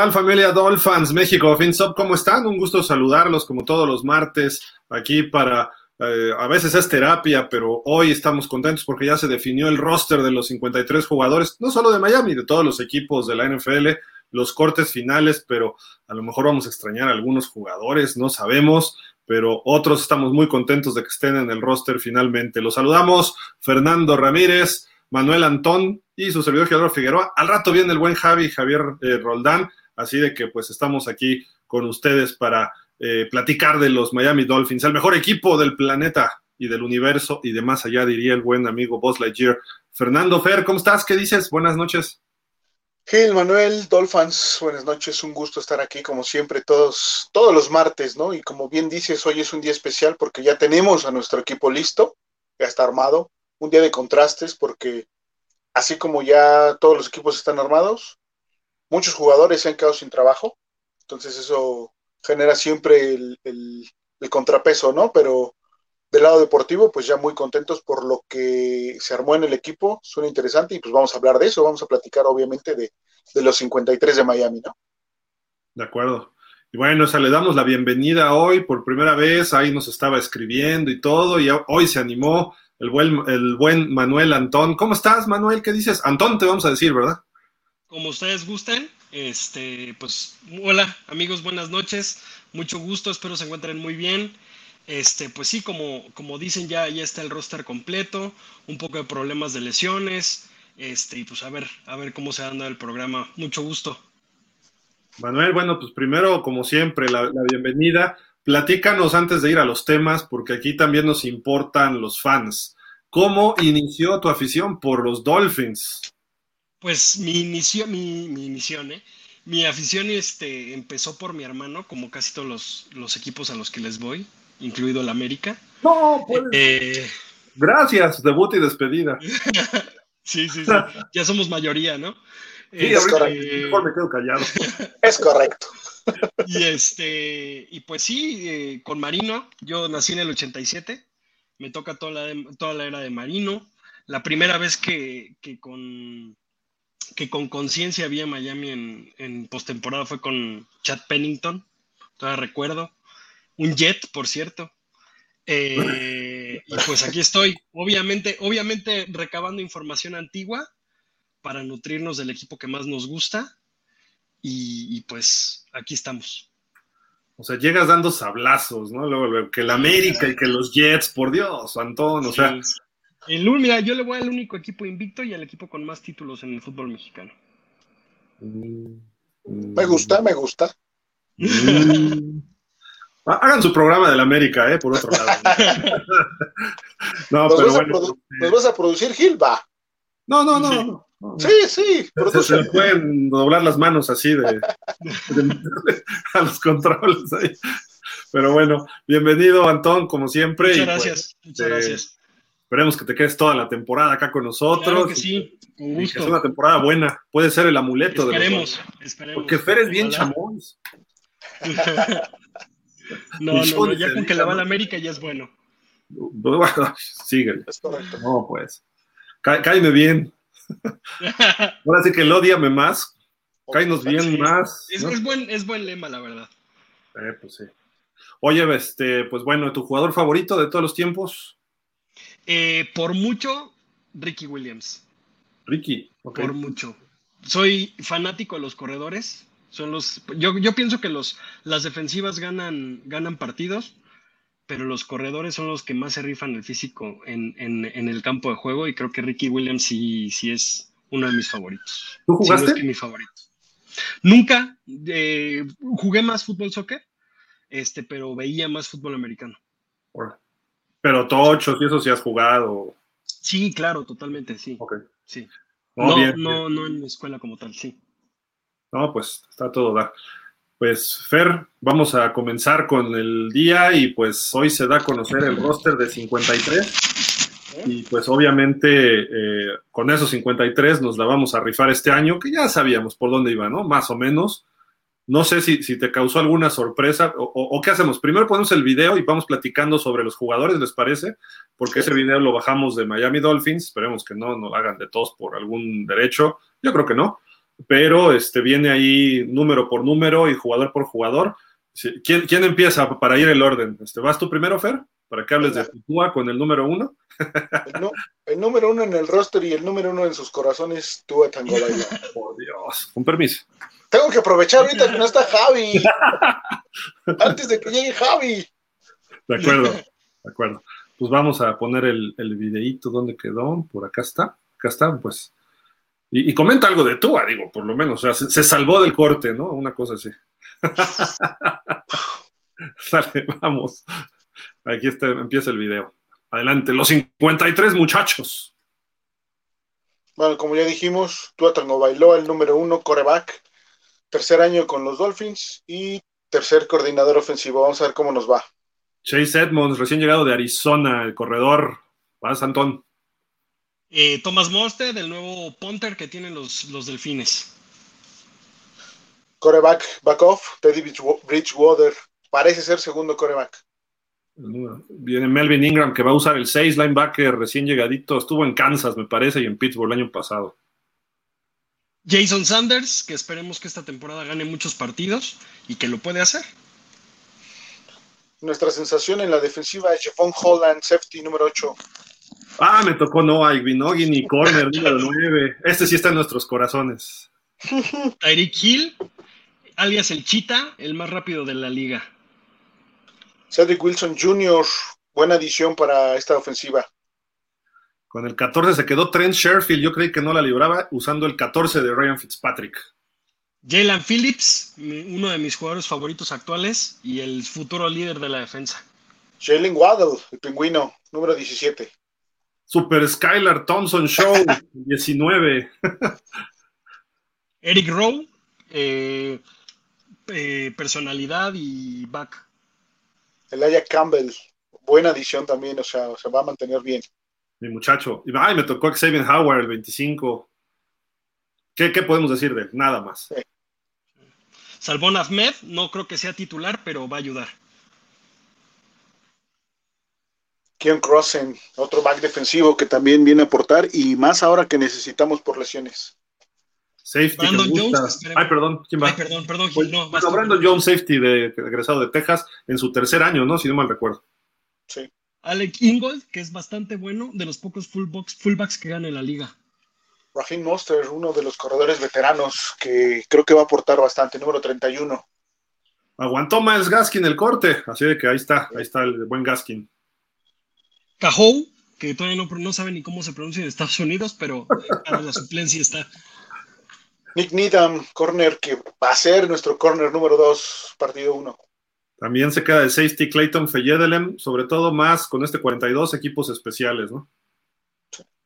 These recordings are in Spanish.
¿Qué tal familia Dolphins México FinSop? ¿Cómo están? Un gusto saludarlos como todos los martes aquí para, eh, a veces es terapia, pero hoy estamos contentos porque ya se definió el roster de los 53 jugadores, no solo de Miami, de todos los equipos de la NFL, los cortes finales, pero a lo mejor vamos a extrañar a algunos jugadores, no sabemos, pero otros estamos muy contentos de que estén en el roster finalmente. Los saludamos, Fernando Ramírez, Manuel Antón y su servidor Gerardo Figueroa. Al rato viene el buen Javi, Javier eh, Roldán, así de que pues estamos aquí con ustedes para eh, platicar de los Miami Dolphins, el mejor equipo del planeta y del universo y de más allá, diría el buen amigo Buzz Lightyear. Fernando Fer, ¿cómo estás? ¿Qué dices? Buenas noches. Gil, Manuel, Dolphins, buenas noches, un gusto estar aquí como siempre todos, todos los martes, ¿no? Y como bien dices, hoy es un día especial porque ya tenemos a nuestro equipo listo, ya está armado, un día de contrastes porque así como ya todos los equipos están armados, muchos jugadores se han quedado sin trabajo, entonces eso genera siempre el, contrapeso, ¿no? Pero del lado deportivo, pues ya muy contentos por lo que se armó en el equipo, suena interesante y pues vamos a hablar de eso, vamos a platicar obviamente de, de los 53 de Miami, ¿no? De acuerdo. Y bueno, o sea, le damos la bienvenida hoy por primera vez, ahí nos estaba escribiendo y todo, y hoy se animó el buen, el buen Manuel Antón. ¿Cómo estás, Manuel? ¿Qué dices? Antón te vamos a decir, ¿verdad? Como ustedes gusten, este, pues, hola, amigos, buenas noches. Mucho gusto, espero se encuentren muy bien. Este, pues sí, como, como dicen, ya, ya está el roster completo, un poco de problemas de lesiones, este, y pues a ver, a ver cómo se anda el programa. Mucho gusto. Manuel, bueno, pues primero, como siempre, la, la bienvenida. Platícanos antes de ir a los temas, porque aquí también nos importan los fans. ¿Cómo inició tu afición por los Dolphins? Pues mi inicio, mi, mi ¿eh? Mi afición este, empezó por mi hermano, como casi todos los, equipos a los que les voy, incluido el América. No, pues. Eh, Gracias, debut y despedida. sí, sí, sí. Ya somos mayoría, ¿no? Sí, es correcto. Mejor me quedo callado. Es correcto. Y este, y pues sí, eh, con Marino, yo nací en el 87, me toca toda la, toda la era de Marino. La primera vez que, con que con conciencia había Miami en, en postemporada fue con Chad Pennington, todavía recuerdo. Un jet, por cierto. Eh, y pues aquí estoy, obviamente, obviamente recabando información antigua para nutrirnos del equipo que más nos gusta y, pues aquí estamos. O sea, llegas dando sablazos, ¿no? Luego, que el América y que los Jets, por Dios, Antón, o sea. El, mira, yo le voy al único equipo invicto y al equipo con más títulos en el fútbol mexicano. Me gusta, me gusta. Mm. Hagan su programa del América, ¿eh? Por otro lado. no, pero bueno. ¿Nos vas a producir, Gilba? No, no, no. Sí, sí. Se, se, pueden doblar las manos así de, a los controles ahí. Pero bueno, bienvenido, Antón, como siempre. Muchas pues, gracias, muchas eh, gracias. Esperemos que te quedes toda la temporada acá con nosotros. Claro que sí, con gusto. que sea una temporada buena. Puede ser el amuleto esperemos, de Esperemos, Porque Fer es bien chamón. no, no, no, ya con que la va a la América ya es bueno. Bueno, síguele. No, pues. cáeme bien. Ahora sí que el odiame más, cáenos bien más. Es, buen, es buen lema, la verdad. Eh, pues sí. Oye, este, pues bueno, ¿tu jugador favorito de todos los tiempos? Eh, por mucho, Ricky Williams. Ricky, Por mucho. Soy fanático de los corredores. Son los, yo, yo pienso que los, las defensivas ganan, ganan partidos pero los corredores son los que más se rifan el físico en, el campo de juego y creo que Ricky Williams sí, sí es uno de mis favoritos. ¿Tú jugaste? Sí, mi favorito. Nunca eh, jugué más fútbol soccer, este, pero veía más fútbol americano. Pero tochos y eso sí has jugado. Sí, claro, totalmente, sí. Sí. no, no, no en la escuela como tal, sí. No, pues está todo da. Pues Fer, vamos a comenzar con el día y pues hoy se da a conocer el roster de 53 y pues obviamente eh, con esos 53 nos la vamos a rifar este año, que ya sabíamos por dónde iba, ¿no? Más o menos. No sé si, si te causó alguna sorpresa o, qué hacemos. Primero ponemos el video y vamos platicando sobre los jugadores, ¿les parece? Porque ese video lo bajamos de Miami Dolphins, esperemos que no nos hagan de todos por algún derecho, yo creo que no. pero este, viene ahí número por número y jugador por jugador. ¿Quién, quién empieza para ir el orden? Este, ¿Vas tú primero, Fer? Para que hables de Tua con el número uno. El, número uno en el roster y el número uno en sus corazones, Tua Tango Por Dios, un permiso. Tengo que aprovechar ahorita que no está Javi. Antes de que llegue Javi. De acuerdo, de acuerdo. Pues vamos a poner el, el videíto donde quedó. Por acá está. Acá está, pues. Y, comenta algo de Tua, digo, por lo menos. O sea, se, salvó del corte, ¿no? Una cosa así. Sale, vamos. Aquí está, empieza el video. Adelante, los 53 muchachos. Bueno, como ya dijimos, Tua Tango bailó el número uno, coreback, tercer año con los Dolphins y tercer coordinador ofensivo. Vamos a ver cómo nos va. Chase Edmonds, recién llegado de Arizona, el corredor. Vas, Antón. Eh, Thomas Monster, del nuevo punter que tienen los, los delfines. Coreback, back off, Teddy Bridgewater. Parece ser segundo coreback. Viene Melvin Ingram que va a usar el 6 linebacker recién llegadito. Estuvo en Kansas, me parece, y en Pittsburgh el año pasado. Jason Sanders, que esperemos que esta temporada gane muchos partidos y que lo puede hacer. Nuestra sensación en la defensiva es Javon Holland, safety número 8. Ah, me tocó Noah Igbinogin y corner número 9. Este sí está en nuestros corazones. Tyreek Hill, alias el Chita, el más rápido de la liga. Cedric Wilson Jr., buena adición para esta ofensiva. Con el 14 se quedó Trent Sherfield, yo creí que no la libraba, usando el 14 de Ryan Fitzpatrick. Jalen Phillips, uno de mis jugadores favoritos actuales y el futuro líder de la defensa. Jalen Waddle, el pingüino, número 17. Super Skylar Thompson Show, 19. Eric Rowe, eh, eh, personalidad y back. Elijah Campbell, buena adición también, o sea, se va a mantener bien. Mi muchacho. Ay, me tocó Xavier Howard, el 25. ¿Qué, podemos decir de él? Nada más. Salvón Ahmed, no creo que sea titular, pero va a ayudar. Keon Crossen, otro back defensivo que también viene a aportar y más ahora que necesitamos por lesiones. Safety. Brandon Jones. Ay, perdón, ¿quién va? Ay, perdón, perdón, pues, no, Brandon Jones, safety de regresado de Texas en su tercer año, ¿no? Si no mal recuerdo. Sí. Alec Ingold, que es bastante bueno, de los pocos fullbacks, fullbacks que gana en la liga. Raheem Monster, uno de los corredores veteranos que creo que va a aportar bastante, número 31. Aguantó Miles Gaskin el corte, así de que ahí está, ahí está el buen Gaskin. Cajou, que todavía no, no sabe ni cómo se pronuncia en Estados Unidos, pero para la suplencia está. Nick Needham, corner, que va a ser nuestro corner número 2, partido 1. También se queda de safety Clayton Feyedelem, sobre todo más con este 42 equipos especiales, ¿no?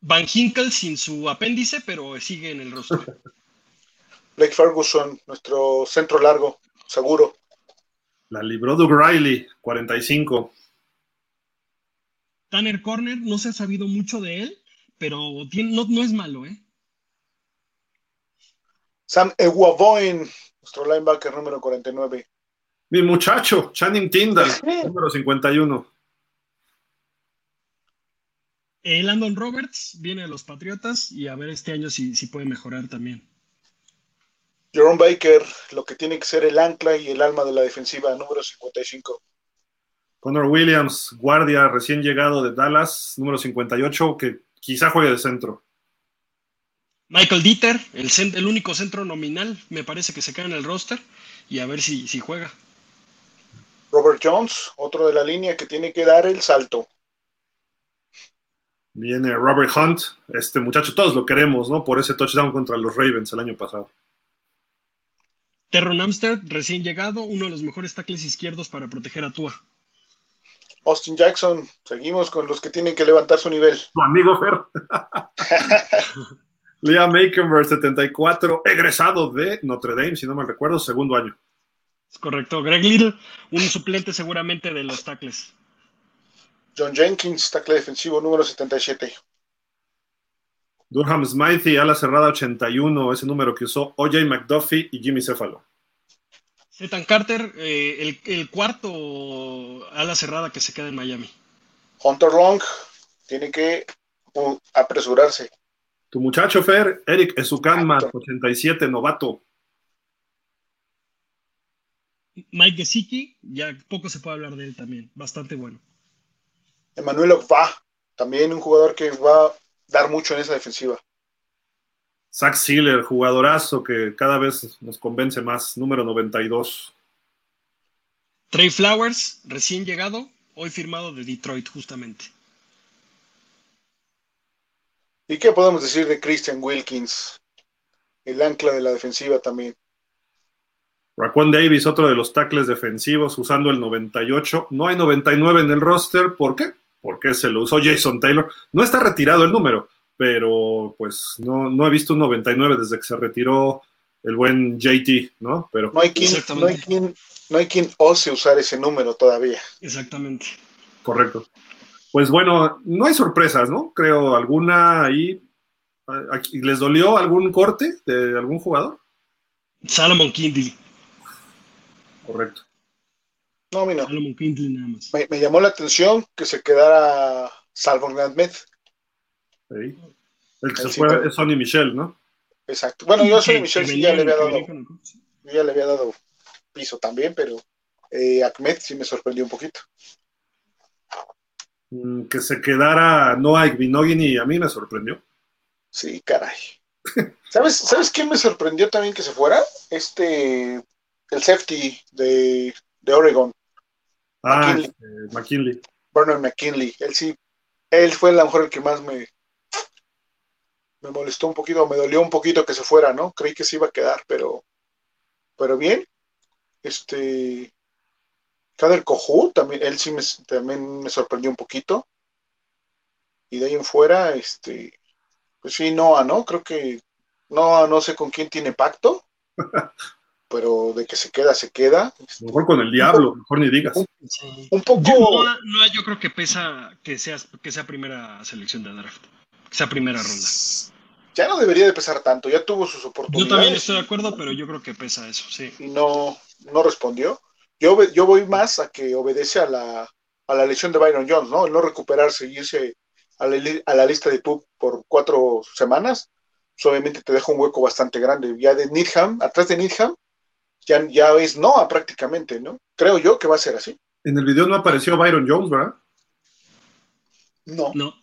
Van Hinkel sin su apéndice, pero sigue en el rostro. Blake Ferguson, nuestro centro largo, seguro. La libró Doug Riley, 45. Tanner Corner, no se ha sabido mucho de él, pero no, no es malo, ¿eh? Sam Eguavoen, nuestro linebacker número 49. Mi muchacho, Channing Tyndall, número 51. El Landon Roberts viene de los Patriotas y a ver este año si, si puede mejorar también. Jerome Baker, lo que tiene que ser el ancla y el alma de la defensiva, número 55. Connor Williams, guardia recién llegado de Dallas, número 58, que quizá juegue de centro. Michael Dieter, el, el, único centro nominal, me parece que se queda en el roster y a ver si, si juega. Robert Jones, otro de la línea que tiene que dar el salto. Viene Robert Hunt, este muchacho, todos lo queremos, ¿no? Por ese touchdown contra los Ravens el año pasado. Terron Amster, recién llegado, uno de los mejores tackles izquierdos para proteger a Tua. Austin Jackson, seguimos con los que tienen que levantar su nivel. Tu amigo Fer. Liam Makenberg, 74, egresado de Notre Dame, si no me recuerdo, segundo año. Es correcto. Greg Little, un suplente seguramente de los tackles. John Jenkins, tackle defensivo número 77. Durham Smythe, ala cerrada 81, ese número que usó OJ McDuffie y Jimmy Cefalo. Zetan Carter, eh, el, el, cuarto ala cerrada que se queda en Miami. Hunter Long, tiene que uh, apresurarse. Tu muchacho Fer, Eric Ezukanma, 87, novato. Mike Gesicki, ya poco se puede hablar de él también, bastante bueno. Emanuel Ogba, también un jugador que va a dar mucho en esa defensiva. Zach Sealer, jugadorazo que cada vez nos convence más, número 92. Trey Flowers, recién llegado, hoy firmado de Detroit, justamente. ¿Y qué podemos decir de Christian Wilkins? El ancla de la defensiva también. Raquan Davis, otro de los tackles defensivos, usando el 98. No hay 99 en el roster. ¿Por qué? Porque se lo usó Jason Taylor. No está retirado el número, pero pues no, no he visto un 99 desde que se retiró el buen JT, ¿no? Pero no hay quien, no hay quien, no hay quien ose usar ese número todavía. Exactamente. Correcto. Pues bueno, no hay sorpresas, ¿no? Creo alguna ahí. ¿Les dolió algún corte de algún jugador? Salomon Kindle. Correcto. No, mira. Salomon Kindle nada más. Me, me, llamó la atención que se quedara Salvon Ahmed. Sí. El que se fue es Sonny Michel, ¿no? Exacto. Bueno, yo a Sonny Michel sí ya le había dado. Ya le había dado piso también, pero eh, Ahmed sí me sorprendió un poquito. Mm, que se quedara Noah Igbinogini a mí me sorprendió. Sí, caray. ¿Sabes, ¿Sabes quién me sorprendió también que se fuera? Este, el safety de, de Oregon. Ah, McKinley. Este, McKinley. Bernard McKinley. Él sí, él fue a lo mejor el que más me, me molestó un poquito, me dolió un poquito que se fuera, ¿no? Creí que se iba a quedar, pero, pero bien. Este, Kader Kohu, también, él sí me, también me sorprendió un poquito. Y de ahí en fuera, este, pues sí, Noah, ¿no? Creo que Noah no sé con quién tiene pacto, pero de que se queda, se queda. Mejor con el diablo, mejor ni digas. Un, poco. Noah, Noah, yo creo que pesa que sea, que sea primera selección de draft, que sea primera ronda. Ya no debería de pesar tanto, ya tuvo sus oportunidades. Yo también estoy de acuerdo, pero yo creo que pesa eso, sí. Y no, no respondió. Yo, yo voy más a que obedece a la, a la lesión de Byron Jones, ¿no? El no recuperarse y irse a la, a la lista de PUB por cuatro semanas, pues obviamente te deja un hueco bastante grande. Ya de Needham, atrás de Needham, ya, ya es Noah prácticamente, ¿no? Creo yo que va a ser así. En el video no apareció Byron Jones, ¿verdad? No. No.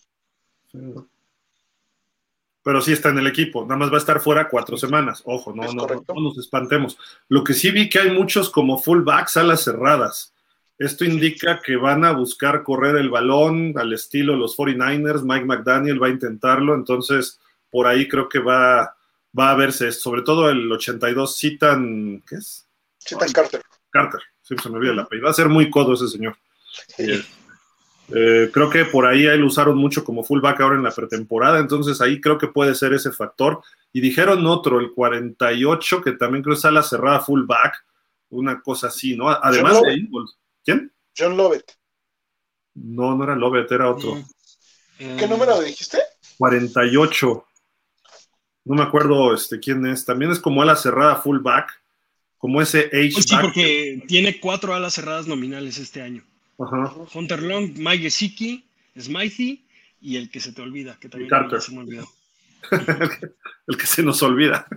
Pero sí está en el equipo, nada más va a estar fuera cuatro semanas. Ojo, no, no, no, no, nos espantemos. Lo que sí vi que hay muchos como fullbacks alas cerradas. Esto indica que van a buscar correr el balón al estilo los 49ers. Mike McDaniel va a intentarlo, entonces por ahí creo que va, va a verse, sobre todo el 82 Citan, ¿qué es? Citan Carter. Carter, siempre se me olvida el apellido. Va a ser muy codo ese señor. Sí. Eh, creo que por ahí ahí lo usaron mucho como fullback ahora en la pretemporada, entonces ahí creo que puede ser ese factor. Y dijeron otro, el 48, que también creo que es a la cerrada fullback, una cosa así, ¿no? Además de Eagles. ¿Quién? John Lovett. No, no era Lovett, era otro. Mm. ¿Qué número dijiste? 48. No me acuerdo este, quién es. También es como a la cerrada fullback, como ese H. Pues sí, porque tiene cuatro alas cerradas nominales este año. Ajá. Hunter Long, Mike Gesicki, Smithy y el que se te olvida, que también Carter. se me olvidó. el que se nos olvida.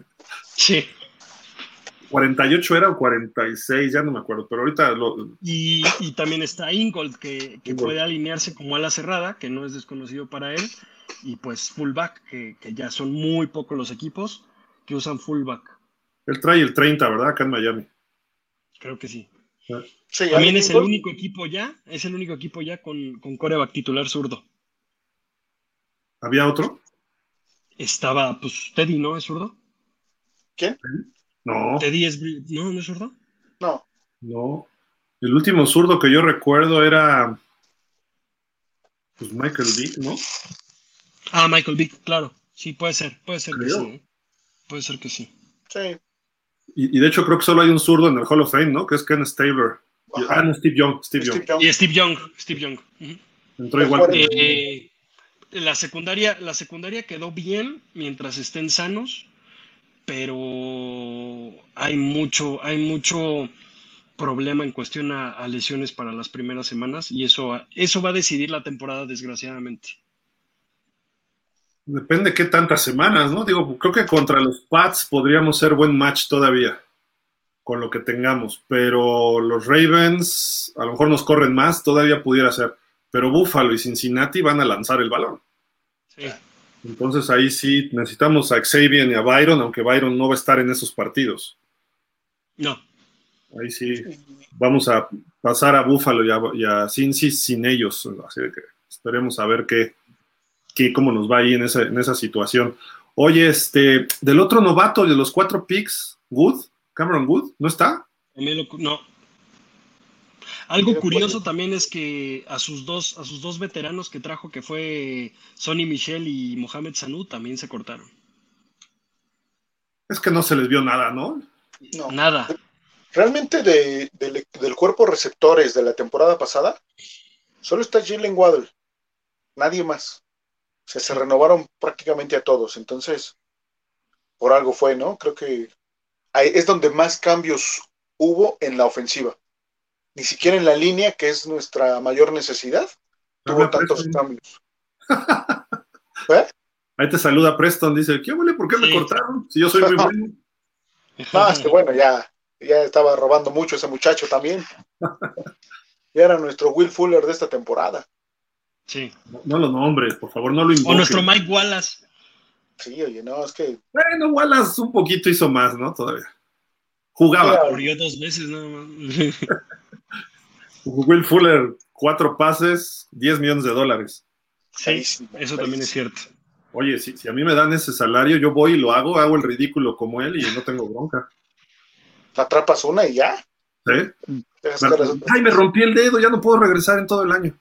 Sí. 48 era o 46, ya no me acuerdo, pero ahorita lo... y, y, también está Ingold, que, que puede alinearse como ala cerrada, que no es desconocido para él, y pues fullback, que, que ya son muy pocos los equipos que usan fullback. Él trae el 30, ¿verdad? Acá en Miami. Creo que sí. Sí, También es el único equipo ya, es el único equipo ya con, con coreback titular zurdo. ¿Había otro? Estaba, pues, Teddy, ¿no? ¿Es zurdo? ¿Quién? No. Teddy es, ¿no? ¿No es zurdo? No. No. El último zurdo que yo recuerdo era, pues, Michael Vick, ¿no? Ah, Michael Vick, claro. Sí, puede ser, puede ser Creo. que sí. ¿eh? Puede ser que sí. Sí. Y, y, de hecho creo que solo hay un zurdo en el Hall of Fame, ¿no? Que es Ken Stabler. Ajá. Ah, no, Steve Young. Steve, Steve Young. Young. Y Steve Young, Steve Young. Ujú. Entró igual que... Eh, la secundaria, la secundaria quedó bien mientras estén sanos, pero hay mucho, hay mucho problema en cuestión a, a lesiones para las primeras semanas y eso, eso va a decidir la temporada, desgraciadamente. Depende qué tantas semanas, ¿no? Digo, creo que contra los Pats podríamos ser buen match todavía, con lo que tengamos, pero los Ravens a lo mejor nos corren más, todavía pudiera ser, pero Buffalo y Cincinnati van a lanzar el balón. Sí. Entonces ahí sí necesitamos a Xavier y a Byron, aunque Byron no va a estar en esos partidos. No. Ahí sí vamos a pasar a Buffalo y a, Cincy sin ellos. Así que esperemos a ver qué, qué, cómo nos va ahí en esa, en esa situación. Oye, este, del otro novato de los cuatro picks, Wood, Cameron Wood, ¿no está? No. Algo curioso también es que a sus dos, a sus dos veteranos que trajo, que fue Sonny Michel y Mohamed Sanu, también se cortaron. Es que no se les vio nada, ¿no? No. Nada. Realmente del cuerpo receptores de la temporada pasada, solo está Jalen Waddle, nadie más. O sea, se renovaron prácticamente a todos. Entonces, por algo fue, ¿no? Creo que es donde más cambios hubo en la ofensiva. Ni siquiera en la línea, que es nuestra mayor necesidad, tuvo tantos cambios. ¿Eh? Ahí te saluda Preston, dice, ¿qué huele? ¿Por qué me cortaron? Si yo soy muy bueno. No, es que bueno, ya, ya estaba robando mucho ese muchacho también. ya era nuestro Will Fuller de esta temporada. Sí. No, lo nombres, por favor, no lo invoques. O nuestro Mike Wallace. Sí, oye, no, es que. Bueno, Wallace un poquito hizo más, ¿no? Todavía. Jugaba. Murió dos veces nada más. Will Fuller, cuatro pases, 10 millones de dólares. Sí, eso también es cierto. Oye, si, si, a mí me dan ese salario, yo voy y lo hago, hago el ridículo como él y no tengo bronca atrapas una y ya. ¿Sí? Ay, me rompí el dedo, ya no puedo regresar en todo el año.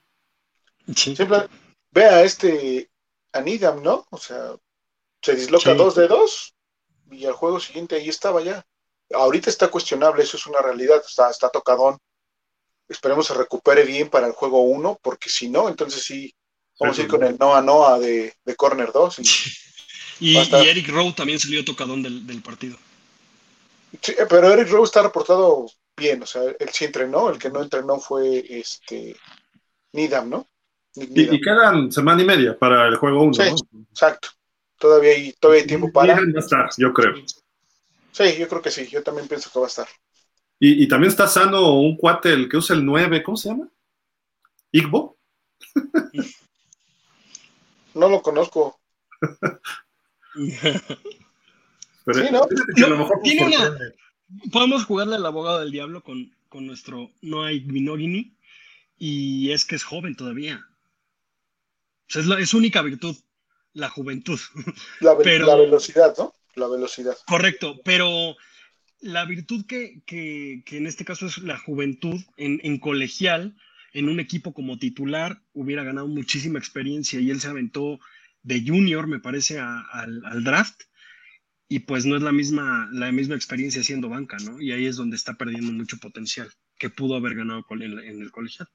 Siempre ve a este Anidam, ¿no? O sea, se disloca dos dedos y al juego siguiente ahí estaba ya. Ahorita está cuestionable, eso es una realidad, está, está tocadón. Esperemos se recupere bien para el juego 1, porque si no, entonces sí, vamos a ir con el Noa Noa de, de Corner 2. Y, y, Eric Rowe también salió tocadón del, del partido. Sí, pero Eric Rose está reportado bien, o sea, él sí entrenó, el que no entrenó fue este Nidam, ¿no? Y, quedan semana y media para el juego 1. Sí, exacto. Todavía hay, todavía hay tiempo para. Va a estar, yo creo. Sí, yo creo que sí, yo también pienso que va a estar. Y, también está sano un cuate, el que usa el 9, ¿cómo se llama? ¿Igbo? no lo conozco. Podemos jugarle al abogado del diablo con, nuestro no hay Minogini y es que es joven todavía. Es, la, su única virtud, la juventud. La, velocidad, ¿no? La velocidad. Correcto, pero la virtud que, en este caso es la juventud en, colegial, en un equipo como titular, hubiera ganado muchísima experiencia y él se aventó de junior, me parece, al draft y pues no es la misma, la misma experiencia siendo banca, ¿no? Y ahí es donde está perdiendo mucho potencial que pudo haber ganado en, el colegial.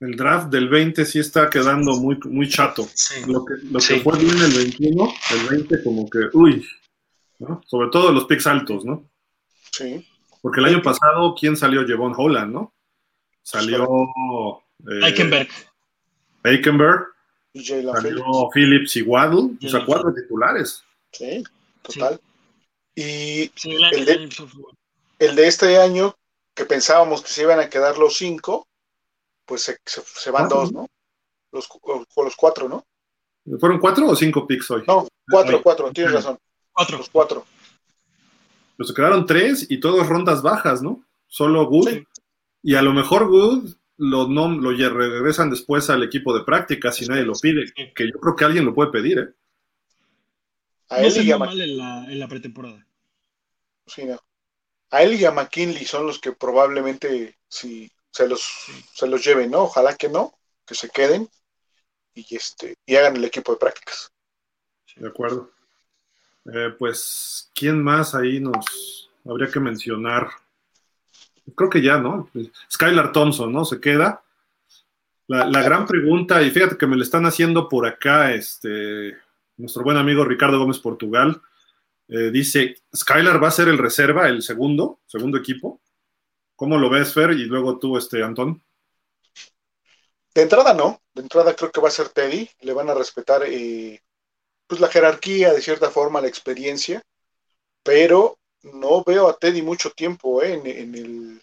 El draft del 20 sí está quedando muy, muy chato. Lo, que, lo que fue bien el 21, el 20 como que, uy, ¿no? Sobre todo los picks altos, ¿no? Sí. Porque el año pasado, ¿quién salió? Jevon Holland, ¿no? Salió... Eh, Eikenberg. Eikenberg. Salió Phillips y Waddle, o sea, cuatro titulares. Sí total. Y el, de, este año, que pensábamos que se iban a quedar los cinco, pues se, van dos, ¿no? Los, o, los cuatro, ¿no? ¿Fueron cuatro o cinco picks hoy? No, cuatro, cuatro, tienes razón. Cuatro. Los cuatro. Pues se quedaron tres y todos rondas bajas, ¿no? Solo Good. Y a lo mejor Good lo, no, lo regresan después al equipo de práctica si nadie lo pide. Que yo creo que alguien lo puede pedir, ¿eh? A él y a mal en la, pretemporada. Sí, no. A él y a McKinley son los que probablemente si se los, se los lleven, ¿no? Ojalá que no, que se queden y este y hagan el equipo de prácticas. De acuerdo. Eh, pues, ¿quién más ahí nos habría que mencionar? Creo que ya, ¿no? Skylar Thompson, ¿no? Se queda. La, la gran pregunta, y fíjate que me lo están haciendo por acá, este, nuestro buen amigo Ricardo Gómez Portugal, eh, dice, Skylar va a ser el reserva, el segundo, segundo equipo. ¿Cómo lo ves, Fer? Y luego tú, este, Antón. De entrada no, de entrada creo que va a ser Teddy, le van a respetar eh, pues la jerarquía, de cierta forma, la experiencia, pero no veo a Teddy mucho tiempo ¿eh? en,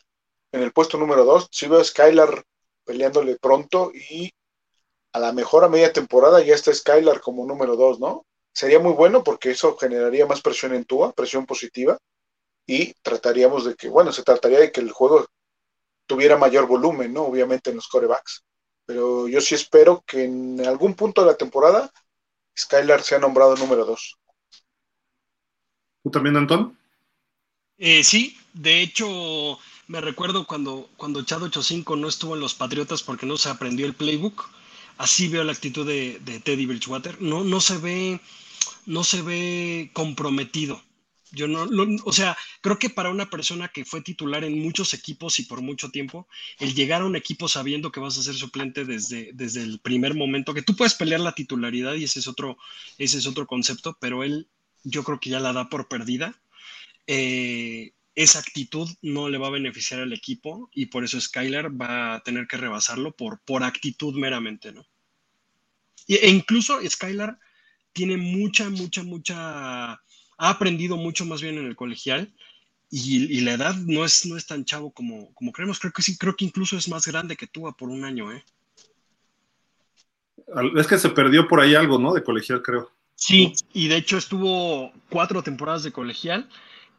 el, puesto número dos. Sí veo a Skylar peleándole pronto y a la mejor a media temporada ya está Skylar como número dos, ¿no? Sería muy bueno porque eso generaría más presión en Tua, presión positiva, y trataríamos de que, bueno, se trataría de que el juego tuviera mayor volumen, ¿no? Obviamente en los corebacks. Pero yo sí espero que en algún punto de la temporada Skylar sea nombrado número dos. ¿Tú también, Antón? Eh, sí, de hecho, me recuerdo cuando, cuando Chad 85 no estuvo en los Patriotas porque no se aprendió el playbook. Así veo la actitud de, Teddy Bridgewater. No, no se ve, no se ve comprometido. Yo no, o sea, creo que para una persona que fue titular en muchos equipos y por mucho tiempo, el llegar a un equipo sabiendo que vas a ser suplente desde, desde el primer momento, que tú puedes pelear la titularidad y ese es otro, ese es otro concepto, pero él yo creo que ya la da por perdida. Eh, esa actitud no le va a beneficiar al equipo y por eso Skylar va a tener que rebasarlo por, por actitud meramente, ¿no? E incluso Skylar tiene mucha, mucha, mucha, ha aprendido mucho más bien en el colegial y, la edad no es, no es tan chavo como, como creemos. Creo que sí, creo que incluso es más grande que tú por un año, ¿eh? Es que se perdió por ahí algo, ¿no? De colegial, creo. Sí, y de hecho estuvo cuatro temporadas de colegial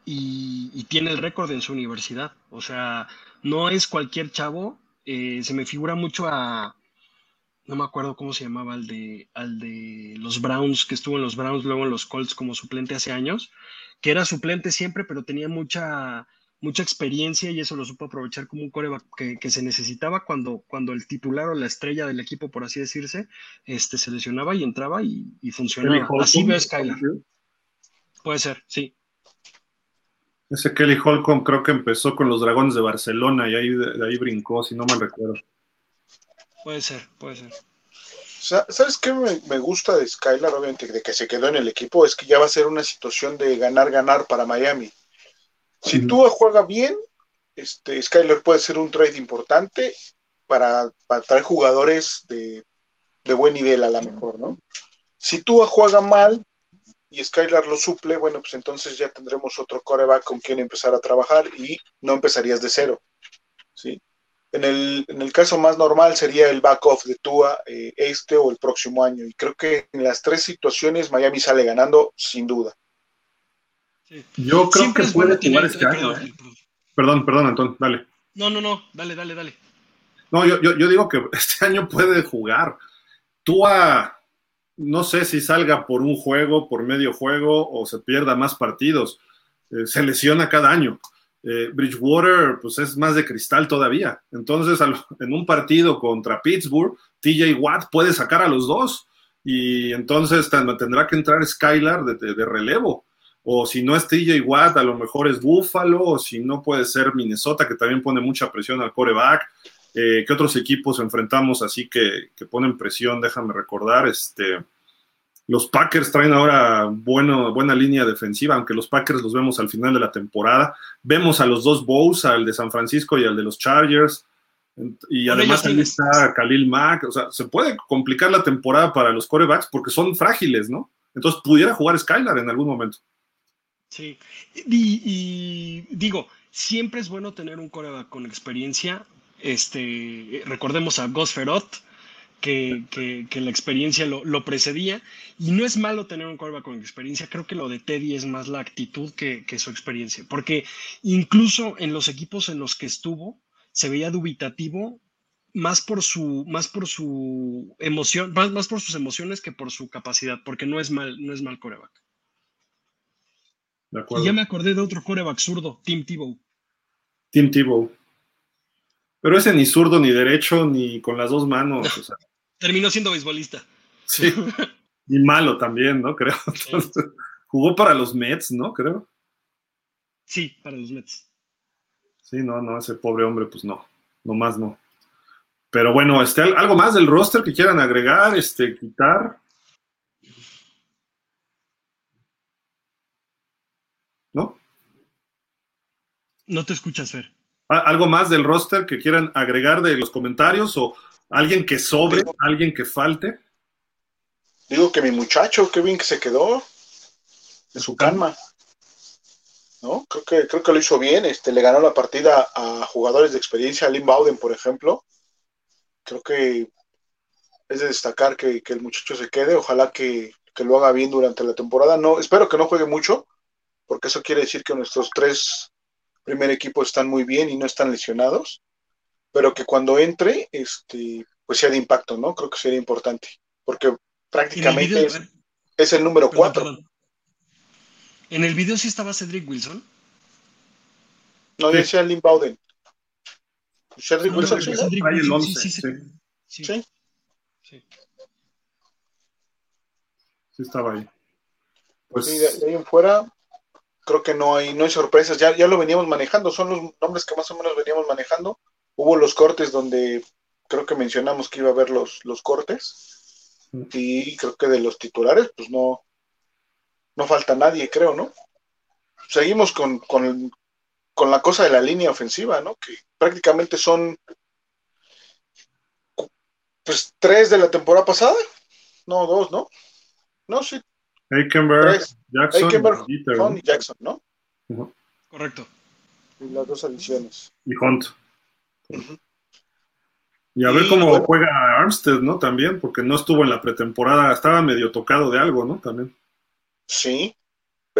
y, tiene el récord en su universidad. O sea, no es cualquier chavo. Eh, se me figura mucho a, no me acuerdo cómo se llamaba, al de, al de los Browns, que estuvo en los Browns, luego en los Colts como suplente hace años, que era suplente siempre, pero tenía mucha, mucha experiencia y eso lo supo aprovechar como un coreback que, se necesitaba cuando, cuando el titular o la estrella del equipo, por así decirse, este, se lesionaba y entraba y, funcionaba. Así ve Skylar. Puede ser, sí. Ese Kelly Holcomb creo que empezó con los Dragones de Barcelona y ahí, de ahí brincó, si no mal recuerdo. Puede ser, puede ser. ¿Sabes qué me, gusta de Skylar, obviamente, de que se quedó en el equipo? Es que ya va a ser una situación de ganar-ganar para Miami. Si tú juega bien, este, Skylar puede ser un trade importante para, para traer jugadores de, de, buen nivel a la mejor, ¿no? Si tú juega mal, y Skylar lo suple, bueno, pues entonces ya tendremos otro coreback con quien empezar a trabajar y no empezarías de cero. ¿sí? En, el, en el caso más normal sería el back-off de Tua eh, este o el próximo año. Y creo que en las tres situaciones Miami sale ganando sin duda. Yo creo que puede jugar este año. ¿eh? Perdón, perdón, Antón, dale. No, no, no, dale, dale, dale. No, yo, yo, yo digo que este año puede jugar. Tua no sé si salga por un juego, por medio juego o se pierda más partidos. Eh, se lesiona cada año. Eh, Bridgewater, pues es más de cristal todavía. Entonces, en un partido contra Pittsburgh, TJ Watt puede sacar a los dos y entonces tendrá que entrar Skylar de, relevo. O si no es TJ Watt, a lo mejor es Buffalo, o si no puede ser Minnesota, que también pone mucha presión al coreback. Eh, ¿Qué otros equipos enfrentamos así que, ponen presión? Déjame recordar. Este, los Packers traen ahora bueno, buena línea defensiva, aunque los Packers los vemos al final de la temporada. Vemos a los dos Bows, al de San Francisco y al de los Chargers. Y además ahí está Khalil Mack. O sea, se puede complicar la temporada para los corebacks porque son frágiles, ¿no? Entonces pudiera jugar Skylar en algún momento. Sí. y digo, siempre es bueno tener un coreback con experiencia. Este, recordemos a Gus que, la experiencia lo, precedía. Y no es malo tener un coreback con experiencia. Creo que lo de Teddy es más la actitud que, su experiencia. Porque incluso en los equipos en los que estuvo, se veía dubitativo más por su, más por su emoción, más, más por sus emociones que por su capacidad, porque no es mal, no es mal coreback. Y ya me acordé de otro coreback zurdo, Tim Tebow. Tim Tebow. Pero ese ni zurdo, ni derecho, ni con las dos manos. Terminó siendo beisbolista. Sí. Y malo también, ¿no? Creo. jugó para los Mets, ¿no? Creo. Sí, para los Mets. Sí, no, no, ese pobre hombre, pues no, no más no. Pero bueno, este, algo más del roster que quieran agregar, este, quitar. ¿No? No te escuchas, Fer. ¿Algo más del roster que quieran agregar de los comentarios o alguien que sobre, alguien que falte? digo que mi muchacho, qué bien que se quedó en su calma. ¿No? Creo que, creo que lo hizo bien, este, le ganó la partida a jugadores de experiencia, a Lynn Bowden, por ejemplo. Creo que es de destacar que, el muchacho se quede, ojalá que, que, lo haga bien durante la temporada. No, espero que no juegue mucho, porque eso quiere decir que nuestros tres primer equipos están muy bien y no están lesionados, pero que cuando entre, este, pues sea de impacto, ¿no? Creo que sería importante, porque prácticamente es, el número cuatro. ¿En el video sí estaba Cedric Wilson? No, decía Lynn Bowden. Cedric Wilson, sí, sí, sí, sí, sí. Sí. Sí estaba ahí. Pues... Sí, de, ahí en fuera, creo que no hay, no hay sorpresas. Ya, ya lo veníamos manejando, son los nombres que más o menos veníamos manejando. Hubo los cortes donde creo que mencionamos que iba a haber los, los cortes. Mm. Y creo que de los titulares, pues no, no falta nadie, creo, ¿no? Seguimos con, con, con la cosa de la línea ofensiva, ¿no? Que prácticamente son pues tres de la temporada pasada. No, dos, ¿no? No, sí. Aikenberg, Jackson, y Jackson, ¿no? Correcto. Y las dos adiciones. Y Hunt. Y a ver cómo juega Armstead, ¿no? También, porque no estuvo en la pretemporada, estaba medio tocado de algo, ¿no? También. Sí.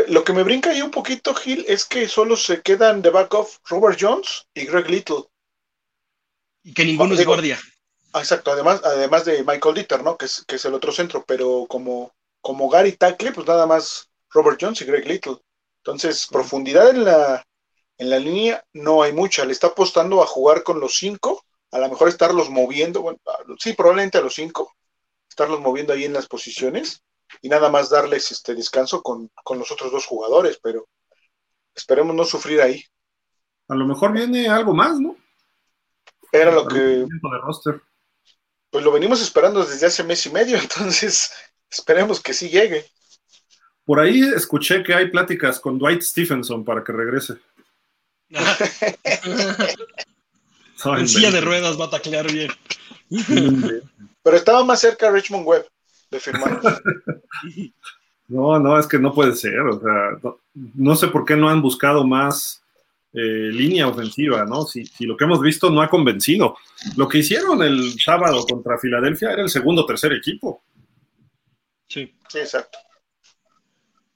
Lo que me brinca ahí un poquito, Gil, es que solo se quedan de back of Robert Jones y Greg Little. Y que ninguno es guardia. Ah, exacto, además, además de Michael Dieter, ¿no? Que es, que es el otro centro, pero como, como Gary Tackle, pues nada más Robert Jones y Greg Little. Entonces, profundidad en la, en la línea no hay mucha. Le está apostando a jugar con los cinco, a lo mejor estarlos moviendo, bueno, sí, probablemente a los cinco, estarlos moviendo ahí en las posiciones y nada más darles este descanso con, con los otros dos jugadores, pero esperemos no sufrir ahí. A lo mejor viene algo más, ¿no? Era lo que pues lo venimos esperando desde hace mes y medio, entonces esperemos que sí llegue. Por ahí escuché que hay pláticas con Dwight Stephenson para que regrese. en silla de ruedas va a taclear bien. Pero estaba más cerca Richmond Webb de firmar. No, no, es que no puede ser. O sea, no sé por qué no han buscado más eh, línea ofensiva, ¿no? Si, lo que hemos visto no ha convencido. Lo que hicieron el sábado contra Filadelfia era el segundo o tercer equipo. Sí. Sí, exacto.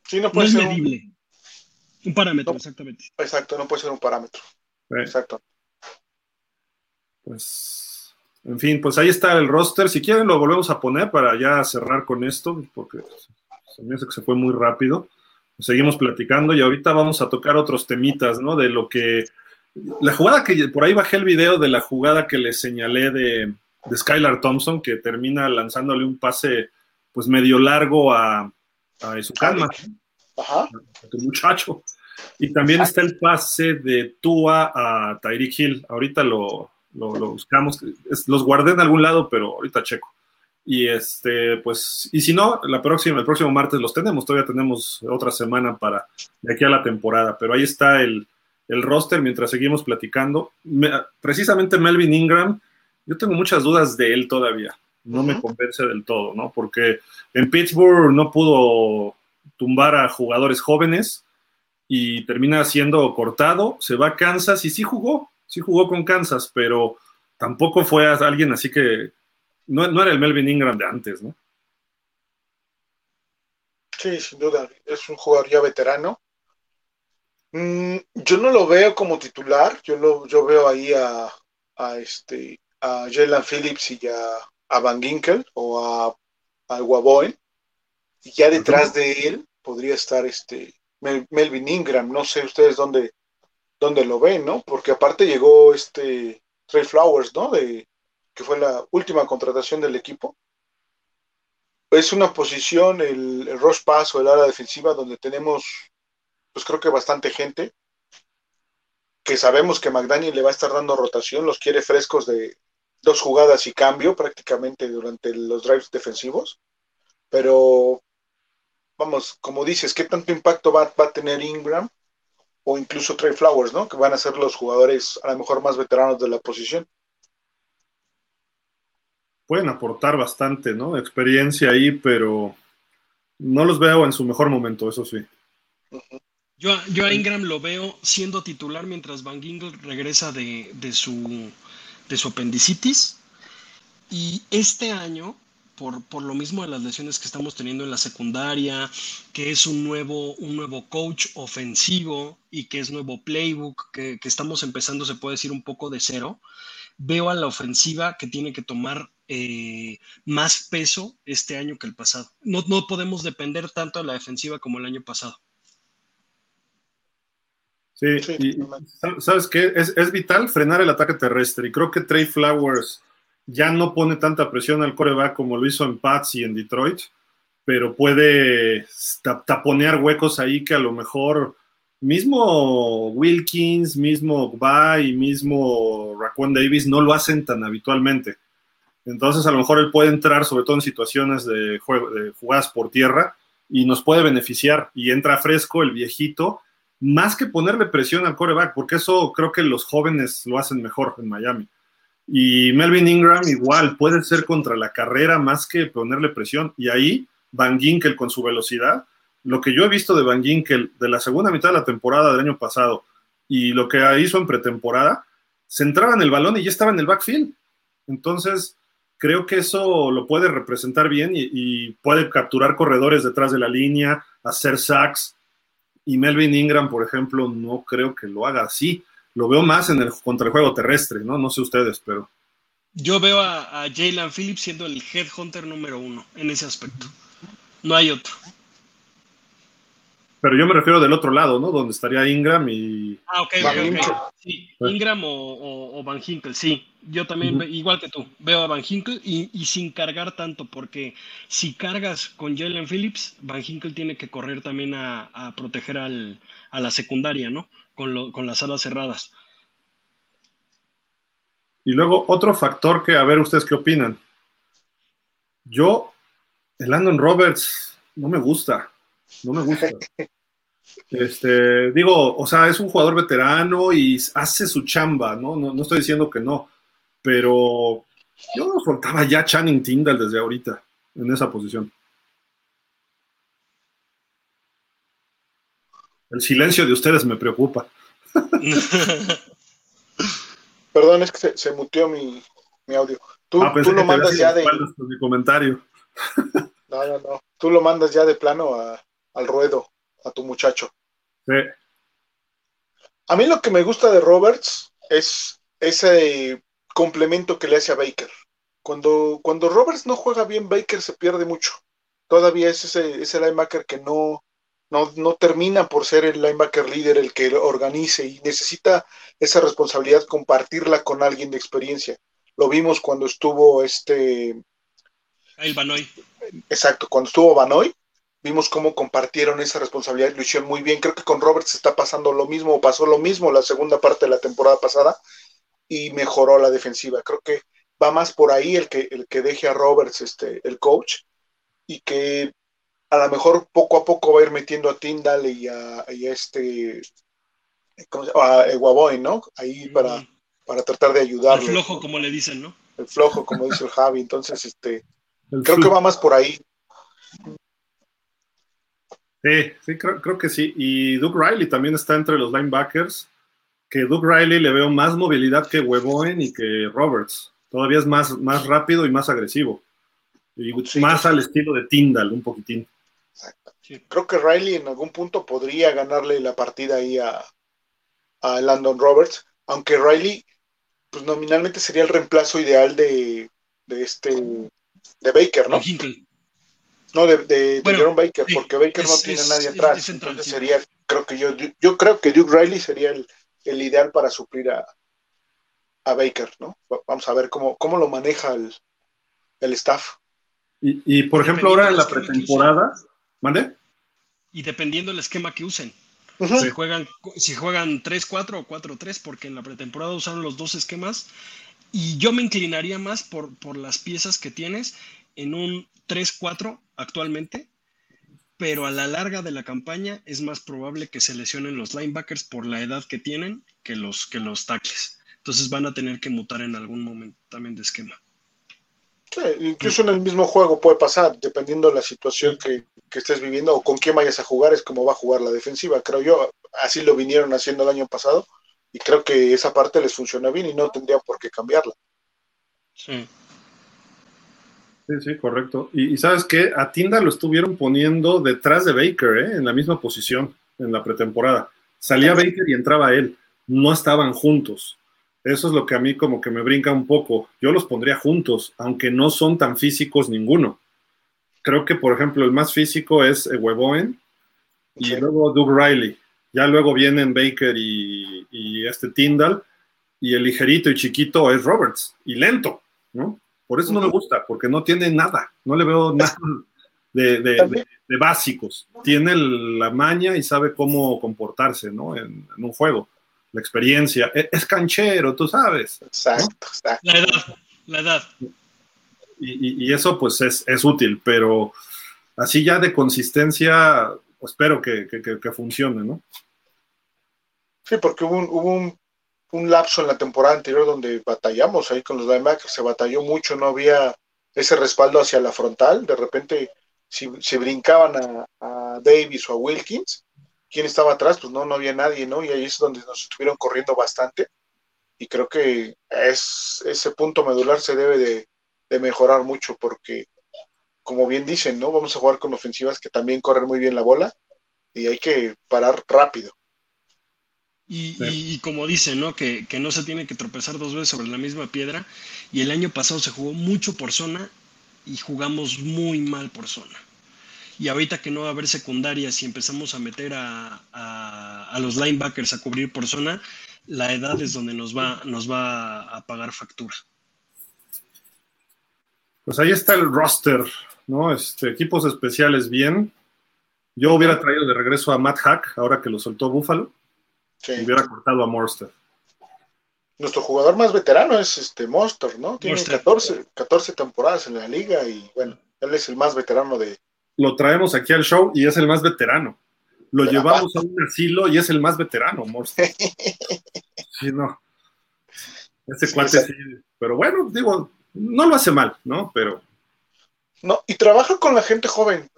Sí, no puede ser un... parámetro, exactamente. Exacto, no puede ser un parámetro. Exacto. Pues, en fin, pues ahí está el roster. Si quieren lo volvemos a poner para ya cerrar con esto, porque se me hace que se fue muy rápido seguimos platicando y ahorita vamos a tocar otros temitas, ¿no? De lo que... La jugada que por ahí bajé el video de la jugada que le señalé de, de Skylar Thompson, que termina lanzándole un pase pues medio largo a, a su calma, Ajá. a tu muchacho. Y también está el pase de Tua a Tyreek Hill. Ahorita lo, lo, lo buscamos. los guardé en algún lado, pero ahorita checo. Y este, pues, y si no, la próxima, el próximo martes los tenemos, todavía tenemos otra semana para de aquí a la temporada, pero ahí está el, el roster mientras seguimos platicando. precisamente Melvin Ingram, yo tengo muchas dudas de él todavía, no me convence del todo, ¿no? Porque en Pittsburgh no pudo tumbar a jugadores jóvenes y termina siendo cortado, se va a Kansas y sí jugó, sí jugó con Kansas, pero tampoco fue alguien así que no, era el Melvin Ingram de antes, ¿no? Sí, sin duda. Es un jugador ya veterano. Mm, yo no lo veo como titular. Yo lo, yo veo ahí a, a este a Jalen Phillips y a, Van Ginkel o a, a Waboen. Y ya detrás de él podría estar este Melvin Ingram. No sé ustedes dónde, dónde lo ven, ¿no? Porque aparte llegó este Trey Flowers, ¿no? De, que fue la última contratación del equipo. Es una posición, el, el rush pass o el área defensiva, donde tenemos, pues creo que bastante gente, que sabemos que McDaniel le va a estar dando rotación, los quiere frescos de dos jugadas y cambio prácticamente durante los drives defensivos, pero vamos, como dices, ¿qué tanto impacto va, va a tener Ingram o incluso Trey Flowers, ¿no? Que van a ser los jugadores a lo mejor más veteranos de la posición. pueden aportar bastante, ¿no? Experiencia ahí, pero no los veo en su mejor momento, eso sí. Yo, yo a Ingram lo veo siendo titular mientras Van Gingle regresa de, su, de su apendicitis. Y este año, por, por, lo mismo de las lesiones que estamos teniendo en la secundaria, que es un nuevo, un nuevo coach ofensivo y que es nuevo playbook, que, que estamos empezando, se puede decir, un poco de cero, veo a la ofensiva que tiene que tomar eh, más peso este año que el pasado. No, no podemos depender tanto de la defensiva como el año pasado. Sí, y sabes qué, es, es, vital frenar el ataque terrestre y creo que Trey Flowers ya no pone tanta presión al coreback como lo hizo en Pats y en Detroit, pero puede taponear huecos ahí que a lo mejor mismo Wilkins, mismo Bay, mismo Raquan Davis no lo hacen tan habitualmente. Entonces, a lo mejor él puede entrar, sobre todo en situaciones de, jugadas por tierra, y nos puede beneficiar. Y entra fresco el viejito, más que ponerle presión al coreback, porque eso creo que los jóvenes lo hacen mejor en Miami. Y Melvin Ingram igual puede ser contra la carrera más que ponerle presión. Y ahí Van Ginkel con su velocidad lo que yo he visto de Van Ginkel de la segunda mitad de la temporada del año pasado y lo que hizo en pretemporada, se entraba en el balón y ya estaba en el backfield. Entonces, creo que eso lo puede representar bien y, puede capturar corredores detrás de la línea, hacer sacks. Y Melvin Ingram, por ejemplo, no creo que lo haga así. Lo veo más en el contra el juego terrestre, ¿no? No sé ustedes, pero. Yo veo a, a Jalen Phillips siendo el headhunter número uno en ese aspecto. No hay otro. Pero yo me refiero del otro lado, ¿no? Donde estaría Ingram y. Ah, ok, ok, Sí, Ingram o, Van Hinkel, sí. Yo también, igual que tú, veo a Van Hinkel y, sin cargar tanto, porque si cargas con Jalen Phillips, Van Hinkel tiene que correr también a, proteger al, a la secundaria, ¿no? Con, con las alas cerradas. Y luego otro factor que, a ver, ustedes qué opinan. Yo, el Landon Roberts, no me gusta. No me gusta. Este, digo, o sea, es un jugador veterano y hace su chamba, ¿no? No, estoy diciendo que no, pero yo no soltaba ya Channing Tyndall desde ahorita en esa posición. El silencio de ustedes me preocupa. Perdón, es que se, muteó mi, audio. Tú, ah, lo mandas ya de. Mi comentario. No, no, no. Tú lo mandas ya de plano al ruedo a tu muchacho. Sí. A mí lo que me gusta de Roberts es ese complemento que le hace a Baker. Cuando, cuando Roberts no juega bien, Baker se pierde mucho. Todavía es ese, ese linebacker que no, no, no, termina por ser el linebacker líder, el que organice y necesita esa responsabilidad, compartirla con alguien de experiencia. Lo vimos cuando estuvo este... El Banoy. Exacto, cuando estuvo Banoy, vimos cómo compartieron esa responsabilidad y lo hicieron muy bien. Creo que con Roberts está pasando lo mismo, pasó lo mismo la segunda parte de la temporada pasada y mejoró la defensiva. Creo que va más por ahí el que, el que deje a Roberts, este, el coach, y que a lo mejor poco a poco va a ir metiendo a Tyndall y a, este. A Guaboy, ¿no? Ahí para, para tratar de ayudarlo. El flojo, como le dicen, ¿no? El flojo, como dice el Javi. Entonces, este, creo que va más por ahí. Sí, sí, creo, que sí. Y Duke Riley también está entre los linebackers, que Duke Riley le veo más movilidad que Weboen y que Roberts. Todavía es más, más rápido y más agresivo. Y más al estilo de Tyndall, un poquitín. Creo que Riley en algún punto podría ganarle la partida ahí a, a Landon Roberts, aunque Riley, pues nominalmente sería el reemplazo ideal de, de este de Baker, ¿no? No, de, de, Baker, porque Baker no tiene nadie atrás. entonces sería, creo que yo, yo creo que Duke Riley sería el, ideal para suplir a, a, Baker, ¿no? Vamos a ver cómo, cómo lo maneja el, el staff. Y, y por ejemplo, ahora en la pretemporada, ¿mande? Y dependiendo del esquema que usen. si, juegan, si juegan 3-4 o 4-3, porque en la pretemporada usaron los dos esquemas. Y yo me inclinaría más por, por las piezas que tienes en un 3-4 actualmente, pero a la larga de la campaña es más probable que se lesionen los linebackers por la edad que tienen que los, que los tackles. Entonces van a tener que mutar en algún momento también de esquema. incluso en el mismo juego puede pasar, dependiendo de la situación que, estés viviendo o con quién vayas a jugar, es como va a jugar la defensiva. Creo yo, así lo vinieron haciendo el año pasado y creo que esa parte les funciona bien y no tendría por qué cambiarla. Sí. Sí, sí, correcto. Y, sabes qué, a Tinda lo estuvieron poniendo detrás de Baker, ¿eh? en la misma posición en la pretemporada. Salía Baker y entraba él. No estaban juntos. Eso es lo que a mí como que me brinca un poco. Yo los pondría juntos, aunque no son tan físicos ninguno. Creo que, por ejemplo, el más físico es Weboen y luego Doug Riley. Ya luego vienen Baker y, este Tyndall, y el ligerito y chiquito es Roberts, y lento, ¿no? Por eso no me gusta, porque no tiene nada, no le veo nada de, básicos. Tiene la maña y sabe cómo comportarse, ¿no? En, un juego, la experiencia. E, es, canchero, tú sabes. Exacto, exacto. La edad, la edad. Y, eso pues es, es, útil, pero así ya de consistencia, espero que, que funcione, ¿no? Sí, porque hubo, un, hubo un, lapso en la temporada anterior donde batallamos ahí con los linebackers, se batalló mucho, no había ese respaldo hacia la frontal, de repente si, se brincaban a, Davis o a Wilkins, ¿quién estaba atrás? Pues no, no había nadie, ¿no? Y ahí es donde nos estuvieron corriendo bastante y creo que es, ese punto medular se debe de, de mejorar mucho porque, como bien dicen, ¿no? Vamos a jugar con ofensivas que también corren muy bien la bola y hay que parar rápido. Y, como dicen, ¿no? Que, no se tiene que tropezar dos veces sobre la misma piedra. Y el año pasado se jugó mucho por zona y jugamos muy mal por zona. Y ahorita que no va a haber secundarias y empezamos a meter a, a, los linebackers a cubrir por zona, la edad es donde nos va, nos va a pagar factura. Pues ahí está el roster, ¿no? Este, equipos especiales bien. Yo hubiera traído de regreso a Matt Hack, ahora que lo soltó Buffalo. Hubiera cortado a Monster. Nuestro jugador más veterano es este Monster, ¿no? Tiene 14, 14 temporadas en la liga y bueno, él es el más veterano de. Lo traemos aquí al show y es el más veterano. Lo llevamos a un asilo y es el más veterano, Monster. sí, no. Ese cuate sí. Pero bueno, digo, no lo hace mal, ¿no? Pero no, y trabaja con la gente joven.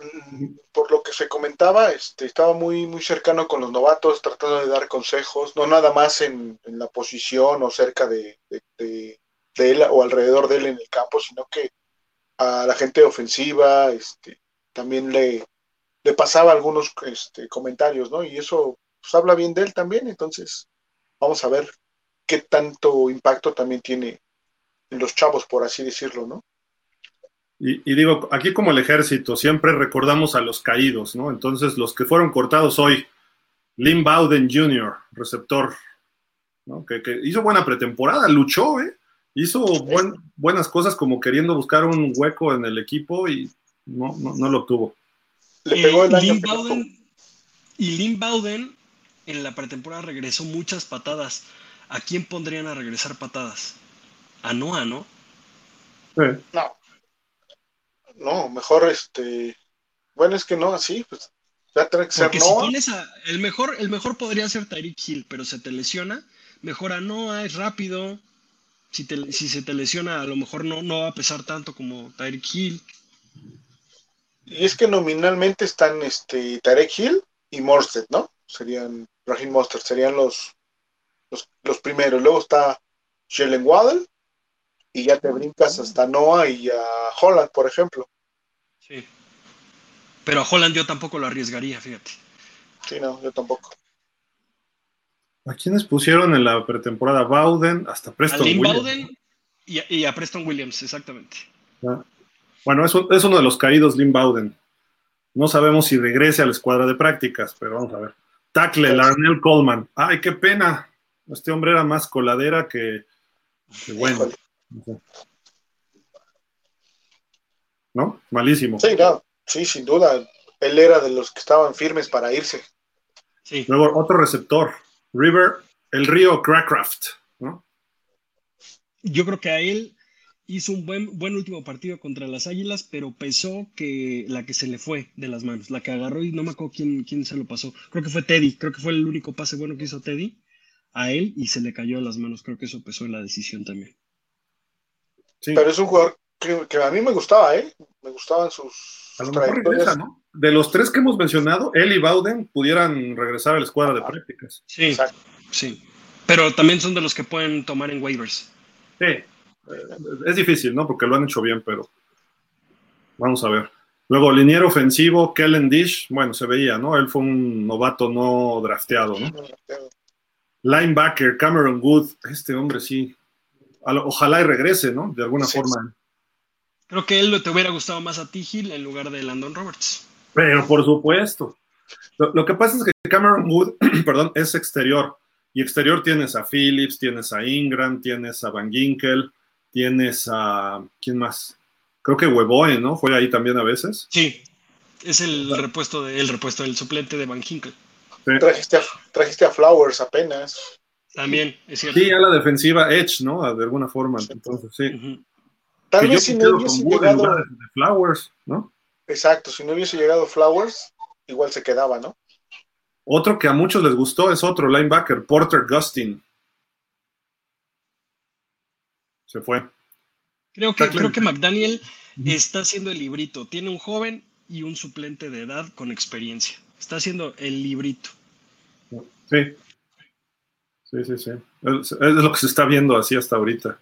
Por lo que se comentaba, este, estaba muy, muy cercano con los novatos, tratando de dar consejos, no nada más en, la posición o cerca de, él o alrededor de él en el campo, sino que a la gente ofensiva este, también le, le pasaba algunos este, comentarios, ¿no? Y eso pues, habla bien de él también, entonces vamos a ver qué tanto impacto también tiene en los chavos, por así decirlo, ¿no? Y, digo, aquí como el ejército, siempre recordamos a los caídos, ¿no? Entonces, los que fueron cortados hoy, Lynn Bowden Jr., receptor, ¿no? que, hizo buena pretemporada, luchó, ¿eh? Hizo buenas cosas como queriendo buscar un hueco en el equipo y no, no, lo tuvo. Le pegó el eh, Lynn Bowden, y Lynn Bowden en la pretemporada regresó muchas patadas. ¿A quién pondrían a regresar patadas? A Noah, ¿no? Sí. No. No, mejor este. Bueno, es que no, así, pues ya tiene que ser Porque si pones a, el mejor, el mejor podría ser Tyreek Hill, pero se te lesiona, mejor a Noah, es rápido. Si, te, si se te lesiona, a lo mejor no, no va a pesar tanto como Tyreek Hill. Y es que nominalmente están este Tyreek Hill y Morstead, ¿no? Serían, Raheem Monster, serían los, los, los primeros. Luego está Jalen Waddle, y ya te brincas hasta Noah y a Holland, por ejemplo. Sí. Pero a Holland yo tampoco lo arriesgaría, fíjate. Sí, no, yo tampoco. ¿A quiénes pusieron en la pretemporada? Bowden, hasta Preston a Williams. Bowden y a, Preston Williams, exactamente. Ah. Bueno, es, es uno de los caídos, Lynn Bowden. No sabemos si regrese a la escuadra de prácticas, pero vamos a ver. Tackle, Larnell Coleman. Ay, qué pena. Este hombre era más coladera que, que bueno. ¿No? Malísimo. Sí, sí, sin duda. Él era de los que estaban firmes para irse. Sí. Luego, otro receptor, River, el río Crackcraft, ¿no? Yo creo que a él hizo un buen, buen último partido contra las Águilas, pero pesó que la que se le fue de las manos, la que agarró y no me acuerdo quién, quién se lo pasó. Creo que fue Teddy, creo que fue el único pase bueno que hizo Teddy a él y se le cayó a las manos. Creo que eso pesó en la decisión también. Pero es un jugador Que, a mí me gustaba, ¿eh? Me gustaban sus, a lo mejor regresa, ¿no? De los tres que hemos mencionado, él y Bowden pudieran regresar a la escuadra de prácticas. Sí, Exacto. sí. Pero también son de los que pueden tomar en waivers. Sí, eh, es difícil, ¿no? Porque lo han hecho bien, pero vamos a ver. Luego, liniero ofensivo, Kellen Dish, bueno, se veía, ¿no? Él fue un novato no drafteado, ¿no? Linebacker, Cameron Good, este hombre sí. Ojalá y regrese, ¿no? De alguna forma. Creo que él te hubiera gustado más a T. Hill en lugar de Landon Roberts. Pero por supuesto. Lo, que pasa es que Cameron Wood, perdón, es exterior. Y exterior tienes a Phillips, tienes a Ingram, tienes a Van Ginkel, tienes a. ¿Quién más? Creo que Weboe, ¿no? Juega ahí también a veces. Sí, es el repuesto, de, el repuesto del suplente de Van Ginkel. Trajiste, a, Flowers apenas. También, es cierto. Sí, a la defensiva Edge, ¿no? De alguna forma. Entonces, sí. Tal vez si no hubiese llegado. Flowers, ¿no? Exacto, si no hubiese llegado Flowers, igual se quedaba, ¿no? Otro que a muchos les gustó es otro linebacker, Porter Gustin. Se fue. Creo que, creo que McDaniel está haciendo el librito. Tiene un joven y un suplente de edad con experiencia. Está haciendo el librito. Sí. Sí, sí, sí. Es, lo que se está viendo así hasta ahorita.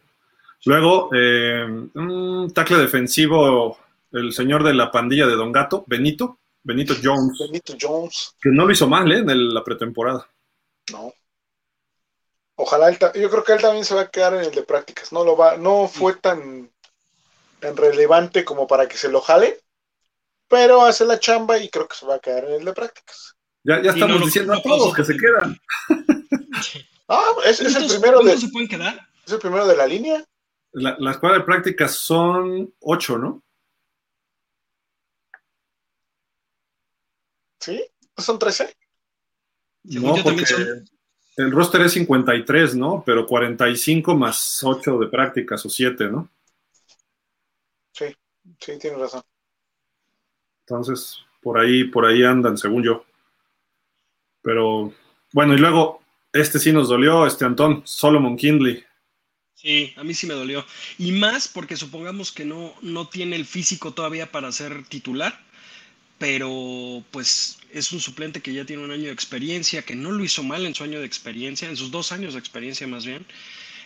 Luego, eh, un tackle defensivo, el señor de la pandilla de Don Gato, Benito, Benito Jones. Benito Jones. Que no lo hizo mal, ¿eh? En la pretemporada. No. Ojalá él, yo creo que él también se va a quedar en el de prácticas. No lo va, no fue tan, tan relevante como para que se lo jale, pero hace la chamba y creo que se va a quedar en el de prácticas. Ya, ya estamos diciendo a todos que se quedan. ah, es, es el primero de. se pueden quedar? Es el primero de la línea. La, la escuadra de prácticas son ocho, ¿no? ¿Sí? ¿No son trece? No, porque el roster es 53, ¿no? Pero 45 más 8 de prácticas o 7, ¿no? Sí, sí, tienes razón. Entonces, por ahí, por ahí andan, según yo. Pero, bueno, y luego, este sí nos dolió, este Antón, Solomon Kindley. Sí, a mí sí me dolió. Y más porque supongamos que no, no tiene el físico todavía para ser titular pero pues es un suplente que ya tiene un año de experiencia, que no lo hizo mal en su año de experiencia, en sus dos años de experiencia más bien.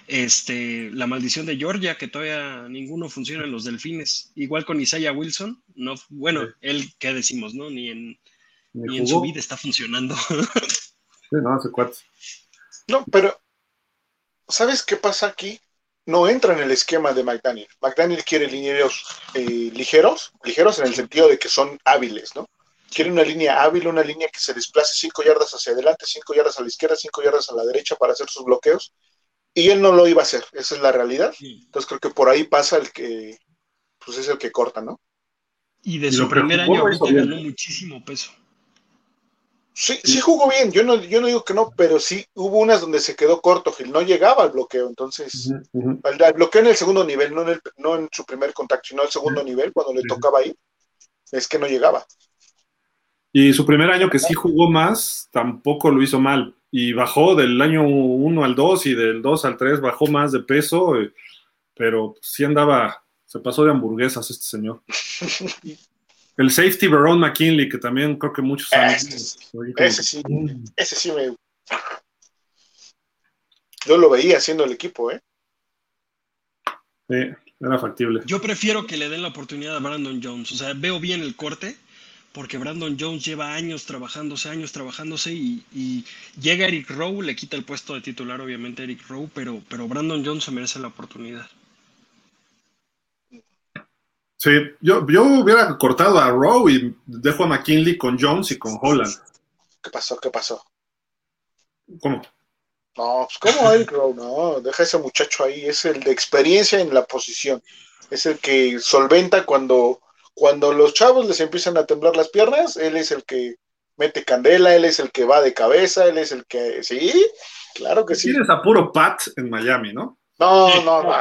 Este, la maldición de Georgia, que todavía ninguno funciona en los delfines. Igual con Isaiah Wilson, no, bueno, él, ¿qué decimos, no? Ni en, ni en su vida está funcionando. sí, no, hace cuatro. No, pero, ¿sabes qué pasa aquí? no entra en el esquema de McDaniel. McDaniel quiere linieros eh, ligeros, ligeros en el sentido de que son hábiles, ¿no? Quiere una línea hábil, una línea que se desplace cinco yardas hacia adelante, cinco yardas a la izquierda, cinco yardas a la derecha para hacer sus bloqueos. Y él no lo iba a hacer, esa es la realidad. Entonces creo que por ahí pasa el que, pues es el que corta, ¿no? Y de su primer año ahorita ganó muchísimo peso. Sí, sí jugó bien, yo no, yo no digo que no, pero sí hubo unas donde se quedó corto, Gil, no llegaba al bloqueo, entonces, Al, bloqueo en el segundo nivel, no en, el, no en su primer contacto, sino al segundo nivel, cuando le tocaba ahí, es que no llegaba. Y su primer año que sí jugó más, tampoco lo hizo mal, y bajó del año 1 al 2 y del 2 al 3 bajó más de peso, eh, pero sí andaba, se pasó de hamburguesas este señor. El safety Baron McKinley, que también creo que muchos ese, ese sí, ese sí me. Yo lo veía haciendo el equipo, ¿eh? Sí, era factible. Yo prefiero que le den la oportunidad a Brandon Jones. O sea, veo bien el corte, porque Brandon Jones lleva años trabajándose, años trabajándose, y, llega Eric Rowe, le quita el puesto de titular, obviamente, Eric Rowe, pero, pero Brandon Jones se merece la oportunidad. Sí, yo, yo hubiera cortado a Rowe y dejo a McKinley con Jones y con Holland. ¿Qué pasó? ¿Qué pasó? ¿Cómo? No, pues ¿cómo Eric Rowe? No, deja ese muchacho ahí, es el de experiencia en la posición. Es el que solventa cuando, cuando los chavos les empiezan a temblar las piernas, él es el que mete candela, él es el que va de cabeza, él es el que... Sí, claro que sí. Tienes a puro Pat en Miami, ¿no? No, no, no.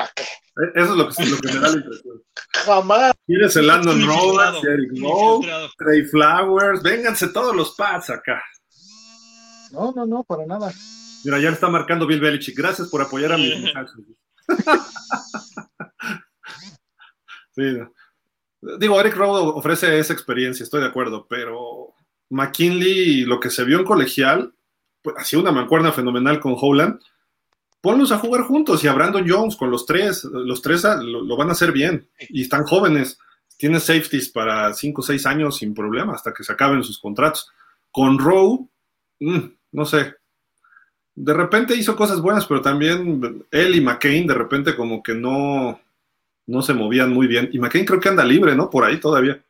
Eso es lo que, lo que me da la impresión. Jamás. Tienes el Landon Roberts, Eric Moe, Trey Flowers. Vénganse todos los pads acá. No, no, no, para nada. Mira, ya está marcando Bill Belichick. Gracias por apoyar a mis muchachos. Sí. Digo, Eric Rowe ofrece esa experiencia, estoy de acuerdo, pero McKinley, lo que se vio en colegial, pues, hacía una mancuerna fenomenal con Howland. Ponlos a jugar juntos y a Brandon Jones con los tres, los tres lo, van a hacer bien y están jóvenes. Tienen safeties para 5 o 6 años sin problema hasta que se acaben sus contratos. Con Rowe, mm, no sé. De repente hizo cosas buenas, pero también él y McCain de repente como que no, no se movían muy bien. Y McCain creo que anda libre, ¿no? Por ahí todavía.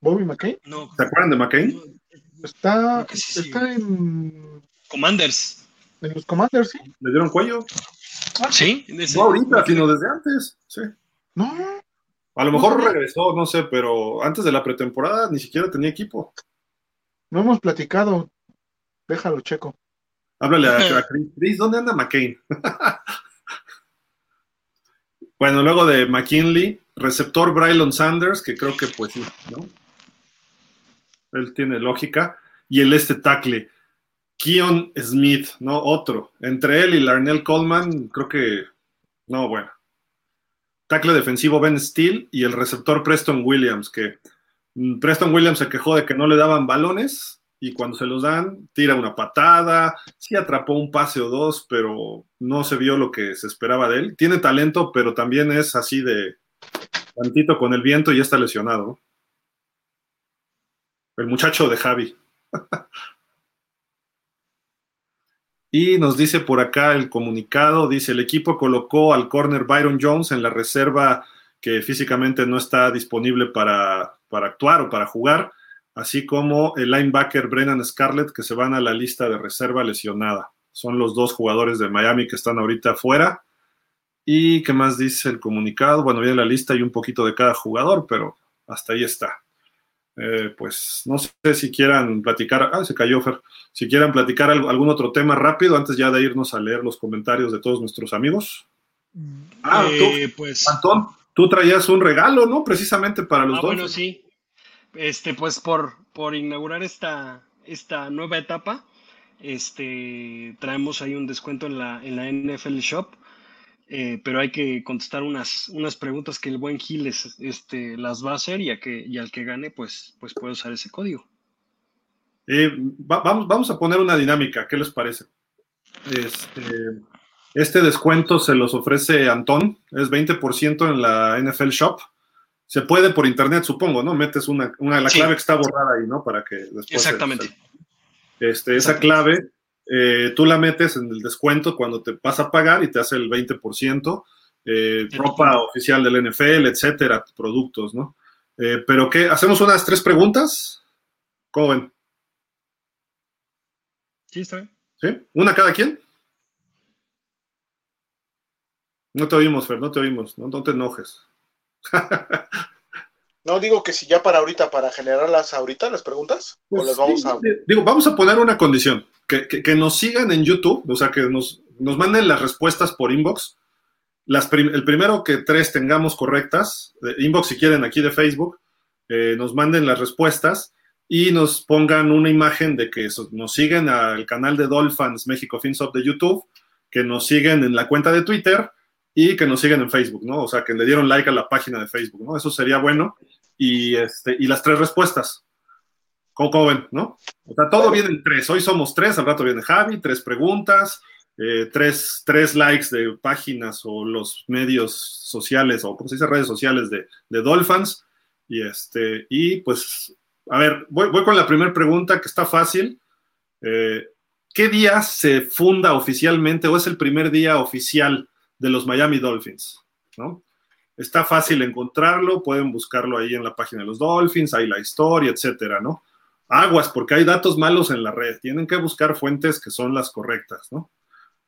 ¿Bobby McCain? No. ¿Se acuerdan de McCain? Está, está en. Commanders. En los Commanders, sí. ¿Le dieron cuello? Sí. No ahorita, sino desde antes. Sí. No. A lo mejor regresó, no sé, pero antes de la pretemporada ni siquiera tenía equipo. No hemos platicado. Déjalo, checo. Háblale a, Chris. ¿dónde anda McCain? bueno, luego de McKinley, receptor Brylon Sanders, que creo que pues sí, ¿no? Él tiene lógica. Y el este tackle, Keon Smith, ¿no? Otro. Entre él y Larnell Coleman, creo que. No, bueno. Tackle defensivo Ben Steele y el receptor Preston Williams, que mm, Preston Williams se quejó de que no le daban balones y cuando se los dan, tira una patada, sí atrapó un pase o dos, pero no se vio lo que se esperaba de él. Tiene talento, pero también es así de tantito con el viento y está lesionado. El muchacho de Javi. y nos dice por acá el comunicado, dice, el equipo colocó al corner Byron Jones en la reserva que físicamente no está disponible para, para actuar o para jugar, así como el linebacker Brennan Scarlett que se van a la lista de reserva lesionada. Son los dos jugadores de Miami que están ahorita fuera. ¿Y qué más dice el comunicado? Bueno, viene la lista y un poquito de cada jugador, pero hasta ahí está. Eh, pues no sé si quieran platicar, ah, se cayó Fer, si quieran platicar algún otro tema rápido antes ya de irnos a leer los comentarios de todos nuestros amigos. Ah, eh, pues... Antón, tú traías un regalo, ¿no? Precisamente para los ah, dos. Bueno, sí. Este, pues por, por inaugurar esta, esta nueva etapa, este, traemos ahí un descuento en la, en la NFL Shop eh, pero hay que contestar unas, unas preguntas que el buen Giles este, las va a hacer y, a que, y al que gane, pues, pues puede usar ese código. Eh, vamos, vamos a poner una dinámica, ¿qué les parece? Este, este descuento se los ofrece Antón, es 20% en la NFL Shop. Se puede por internet, supongo, ¿no? Metes una, una la clave que está borrada ahí, ¿no? Para que después. Exactamente. este, esa clave eh, tú la metes en el descuento cuando te vas a pagar y te hace el 20%, eh, ropa oficial del NFL, etcétera, productos, ¿no? Eh, pero ¿qué? ¿Hacemos unas tres preguntas? ¿Cómo ven? Sí, está bien. ¿Sí? ¿Una cada quien? No te oímos, Fer, no te oímos, no, no te enojes. No digo que si ya para ahorita, para generarlas ahorita, las preguntas, o pues las vamos a. Digo, vamos a poner una condición: que, nos sigan en YouTube, o sea, que nos, nos manden las respuestas por inbox. Las el primero que tres tengamos correctas, inbox si quieren aquí de Facebook, eh, nos manden las respuestas y nos pongan una imagen de que nos siguen al canal de Dolphins México FinSop de YouTube, que nos siguen en la cuenta de Twitter y que nos sigan en Facebook, ¿no? O sea, que le dieron like a la página de Facebook, ¿no? Eso sería bueno. Y, este, y las tres respuestas. ¿Cómo, ven, no? O sea, todo viene en tres. Hoy somos tres, al rato viene Javi, tres preguntas, eh, tres, tres, likes de páginas o los medios sociales, o como se dice, redes sociales de, de Dolphins. Y, este, y pues, a ver, voy, voy con la primera pregunta que está fácil. Eh, ¿Qué día se funda oficialmente o es el primer día oficial de los Miami Dolphins, ¿no? Está fácil encontrarlo, pueden buscarlo ahí en la página de los Dolphins, hay la historia, etcétera, ¿no? Aguas, porque hay datos malos en la red, tienen que buscar fuentes que son las correctas, ¿no?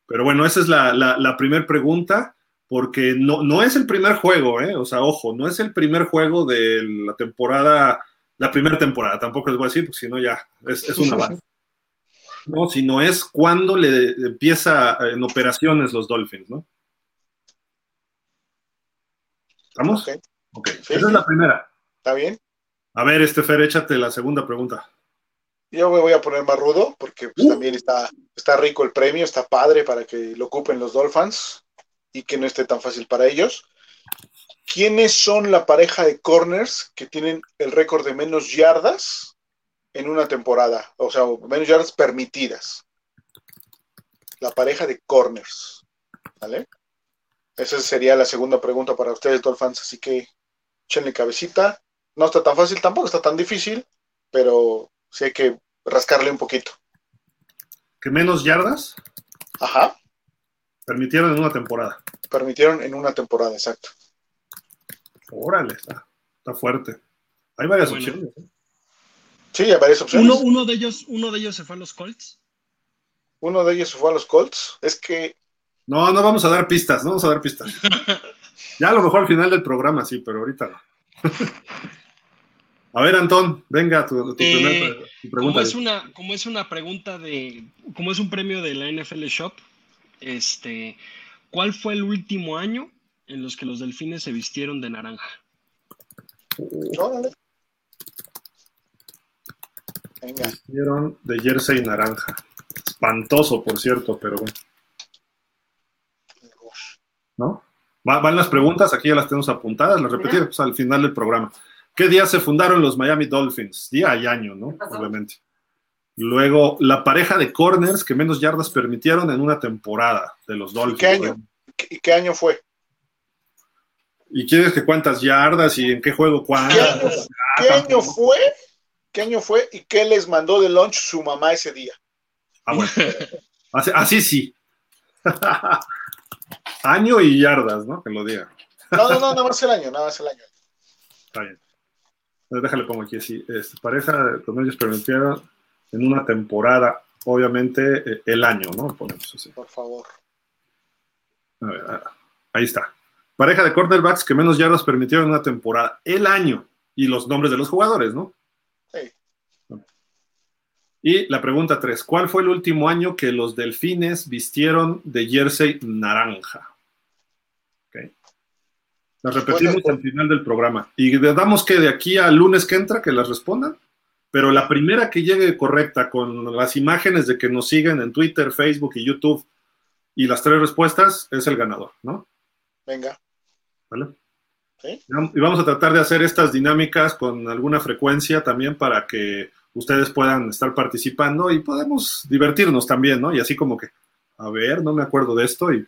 Pero bueno, esa es la, primera pregunta, porque no, no es el primer juego, ¿eh? O sea, ojo, no es el primer juego de la temporada, la primera temporada, tampoco les voy a decir, porque si no ya es, es una base. No, sino es cuando le empieza en operaciones los Dolphins, ¿no? ¿Estamos? Ok. Esa es la primera. ¿Está bien? A ver, Estefer, échate la segunda pregunta. Yo me voy a poner más rudo porque pues, uh. también está, está rico el premio, está padre para que lo ocupen los Dolphins y que no esté tan fácil para ellos. ¿quiénes son la pareja de corners que tienen el récord de menos yardas en una temporada? O sea, menos yardas permitidas. La pareja de corners. ¿Vale? Esa sería la segunda pregunta para ustedes, Dolphins. Así que échenle cabecita. No está tan fácil, tampoco está tan difícil, pero sí hay que rascarle un poquito. ¿Que menos yardas? Ajá. Permitieron en una temporada. Permitieron en una temporada, exacto. Órale, está, está fuerte. Hay varias opciones. ¿eh? Sí, hay varias opciones. Uno, uno, de ellos, uno de ellos se fue a los Colts. Uno de ellos se fue a los Colts. Es que. No, no vamos a dar pistas, no vamos a dar pistas. ya a lo mejor al final del programa sí, pero ahorita no. a ver, Antón, venga, tu, tu, Eh, primer- tu pregunta. Como es, una, como es una pregunta de, como es un premio de la NFL Shop, este, ¿cuál fue el último año en los que los delfines se vistieron de naranja? Órale. Venga. Hicieron de jersey naranja. Espantoso, por cierto, pero bueno, ¿no? Va- van las preguntas, aquí ya las tenemos apuntadas, las repetimos al final del programa. ¿Qué día se fundaron los Miami Dolphins? Día y año, ¿no? Obviamente. Luego, la pareja de corners que menos yardas permitieron en una temporada de los Dolphins. qué año? ¿Qué- ¿Y qué año fue? ¿Y quieres que cuántas yardas y en qué juego ¿Qué año, cuántas? qué año fue? ¿Qué año fue? ¿Y qué les mandó de lunch su mamá ese día? Ah, bueno. Así, así sí. año y yardas, ¿no? Que lo diga. No, no, no, nada más el año, nada más el año. Está bien. Déjale pongo aquí así. Este, pareja con ellos permitieron en una temporada, obviamente, eh, el año, ¿no? Ponemos así. Por favor. A ver, ah, ahí está. Pareja de cornerbacks que menos yardas permitieron en una temporada, el año y los nombres de los jugadores, ¿no? Sí. Y la pregunta tres, ¿cuál fue el último año que los delfines vistieron de jersey naranja? Las repetimos Bueno, al final del programa. Y le damos que de aquí al lunes que entra que las respondan, pero la primera que llegue correcta con las imágenes de que nos siguen en Twitter, Facebook y YouTube y las tres respuestas es el ganador, ¿no? Venga. ¿Vale? Sí. Y vamos a tratar de hacer estas dinámicas con alguna frecuencia también para que ustedes puedan estar participando y podemos divertirnos también, ¿no? Y así como que, a ver, no me acuerdo de esto y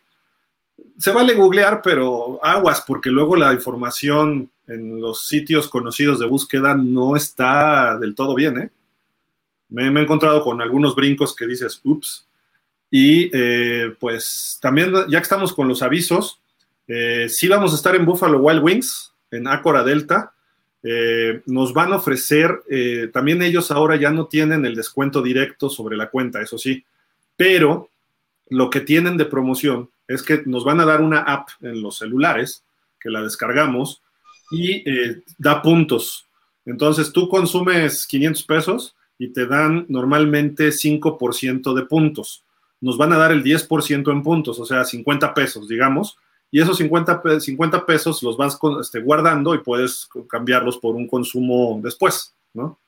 se vale googlear, pero aguas, porque luego la información en los sitios conocidos de búsqueda no está del todo bien, ¿eh? Me, he encontrado con algunos brincos que dices, ups. Y eh, pues también, ya que estamos con los avisos, eh, sí vamos a estar en Buffalo Wild Wings, en Acora Delta. Eh, nos van a ofrecer, eh, también ellos ahora ya no tienen el descuento directo sobre la cuenta, eso sí, pero lo que tienen de promoción es que nos van a dar una app en los celulares, que la descargamos y eh, da puntos. Entonces tú consumes 500 pesos y te dan normalmente 5% de puntos. Nos van a dar el 10% en puntos, o sea, 50 pesos, digamos y esos 50, pe- 50 pesos los vas este, guardando y puedes cambiarlos por un consumo después, ¿no?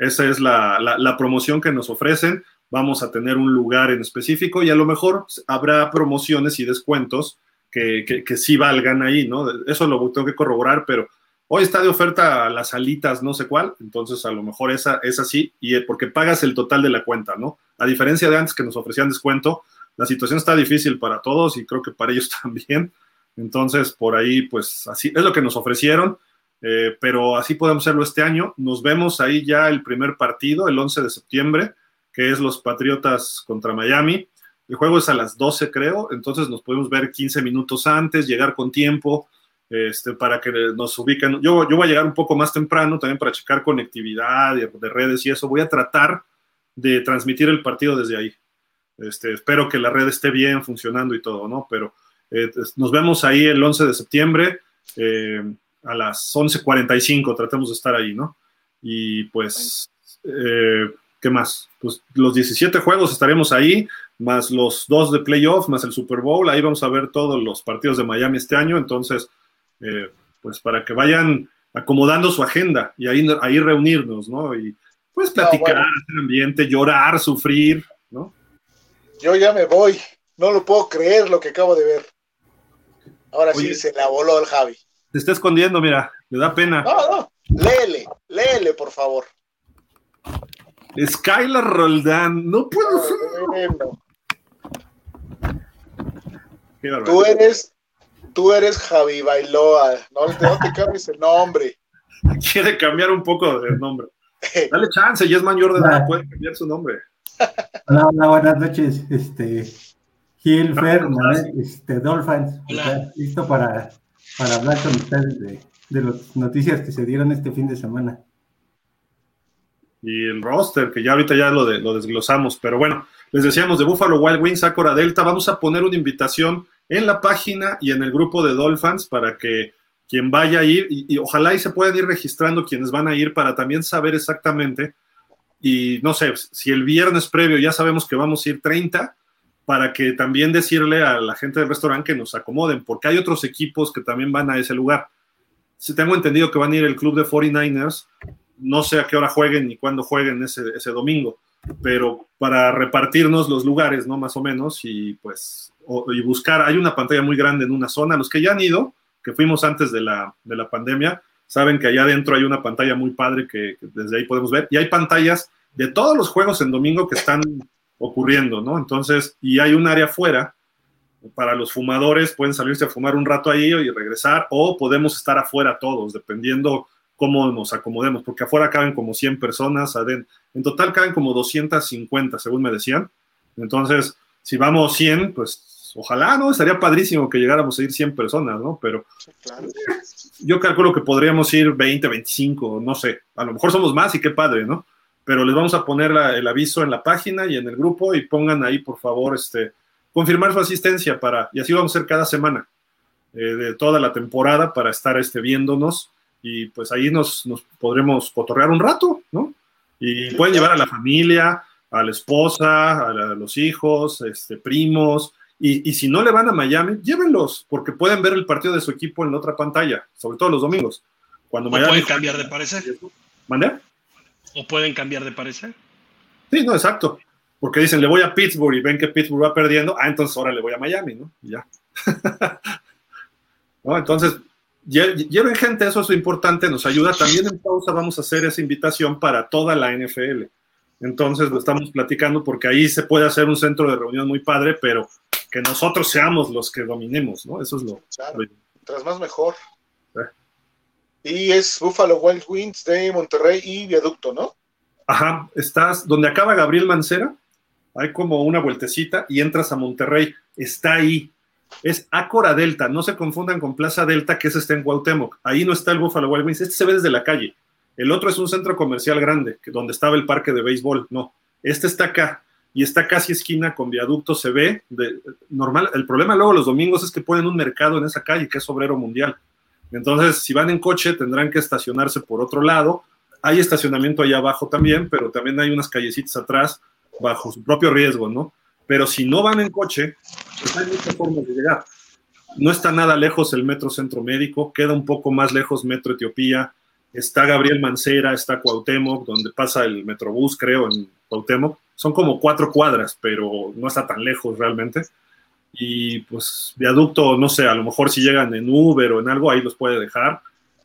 Esa es la promoción que nos ofrecen. Vamos a tener un lugar en específico y a lo mejor habrá promociones y descuentos que, que, sí valgan ahí, ¿no? Eso lo tengo que corroborar, pero hoy está de oferta las alitas, no sé cuál, entonces a lo mejor esa es así, y eh, porque pagas el total de la cuenta, ¿no? A diferencia de antes que nos ofrecían descuento, la situación está difícil para todos y creo que para ellos también. Entonces, por ahí, pues así es lo que nos ofrecieron, eh, pero así podemos hacerlo este año. Nos vemos ahí ya el primer partido, el 11 de septiembre, que es los Patriotas contra Miami. El juego es a las 12, creo, entonces nos podemos ver 15 minutos antes, llegar con tiempo, este, para que nos ubiquen. Yo, yo voy a llegar un poco más temprano también para checar conectividad de, de redes y eso. Voy a tratar de transmitir el partido desde ahí. Este, espero que la red esté bien funcionando y todo, ¿no? Pero eh, nos vemos ahí el 11 de septiembre eh, a las 11.45, tratemos de estar ahí, ¿no? Y pues, eh, ¿qué más? Pues los 17 juegos estaremos ahí, más los dos de playoff, más el Super Bowl, ahí vamos a ver todos los partidos de Miami este año, entonces, eh, pues para que vayan acomodando su agenda y ahí, ahí reunirnos, ¿no? Y pues platicar, No, bueno. hacer ambiente, llorar, sufrir, ¿no? Yo ya me voy. No lo puedo creer lo que acabo de ver. Ahora Oye. sí se la voló el Javi. Se está escondiendo, mira, le da pena. No, no, léele, léele, por favor. Skylar Roldán, no puedo ser. Tú eres, tú eres Javi Bailoa, no, no te cambies el nombre. Quiere cambiar un poco de nombre. Dale chance, ya es mayor de edad, puede cambiar su nombre. Hola, hola, buenas noches. Este, Gil, Fer, este, Dolphins, listo para, para hablar con ustedes de, de las noticias que se dieron este fin de semana. Y el roster, que ya ahorita ya lo, de, lo desglosamos, pero bueno, les decíamos de Buffalo Wild Wings, Acora Delta, vamos a poner una invitación en la página y en el grupo de Dolphins para que quien vaya a ir, y, ojalá y se puedan ir registrando quienes van a ir para también saber exactamente, y no sé, si el viernes previo ya sabemos que vamos a ir 30, para que también decirle a la gente del restaurante que nos acomoden, porque hay otros equipos que también van a ese lugar. Si tengo entendido que van a ir el club de 49ers, no sé a qué hora jueguen ni cuándo jueguen ese, ese domingo, pero para repartirnos los lugares, ¿no? Más o menos, y pues, y buscar, hay una pantalla muy grande en una zona, los que ya han ido, que fuimos antes de la, de la pandemia, saben que allá adentro hay una pantalla muy padre que, desde ahí podemos ver, y hay pantallas de todos los juegos en domingo que están ocurriendo, ¿no? Entonces, y hay un área afuera para los fumadores, pueden salirse a fumar un rato ahí y regresar, o podemos estar afuera todos, dependiendo cómo nos acomodemos, porque afuera caben como 100 personas, en total caben como 250, según me decían. Entonces, si vamos 100, pues ojalá, ¿no? Estaría padrísimo que llegáramos a ir 100 personas, ¿no? Pero yo calculo que podríamos ir 20, 25, no sé. A lo mejor somos más y qué padre, ¿no? Pero les vamos a poner el aviso en la página y en el grupo y pongan ahí, por favor, este, confirmar su asistencia para, y así vamos a hacer cada semana eh, de toda la temporada para estar este, viéndonos y pues ahí nos, nos podremos cotorrear un rato, ¿no? Y pueden llevar a la familia, a la esposa, a, los hijos, este, primos, y, si no le van a Miami, llévenlos, porque pueden ver el partido de su equipo en la otra pantalla, sobre todo los domingos. Cuando ¿O pueden cambiar de parecer? ¿Mande? ¿O pueden cambiar de parecer? Sí, no, exacto. Porque dicen, le voy a Pittsburgh y ven que Pittsburgh va perdiendo, ah, entonces ahora le voy a Miami, ¿no? ya. ¿No? Entonces, lleven gente, eso es importante, nos ayuda. También en pausa vamos a hacer esa invitación para toda la NFL. Entonces lo estamos platicando porque ahí se puede hacer un centro de reunión muy padre, pero que nosotros seamos los que dominemos, ¿no? Eso es lo. Claro, mientras más mejor. Y es Buffalo Wild Wings de Monterrey y Viaducto, ¿no? Ajá, estás donde acaba Gabriel Mancera, hay como una vueltecita y entras a Monterrey, está ahí. Es Acora Delta, no se confundan con Plaza Delta, que es está en Cuauhtémoc. Ahí no está el Buffalo Wild Wings, este se ve desde la calle. El otro es un centro comercial grande, donde estaba el parque de béisbol. No, este está acá y está casi esquina con viaducto, se ve normal. El problema luego los domingos es que ponen un mercado en esa calle que es obrero mundial. Entonces, si van en coche, tendrán que estacionarse por otro lado. Hay estacionamiento allá abajo también, pero también hay unas callecitas atrás bajo su propio riesgo, ¿no? Pero si no van en coche, hay muchas formas de llegar. No está nada lejos el Metro Centro Médico, queda un poco más lejos Metro Etiopía, está Gabriel Mancera, está Cuauhtémoc, donde pasa el Metrobús, creo, en Cuauhtémoc. Son como cuatro cuadras, pero no está tan lejos realmente. Y pues viaducto, no sé, a lo mejor si llegan en Uber o en algo, ahí los puede dejar.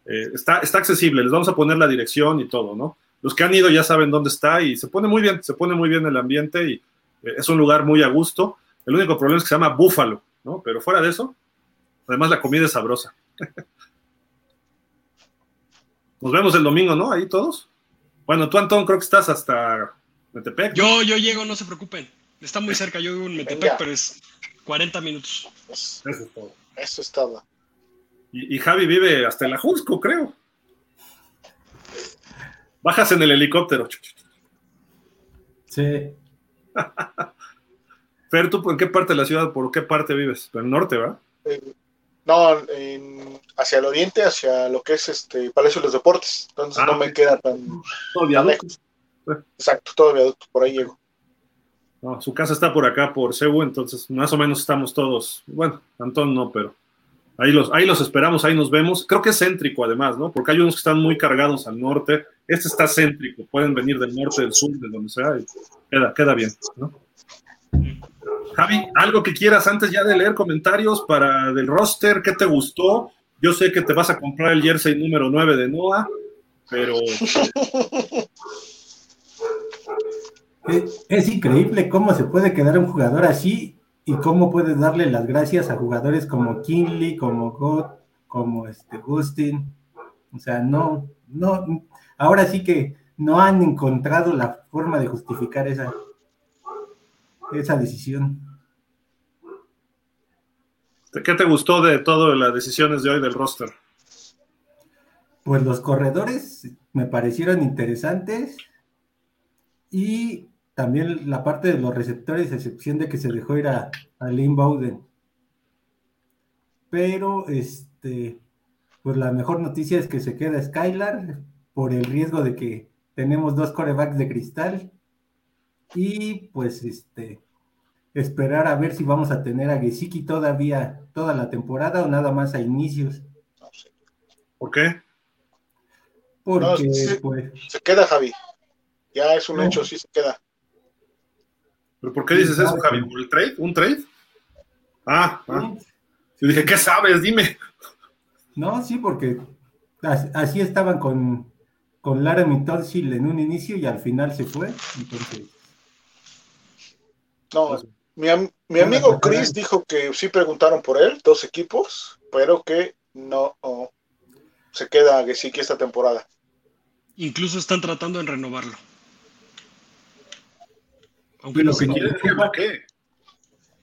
Eh, está, está accesible, les vamos a poner la dirección y todo, ¿no? Los que han ido ya saben dónde está y se pone muy bien, se pone muy bien el ambiente y eh, es un lugar muy a gusto. El único problema es que se llama Búfalo, ¿no? Pero fuera de eso, además la comida es sabrosa. Nos vemos el domingo, ¿no? Ahí todos. Bueno, tú, Antón, creo que estás hasta Metepec. Yo, yo llego, no se preocupen. Está muy cerca, yo vivo en Metepec, pero es 40 minutos. Eso es todo. Eso es todo. Y, Javi vive hasta el Ajusco, creo. Bajas en el helicóptero. Sí. Fer, ¿tú en qué parte de la ciudad, por qué parte vives? En el norte, ¿verdad? Eh, no, hacia el oriente, hacia lo que es este Palacio de los Deportes. Entonces no ah, me queda tan, lejos. Exacto, todo viaducto, por ahí llego. No, su casa está por acá, por Cebu, entonces más o menos estamos todos. Bueno, Antón no, pero ahí los, ahí los esperamos, ahí nos vemos. Creo que es céntrico además, ¿no? Porque hay unos que están muy cargados al norte. Este está céntrico, pueden venir del norte, del sur, de donde sea, y queda, queda bien, ¿no? Javi, algo que quieras antes ya de leer comentarios para del roster, ¿qué te gustó? yo sé que te vas a comprar el jersey número 9 de Noah, pero... Es, increíble cómo se puede quedar un jugador así y cómo puedes darle las gracias a jugadores como Kinley, como God, como este Gustin. O sea, no, no, ahora sí que no han encontrado la forma de justificar esa, esa decisión. ¿Qué te gustó de todas las decisiones de hoy del roster? Pues los corredores me parecieron interesantes y también la parte de los receptores, a excepción de que se dejó ir a, a Lynn Bowden. Pero este, pues la mejor noticia es que se queda Skylar por el riesgo de que tenemos dos corebacks de cristal y pues este esperar a ver si vamos a tener a Gesicki todavía toda la temporada o nada más a inicios. ¿Por qué? Porque se, pues, se queda Javi. Ya es un hecho, sí se queda. ¿Pero por qué dices eso, Javi? ¿Por el trade? ¿Un trade? Ah, ah. Yo dije, ¿qué sabes? Dime. No, sí, porque así estaban con, con Laramie Tonsil en un inicio y al final se fue. Entonces. No, pues, mi, amigo Chris dijo que sí preguntaron por él, dos equipos, pero que no se queda que sí que esta temporada. Incluso están tratando de renovarlo. Aunque lo, que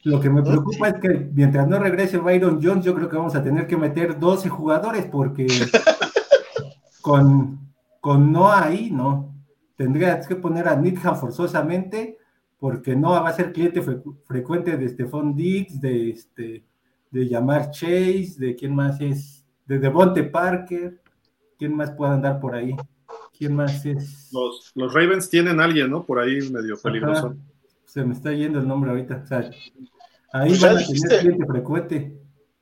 lo que me preocupa es que mientras no regrese Byron Jones, yo creo que vamos a tener que meter 12 jugadores porque con, con Noah ahí, ¿no? Tendrías que poner a Nidham forzosamente porque no va a ser cliente frecuente de Stephon Diggs, de, este, de Yamar Chase, de quién más es, de Devonte Parker, quién más puede andar por ahí, quién más es. Los, los Ravens tienen a alguien, ¿no? Por ahí medio peligroso. Se me está yendo el nombre ahorita. O sea, ahí pues van a tener cliente frecuente.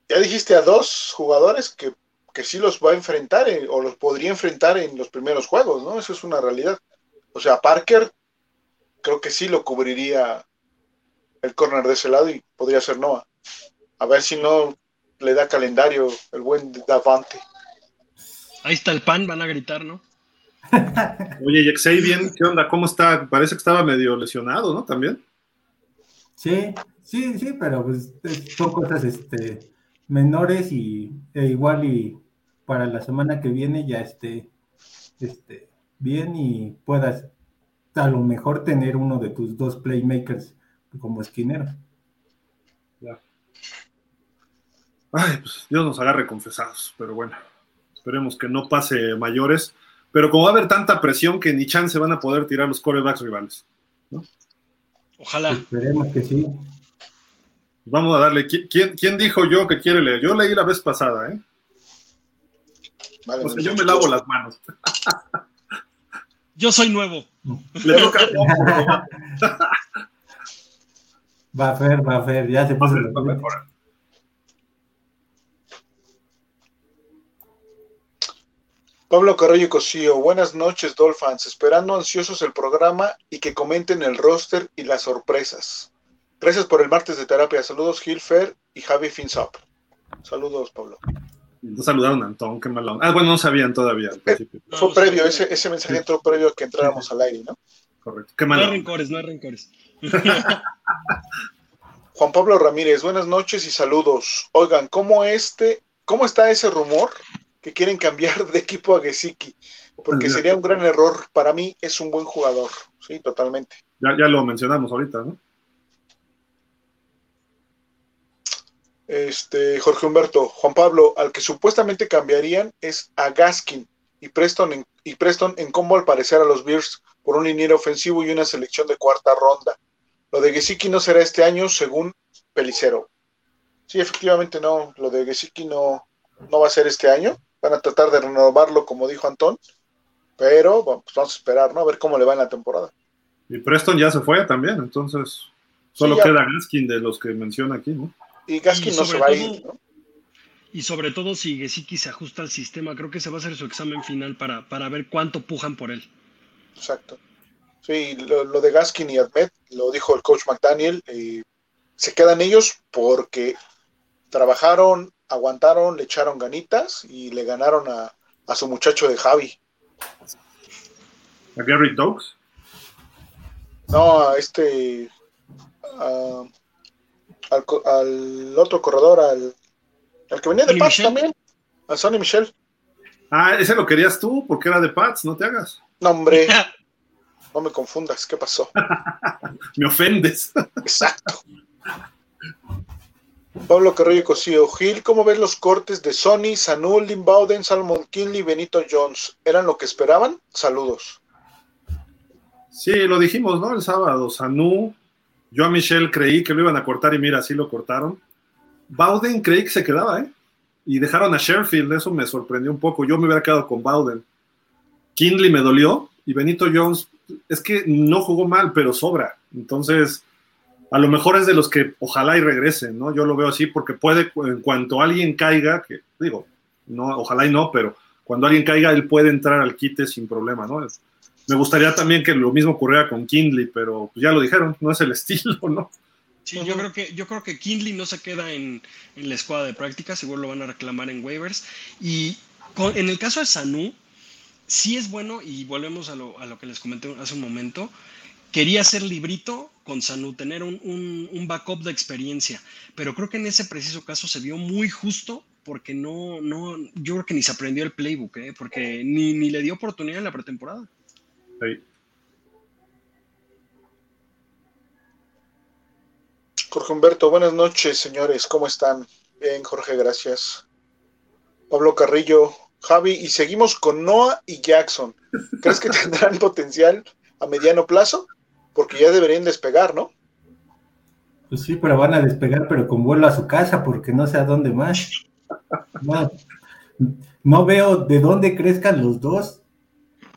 Ya dijiste a dos jugadores que, que sí los va a enfrentar o los podría enfrentar en los primeros juegos, ¿no? Eso es una realidad. O sea, Parker creo que sí lo cubriría el corner de ese lado y podría ser Noah. A ver si no le da calendario el buen Davante. Ahí está el pan, van a gritar, ¿no? Oye, bien, ¿qué onda? ¿Cómo está? Parece que estaba medio lesionado, ¿no? También. Sí, sí, sí, pero pues son cosas este, menores y e igual y para la semana que viene ya esté este, bien y puedas a lo mejor tener uno de tus dos playmakers como esquinero. Ay, pues Dios nos agarre confesados, pero bueno, esperemos que no pase mayores. Pero como va a haber tanta presión que ni chance van a poder tirar los corebacks rivales. Ojalá. Esperemos que sí. Vamos a darle. ¿Quién, quién dijo yo que quiere leer? Yo leí la vez pasada, ¿eh? o sea, yo me lavo las manos. Yo soy nuevo. Le toca. va a ver, va a ver, ya se puso. Pablo Carrillo Cosío, buenas noches, Dolphins. Esperando ansiosos el programa y que comenten el roster y las sorpresas. Gracias por el martes de terapia. Saludos, Gilfer y Javi Finsop. Saludos, Pablo. No saludaron a Antón, qué malo. Ah, bueno, no sabían todavía al principio. fue previo, ese, ese mensaje entró previo a que entráramos al aire, ¿no? Correcto. Qué No hay rencores, no hay rencores. Juan Pablo Ramírez, buenas noches y saludos. Oigan, ¿cómo este, cómo está ese rumor que quieren cambiar de equipo a Gesicki? Porque sería un gran error. Para mí es un buen jugador, sí, totalmente. Ya, ya lo mencionamos ahorita, ¿no? Este, Jorge Humberto, Juan Pablo, al que supuestamente cambiarían es a Gaskin y Preston en, y Preston en cómo al parecer a los Bears por un liniero ofensivo y una selección de cuarta ronda. Lo de Gesicki no será este año, según Pelicero. Sí, efectivamente no, lo de Gesicki no, no va a ser este año. Van a tratar de renovarlo, como dijo Antón, pero pues vamos a esperar, ¿no? A ver cómo le va en la temporada. Y Preston ya se fue también, entonces solo queda Gaskin de los que menciona aquí, ¿no? Y Gaskin no se va a ir, ¿no? Y sobre todo si Gesicki se ajusta al sistema, creo que se va a hacer su examen final para, para ver cuánto pujan por él. Exacto. Sí, lo, de Gaskin y Admet, lo dijo el coach McDaniel, se quedan ellos porque trabajaron aguantaron, le echaron ganitas y le ganaron a, a su muchacho de Javi. ¿A Gary Dogs? No, a este. a- al, al otro corredor, al, al que venía de ¿Sonny Paz Michel? también, a Sonny Michel. Ah, ese lo querías tú porque era de Pats, no te hagas. No, hombre, no me confundas, ¿qué pasó? Me ofendes. Exacto. Pablo Carrillo Cosío, Gil, ¿cómo ves los cortes de Sony, Sanu, Lynn Bowden, Salmon Kinley, Benito Jones? ¿Eran lo que esperaban? Saludos. Sí, lo dijimos, ¿no? El sábado, Sanu. Yo a Michelle creí que lo iban a cortar y mira, sí lo cortaron. Bowden creí que se quedaba, ¿eh? Y dejaron a Sherfield, eso me sorprendió un poco. Yo me hubiera quedado con Bowden. Kinley me dolió y Benito Jones, es que no jugó mal, pero sobra. Entonces, a lo mejor es de los que ojalá y regresen, ¿no? Yo lo veo así porque puede, en cuanto alguien caiga, que digo, no, ojalá y no, pero cuando alguien caiga, él puede entrar al quite sin problema, ¿no? Es- me gustaría también que lo mismo ocurriera con Kindley, pero pues ya lo dijeron, no es el estilo, ¿no? Sí, yo creo que, yo creo que Kindley no se queda en, en la escuadra de práctica, seguro lo van a reclamar en waivers. Y con- en el caso de Sanu, sí es bueno, y volvemos a lo, a lo que les comenté hace un momento, quería ser librito con Sanu, tener un, un- un backup de experiencia, pero creo que en ese preciso caso se vio muy justo porque no, no, yo creo que ni se aprendió el playbook, ¿eh? porque ni, ni le dio oportunidad en la pretemporada. Sí. Jorge Humberto, buenas noches, señores. ¿Cómo están? Bien, Jorge, gracias. Pablo Carrillo, Javi, y seguimos con Noah y Jackson. ¿Crees que tendrán potencial a mediano plazo? Porque ya deberían despegar, ¿no? Pues sí, pero van a despegar, pero con vuelo a su casa, porque no sé a dónde más. No, no veo de dónde crezcan los dos.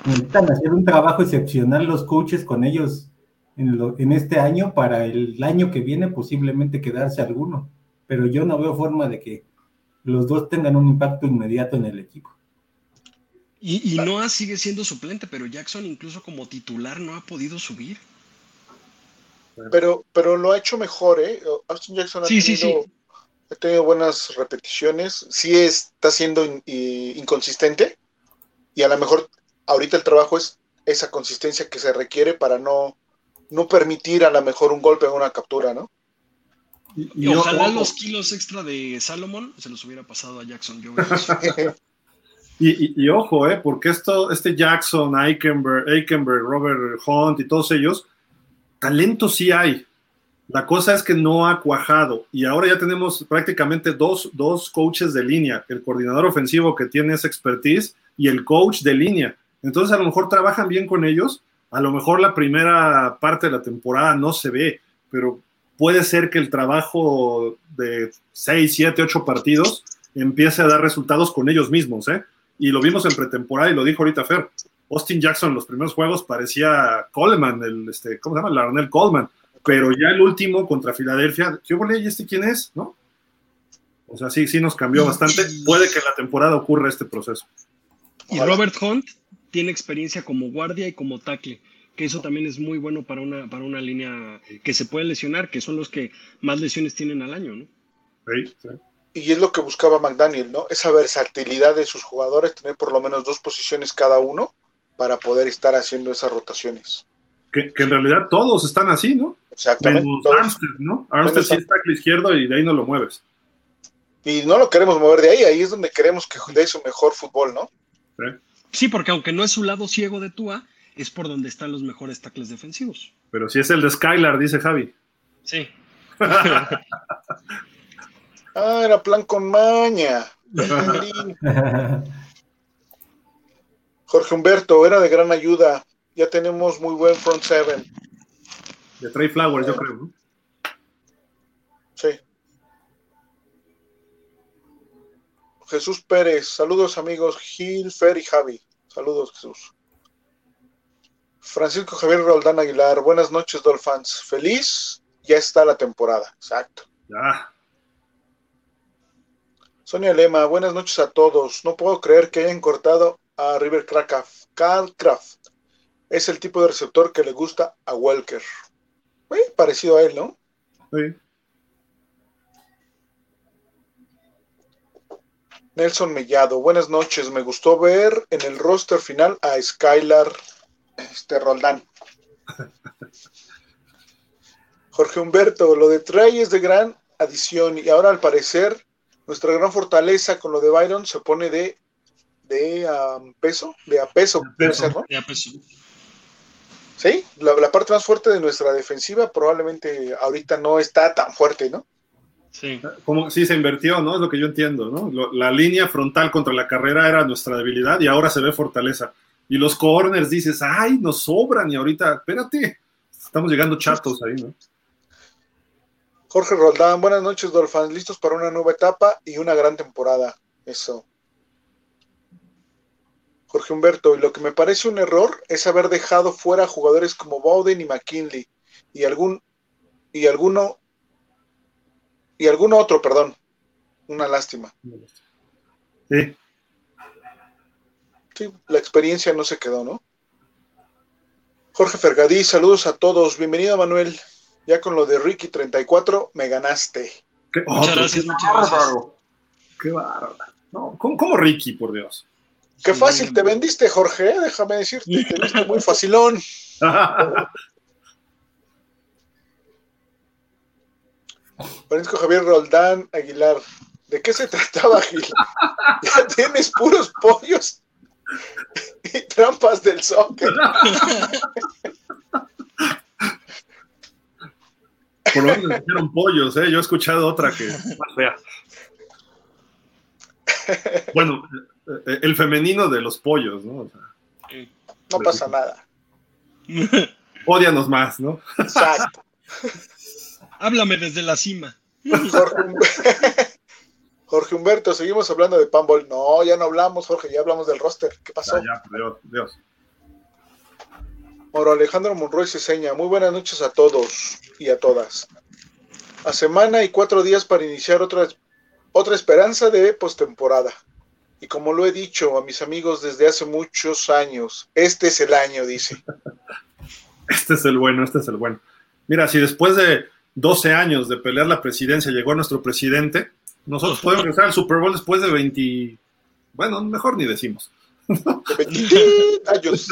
Necesitan hacer un trabajo excepcional los coaches con ellos en, lo- en este año para el año que viene posiblemente quedarse alguno. Pero yo no veo forma de que los dos tengan un impacto inmediato en el equipo. Y, y Noah sigue siendo suplente, pero Jackson incluso como titular no ha podido subir. Pero, pero lo ha hecho mejor, ¿eh? Austin Jackson ha Sí, sí, tenido, sí. ha tenido buenas repeticiones. Sí está siendo in- inconsistente y a lo mejor ahorita el trabajo es esa consistencia que se requiere para no, no permitir a lo mejor un golpe en una captura, ¿no? Y, ojalá ojo, los kilos extra de Salomon se los hubiera pasado a Jackson. Yo y- y- y ojo, ¿eh? Porque esto, este Jackson, Eikenberg, Eikenberg, Robert Hunt y todos ellos, talento sí hay. La cosa es que no ha cuajado y ahora ya tenemos prácticamente dos, dos coaches de línea, el coordinador ofensivo que tiene esa expertise y el coach de línea. Entonces a lo mejor trabajan bien con ellos, a lo mejor la primera parte de la temporada no se ve, pero puede ser que el trabajo de 6, 7, 8 partidos empiece a dar resultados con ellos mismos, ¿eh? Y lo vimos en pretemporada y lo dijo ahorita Fer. Austin Jackson en los primeros juegos parecía Coleman, el, este, ¿cómo se llama? Larnell Coleman. Pero ya el último contra Filadelfia, ¿qué volé? ¿Y este quién es? ¿No? O sea, sí, sí nos cambió bastante. Puede que en la temporada ocurra este proceso. Y Robert Hunt tiene experiencia como guardia y como tackle, que eso también es muy bueno para una, para una línea que se puede lesionar, que son los que más lesiones tienen al año, ¿no? Sí, sí. Y es lo que buscaba McDaniel, ¿no? Esa versatilidad de sus jugadores, tener por lo menos dos posiciones cada uno para poder estar haciendo esas rotaciones. Que, que en realidad todos están así, ¿no? Exactamente. Menos todos. Armstead, ¿no? Armstead sí está al izquierdo y de ahí no lo mueves. Y no lo queremos mover de ahí, ahí es donde queremos que dé su mejor fútbol, ¿no? Sí, porque aunque no es su lado ciego de Tua, es por donde están los mejores tackles defensivos. Pero si es el de Skylar, dice Javi. Sí. Ah, era plan con maña. Jorge Humberto, era de gran ayuda. Ya tenemos muy buen front seven. De Trey Flowers, yo creo, ¿no? Jesús Pérez, saludos amigos Gil, Fer y Javi. Saludos Jesús. Francisco Javier Roldán Aguilar, buenas noches Dolphins. Feliz, ya está la temporada. Exacto. Ya. Sonia Lema, buenas noches a todos. No puedo creer que hayan cortado a River Kraft es el tipo de receptor que le gusta a Welker. Muy parecido a él, ¿no? Sí. Nelson Mellado, buenas noches. Me gustó ver en el roster final a Skylar este, Roldán. Jorge Humberto, lo de Trey es de gran adición y ahora al parecer nuestra gran fortaleza con lo de Byron se pone de, de um, peso, de a peso, de peso, ¿no? de a peso. Sí, la, la, parte más fuerte de nuestra defensiva probablemente ahorita no está tan fuerte, ¿no? Sí. Como sí se invirtió, ¿no? Es lo que yo entiendo, ¿no? Lo, la línea frontal contra la carrera era nuestra debilidad y ahora se ve fortaleza. Y los corners dices, ay, nos sobran y ahorita, espérate, estamos llegando chatos ahí, ¿no? Jorge Roldán, buenas noches, Dolphins, listos para una nueva etapa y una gran temporada. Eso. Jorge Humberto, y lo que me parece un error es haber dejado fuera a jugadores como Bowden y McKinley y algún y alguno y alguno otro, perdón. Una lástima. Sí. Sí, la experiencia no se quedó, ¿no? Jorge Fergadí, saludos a todos. Bienvenido, Manuel. Ya con lo de Ricky 34, me ganaste. ¿Qué, muchas gracias, muchas gracias. Qué bárbaro. No, ¿cómo, ¿cómo, Ricky, por Dios? Qué fácil te vendiste, Jorge, ¿eh? déjame decirte, te viste muy facilón. Francisco Javier Roldán Aguilar, ¿de qué se trataba, Gil? Ya tienes puros pollos y trampas del soccer. Por lo menos dijeron pollos, ¿eh? Yo he escuchado otra que más fea. Bueno, eh, el femenino de los pollos, ¿no? O sea, no pasa nada. Odianos más, ¿no? Exacto. Háblame desde la cima. Jorge, Humberto, seguimos hablando de Pambol. No, ya no hablamos, Jorge, ya hablamos del roster. ¿Qué pasó? Ya, ya Dios, Dios. Moro Alejandro Monroy se seña. Muy buenas noches a todos y a todas. A semana y cuatro días para iniciar otra, otra esperanza de postemporada. Y como lo he dicho a mis amigos desde hace muchos años, este es el año, dice. Este es el bueno, este es el bueno. Mira, si después de 12 años de pelear la presidencia llegó nuestro presidente, nosotros podemos regresar al Super Bowl después de 20, bueno, mejor ni decimos. 20 años.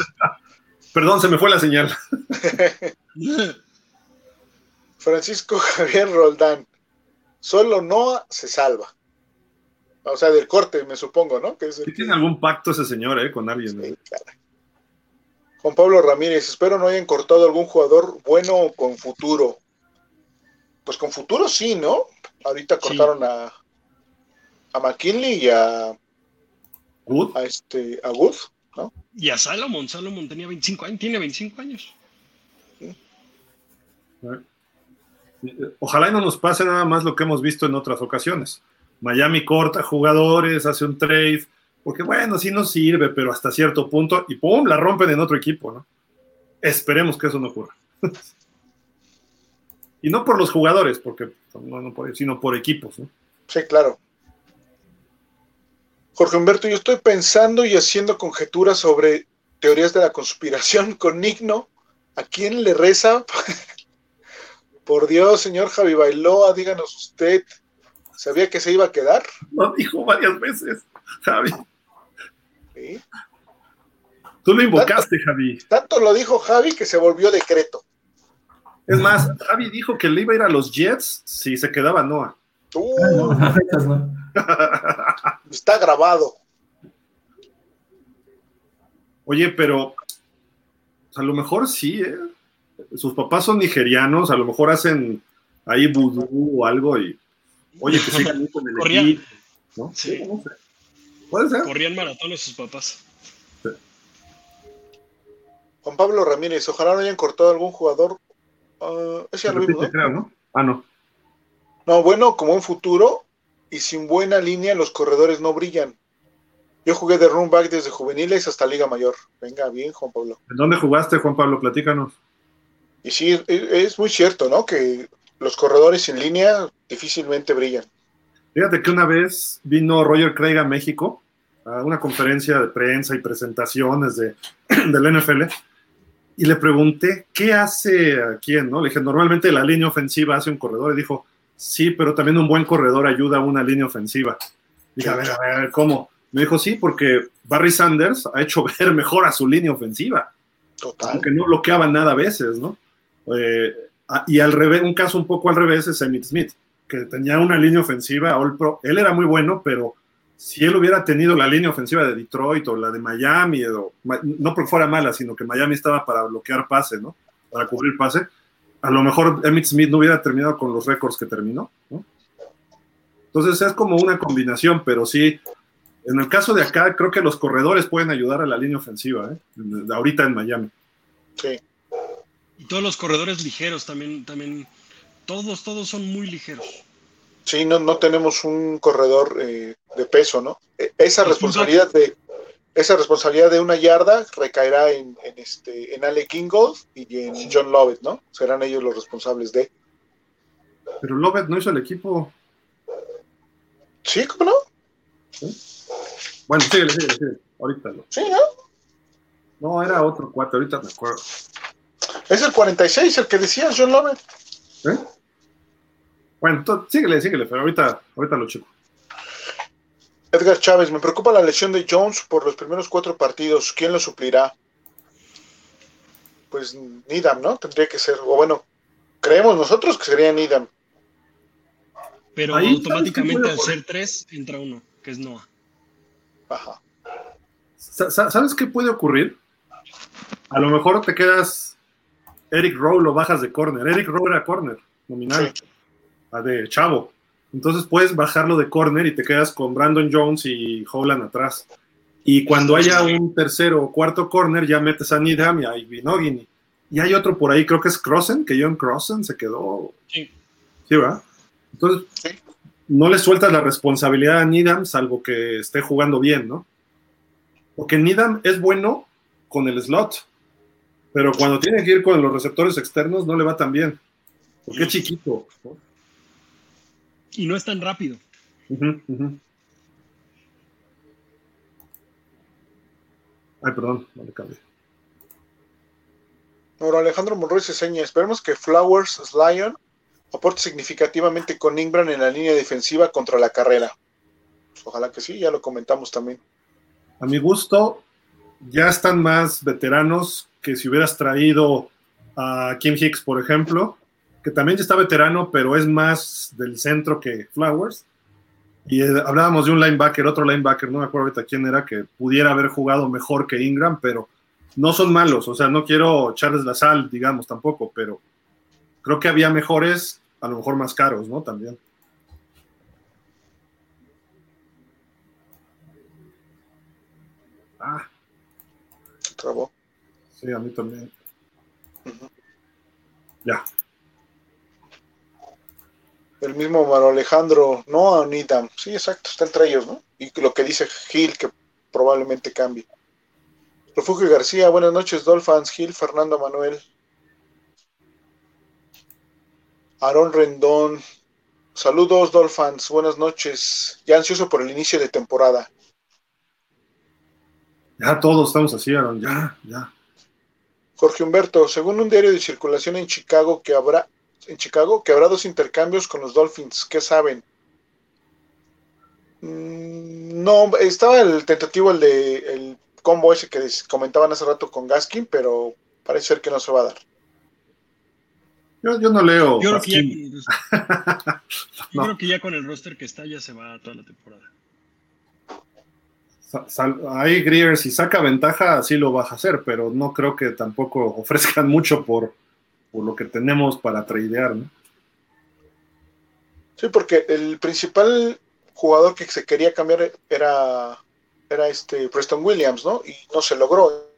Perdón, se me fue la señal. Francisco Javier Roldán. Solo Noah se salva. O sea, del corte, me supongo, ¿no? Que ¿Tiene algún pacto ese señor, eh, con alguien? Sí. Juan Pablo Ramírez, espero no hayan cortado algún jugador bueno con futuro. Pues con futuro sí, ¿no? Ahorita cortaron a, a McKinley y a, Good. a este a Good. ¿no? Y a Salomon, Salomon tenía 25 años, tiene 25 años. Ojalá y no nos pase nada más lo que hemos visto en otras ocasiones. Miami corta jugadores, hace un trade, porque bueno, sí nos sirve, pero hasta cierto punto, y ¡pum! la rompen en otro equipo, ¿no? Esperemos que eso no ocurra. y no por los jugadores, porque no, no por, sino por equipos, ¿no? Sí, claro. Jorge Humberto, yo estoy pensando y haciendo conjeturas sobre teorías de la conspiración con Nigno. ¿A quién le reza? Por Dios, señor Javi Bailoa, díganos usted, ¿sabía que se iba a quedar? Lo dijo varias veces, Javi. ¿Sí? Tú lo invocaste, tanto, Javi. Tanto lo dijo Javi que se volvió decreto. Es más, Javi dijo que le iba a ir a los Jets si se quedaba Noah. Uh, está grabado. Oye, pero a lo mejor sí, ¿eh? Sus papás son nigerianos, a lo mejor hacen ahí vudú o algo y, oye, que sigan con el Corrían, equipo, ¿no? Sí. No sé. Puede ser. Corrían maratones sus papás. Sí. Juan Pablo Ramírez, ojalá no hayan cortado algún jugador. Uh, Repite, mismo, ¿no? creo, ¿no? Ah, no. No, bueno, como un futuro y sin buena línea los corredores no brillan. Yo jugué de run back desde juveniles hasta Liga Mayor. Venga, bien, Juan Pablo. ¿En dónde jugaste, Juan Pablo? Platícanos. Y sí, es, es muy cierto, ¿no? Que los corredores sin línea difícilmente brillan. Fíjate que una vez vino Roger Craig a México a una conferencia de prensa y presentaciones de, del NFL y le pregunté, ¿qué hace a quién? ¿no? Le dije, normalmente la línea ofensiva hace un corredor y dijo, sí, pero también un buen corredor ayuda a una línea ofensiva. Dije, a ver, a ver, a ver, ¿cómo? Me dijo, sí, porque Barry Sanders ha hecho ver mejor a su línea ofensiva. Total. Aunque no bloqueaba nada a veces, ¿no? Eh, y al revés, un caso un poco al revés es Emmitt Smith, que tenía una línea ofensiva All Pro. Él era muy bueno, pero si él hubiera tenido la línea ofensiva de Detroit o la de Miami, o, no porque fuera mala, sino que Miami estaba para bloquear pase, ¿no? Para cubrir pase, a lo mejor Emmitt Smith no hubiera terminado con los récords que terminó, ¿no? Entonces es como una combinación, pero sí, en el caso de acá, creo que los corredores pueden ayudar a la línea ofensiva, ¿eh? Ahorita en Miami. Sí. Y todos los corredores ligeros también, también, todos, todos son muy ligeros. Sí, no, no tenemos un corredor eh, de peso, ¿no? E, esa responsabilidad de esa responsabilidad de una yarda recaerá en, en este en Ale Kingold y en John Lovett, ¿no? Serán ellos los responsables de. Pero Lovett no hizo el equipo. Sí, ¿cómo no? Bueno, síguele, síguele, síguele. Ahorita no. Sí, ¿no? No, era otro cuate, ahorita me acuerdo. Es el 46, el que decía John Lovett. ¿Eh? Bueno, to- síguele, síguele, pero ahorita, ahorita lo checo. Edgar Chávez, me preocupa la lesión de Jones por los primeros cuatro partidos. ¿Quién lo suplirá? Pues Needham, ¿no? Tendría que ser, o bueno, creemos nosotros que sería Needham. Pero Ahí, ¿sabes automáticamente al ser tres, entra uno, que es Noah. Ajá. Sa- sa- ¿Sabes qué puede ocurrir? A lo mejor te quedas Eric Rowe lo bajas de corner. Eric Rowe era corner, nominal, Sí. De chavo. Entonces puedes bajarlo de corner y te quedas con Brandon Jones y Holland atrás. Y cuando haya un tercero o cuarto corner, ya metes a Needham y a Vinogini. Y hay otro por ahí, creo que es Crossen, que John Crossen se quedó. Sí. Sí, ¿verdad? Entonces, Sí. no le sueltas la responsabilidad a Needham, salvo que esté jugando bien, ¿no? Porque Needham es bueno con el slot, pero cuando tiene que ir con los receptores externos no le va tan bien. Porque es chiquito. ¿no? Y no es tan rápido. Ay, perdón, no le cambié. Ahora Alejandro Monroy se seña. Esperemos que Flowers Lion aporte significativamente con Ingram en la línea defensiva contra la carrera. Pues ojalá que sí, ya lo comentamos también. A mi gusto, ya están más veteranos que si hubieras traído a Kim Hicks, por ejemplo, que también ya está veterano, pero es más del centro que Flowers. Y eh, hablábamos de un linebacker, otro linebacker, no me acuerdo ahorita quién era, que pudiera haber jugado mejor que Ingram, pero no son malos. O sea, no quiero echarles la sal, digamos, tampoco, pero creo que había mejores, a lo mejor más caros, ¿no? También. Ah, trabó. sí, a mí también. Ya. El mismo Maro Alejandro, no a Needham. Sí, exacto, está entre ellos, ¿no? Y lo que dice Gil, que probablemente cambie. Refugio García, buenas noches, Dolphins, Gil, Fernando Manuel. Aarón Rendón, saludos, Dolphins, buenas noches. Ya ansioso por el inicio de temporada. Ya todos estamos así, Aaron. Ya, ya. Jorge Humberto, según un diario de circulación en Chicago que habrá en Chicago que habrá dos intercambios con los Dolphins, ¿qué saben? Mm, No, estaba el tentativo el de el combo ese que comentaban hace rato con Gaskin, pero parece ser que no se va a dar. Yo, yo no leo. Yo creo, que ya, yo No. creo que ya con el roster que está ya se va toda la temporada. Ahí Greer, si saca ventaja, sí lo va a hacer, pero no creo que tampoco ofrezcan mucho por, por lo que tenemos para tradear, ¿no? Sí, porque el principal jugador que se quería cambiar era era este Preston Williams, ¿no? Y no se logró.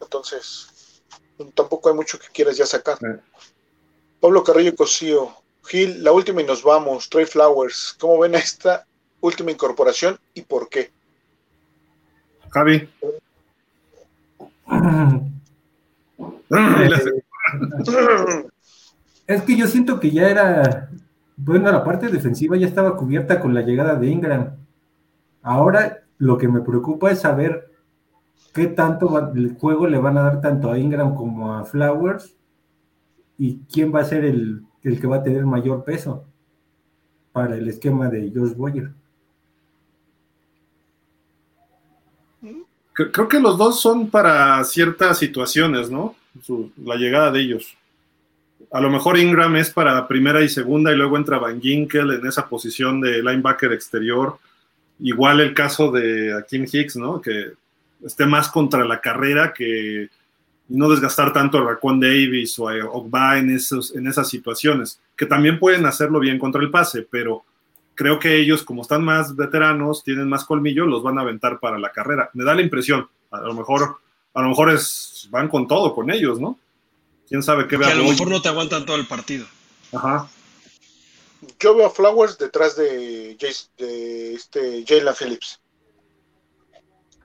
Entonces, tampoco hay mucho que quieras ya sacar. Eh. Pablo Carrillo Cosío, Gil, la última y nos vamos. Trey Flowers, ¿cómo ven a esta última incorporación y por qué? Javi. Es que yo siento que ya era, bueno, la parte defensiva ya estaba cubierta con la llegada de Ingram. Ahora lo que me preocupa es saber qué tanto va- el juego le van a dar tanto a Ingram como a Flowers y quién va a ser el, el que va a tener mayor peso para el esquema de George Boyer. Creo que los dos son para ciertas situaciones, ¿no? La llegada de ellos. A lo mejor Ingram es para primera y segunda y luego entra Van Ginkel en esa posición de linebacker exterior. Igual el caso de Akim Hicks, ¿no? Que esté más contra la carrera que no desgastar tanto a Raquan Davis o a Ogba en, esos, en esas situaciones, que también pueden hacerlo bien contra el pase, pero creo que ellos, como están más veteranos, tienen más colmillo, los van a aventar para la carrera. Me da la impresión, a lo mejor, a lo mejor es, van con todo con ellos, ¿no? Quién sabe qué a lo mejor no te aguantan todo el partido. Ajá. Yo veo a Flowers detrás de, de este Jalen Phillips.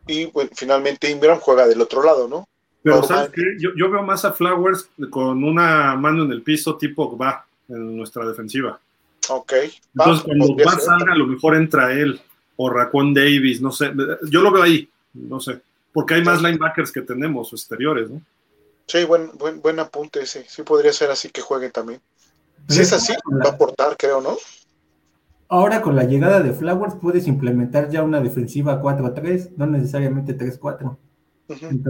Y bueno, finalmente Ingram juega del otro lado, ¿no? Pero ¿sabes qué? Yo, veo más a Flowers con una mano en el piso tipo va en nuestra defensiva. Ok. Entonces, cuando va salga, a lo mejor entra él o Racón Davis, no sé. Yo lo veo ahí, no sé. Porque hay más linebackers que tenemos, exteriores, ¿no? Sí, buen, buen, buen apunte ese. Sí podría ser así que jueguen también. Si es así, va a aportar, creo, ¿no? Ahora con la llegada de Flowers puedes implementar ya una defensiva 4-3, no necesariamente 3-4.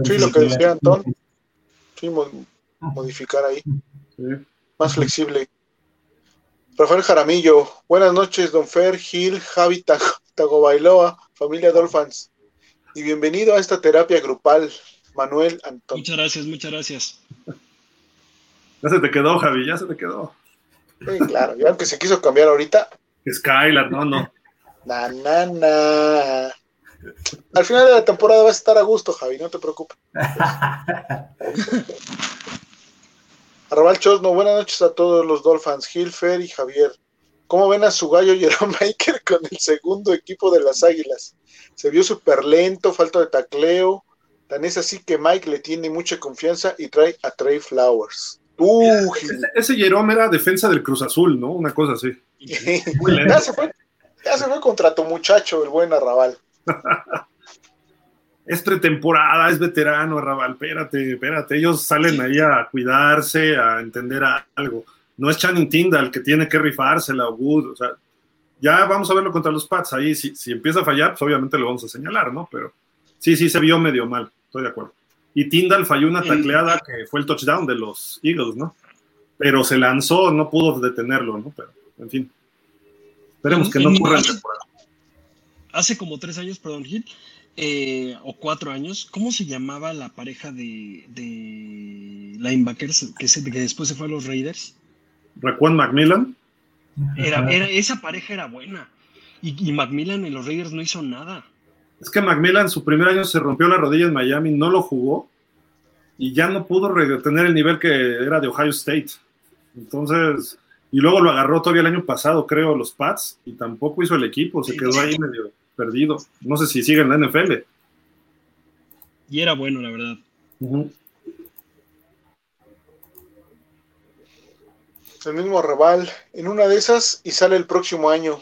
sí, lo que decía Anton. Sí, modificar ahí. Más flexible. Rafael Jaramillo, buenas noches, don Fer, Gil, Javi Bailoa, familia Dolphins. Y bienvenido a esta terapia grupal, Manuel Antón. Muchas gracias, muchas gracias. Ya se te quedó, Javi, ya se te quedó. Sí, claro, ya aunque se quiso cambiar ahorita. Skylar, no, no. Na, na, na. Al final de la temporada vas a estar a gusto, Javi, no te preocupes. Arrabal Chosno, buenas noches a todos los Dolphins, Fer y Javier. ¿Cómo ven a su gallo Jerome Maker con el segundo equipo de las Águilas? Se vio súper lento, falta de tacleo. Tan es así que Mike le tiene mucha confianza y trae a Trey Flowers. Uh, ese, Jerome era defensa del Cruz Azul, ¿no? Una cosa así. ya, se fue, ya se fue contra tu muchacho, el buen Arrabal. es pretemporada, es veterano, Arrabal, espérate, espérate, ellos salen ahí a cuidarse, a entender algo. No es Channing Tyndall que tiene que rifársela o Wood, o sea, ya vamos a verlo contra los Pats ahí, si, si empieza a fallar, pues obviamente lo vamos a señalar, ¿no? Pero sí, sí, se vio medio mal, estoy de acuerdo. Y Tyndall falló una tacleada que fue el touchdown de los Eagles, ¿no? Pero se lanzó, no pudo detenerlo, ¿no? Pero, en fin. Esperemos que no ocurra en temporada. Hace como tres años, perdón, Gil, eh, o cuatro años, ¿cómo se llamaba la pareja de, de linebackers que, que, después se fue a los Raiders? Raquan Macmillan. Era, esa pareja era buena. Y, y, Macmillan en los Raiders no hizo nada. Es que Macmillan su primer año se rompió la rodilla en Miami, no lo jugó y ya no pudo retener el nivel que era de Ohio State. Entonces, y luego lo agarró todavía el año pasado, creo, los Pats, y tampoco hizo el equipo, se quedó ahí medio perdido. No sé si sigue en la NFL. Y era bueno, la verdad. El mismo rival en una de esas y sale el próximo año.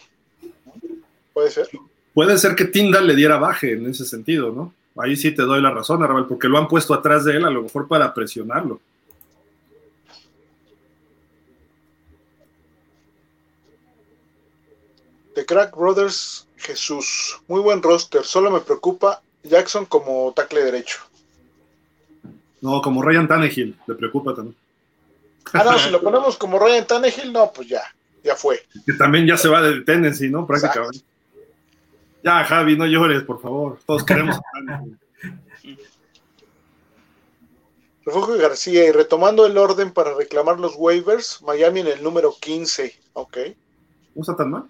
Puede ser. Puede ser que Tyndall le diera baje en ese sentido, ¿no? Ahí sí te doy la razón, Arrabal, porque lo han puesto atrás de él a lo mejor para presionarlo. The Crack Brothers Jesús, muy buen roster, solo me preocupa Jackson como tackle derecho. No, como Ryan Tannehill, le preocupa también. Ah, no, si lo ponemos como Ryan Tannehill, no, pues ya, ya fue. Que también ya se va de Tennessee, ¿no? Prácticamente. Ya, Javi, no llores, por favor. Todos queremos a. Refugio García, y retomando el orden para reclamar los waivers, Miami en el número 15, ok. ¿No está tan mal?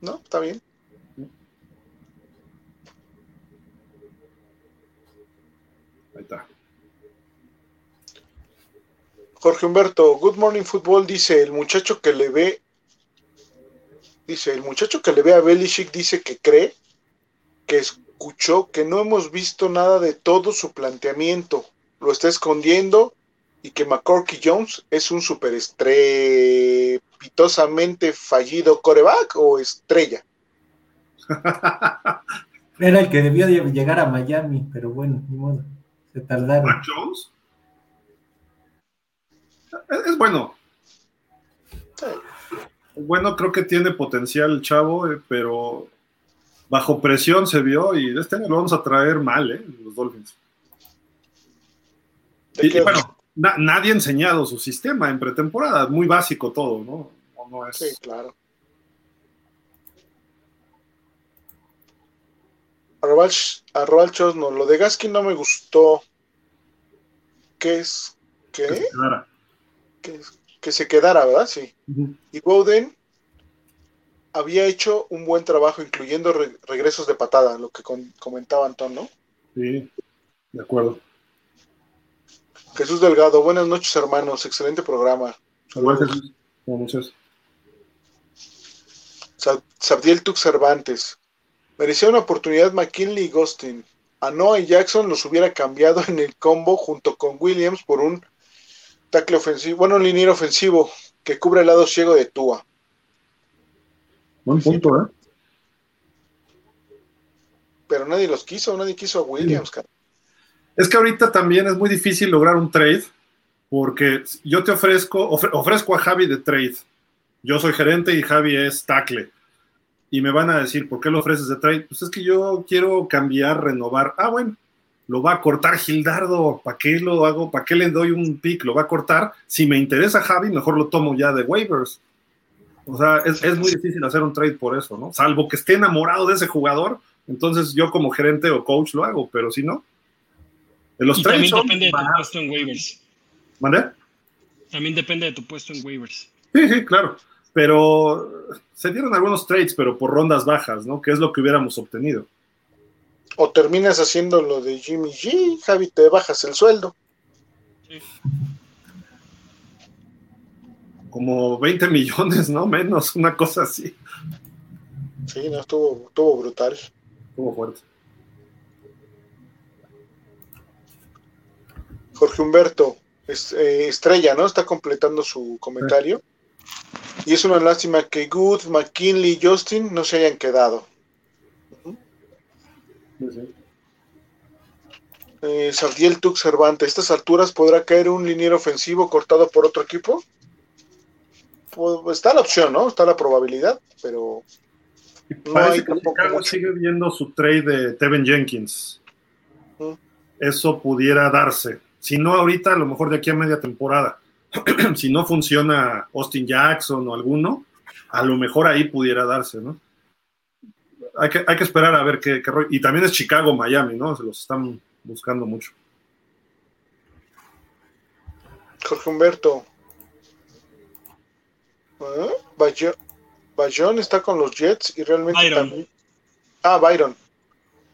No, está bien. Ahí está. Jorge Humberto, Good Morning Football dice, el muchacho que le ve, dice, el muchacho que le ve a Belichick dice que cree que escuchó que no hemos visto nada de todo su planteamiento, lo está escondiendo y que McCorky Jones es un superestrella estrepitosamente fallido coreback o estrella? Era el que debió llegar a Miami, pero bueno, ni modo. Se tardaron. Jones? Es, bueno. Bueno, creo que tiene potencial el chavo, eh, pero bajo presión se vio y este año lo vamos a traer mal, ¿eh? Los Dolphins. Y, bueno, nadie ha enseñado su sistema en pretemporada, muy básico todo, ¿no? no es... Sí, claro. Arroba no, lo de Gaskin no me gustó. ¿Qué es? ¿Qué? Que se quedara. Que, se quedara, ¿verdad? Sí. Y Bowden había hecho un buen trabajo, incluyendo regresos de patada, lo que comentaba Antón, ¿no? Sí, de acuerdo. Jesús Delgado, buenas noches, hermanos. Excelente programa. Buenas noches. Sabdiel Tux Cervantes. Merecía una oportunidad McKinley y Gostin. A Noah y Jackson los hubiera cambiado en el combo junto con Williams por un tackle ofensivo, bueno, un liniero ofensivo que cubre el lado ciego de Tua. Buen punto, ¿eh? Pero nadie los quiso, nadie quiso a Williams, Es que ahorita también es muy difícil lograr un trade, porque yo te ofrezco, ofrezco a Javi de trade. Yo soy gerente y Javi es tackle. Y me van a decir, ¿por qué lo ofreces de trade? Pues es que yo quiero cambiar, renovar. Ah, bueno, lo va a cortar Gildardo. ¿Para qué lo hago? ¿Para qué le doy un pick? Lo va a cortar. Si me interesa Javi, mejor lo tomo ya de waivers. O sea, es, muy difícil hacer un trade por eso, ¿no? Salvo que esté enamorado de ese jugador, entonces yo como gerente o coach lo hago, pero si no. los y también depende de tu puesto en waivers. ¿Vale? También depende de tu puesto en waivers. Sí, sí, claro. Pero se dieron algunos trades, pero por rondas bajas, ¿no? Que es lo que hubiéramos obtenido. O terminas haciendo lo de Jimmy G, Javi, te bajas el sueldo. Sí como 20 millones, ¿no? Menos, una cosa así. Sí, no, estuvo, estuvo brutal. Estuvo fuerte. Jorge Humberto, eh, Estrella, ¿no? Está completando su comentario. Y es una lástima que Good, McKinley y Justin no se hayan quedado. Eh, Tux Cervantes, ¿a estas alturas podrá caer un liniero ofensivo cortado por otro equipo? pues está la opción, ¿no? Está la probabilidad, pero no hay que Chicago sigue viendo su trade de Tevin Jenkins. Eso pudiera darse. Si no ahorita, a lo mejor de aquí a media temporada. si no funciona Austin Jackson o alguno, a lo mejor ahí pudiera darse, ¿no? Hay que, hay que esperar a ver qué, qué Y también es Chicago, Miami, ¿no? Se los están buscando mucho. Jorge Humberto, ¿Eh? Bayon está con los Jets y realmente también. Ah, Byron.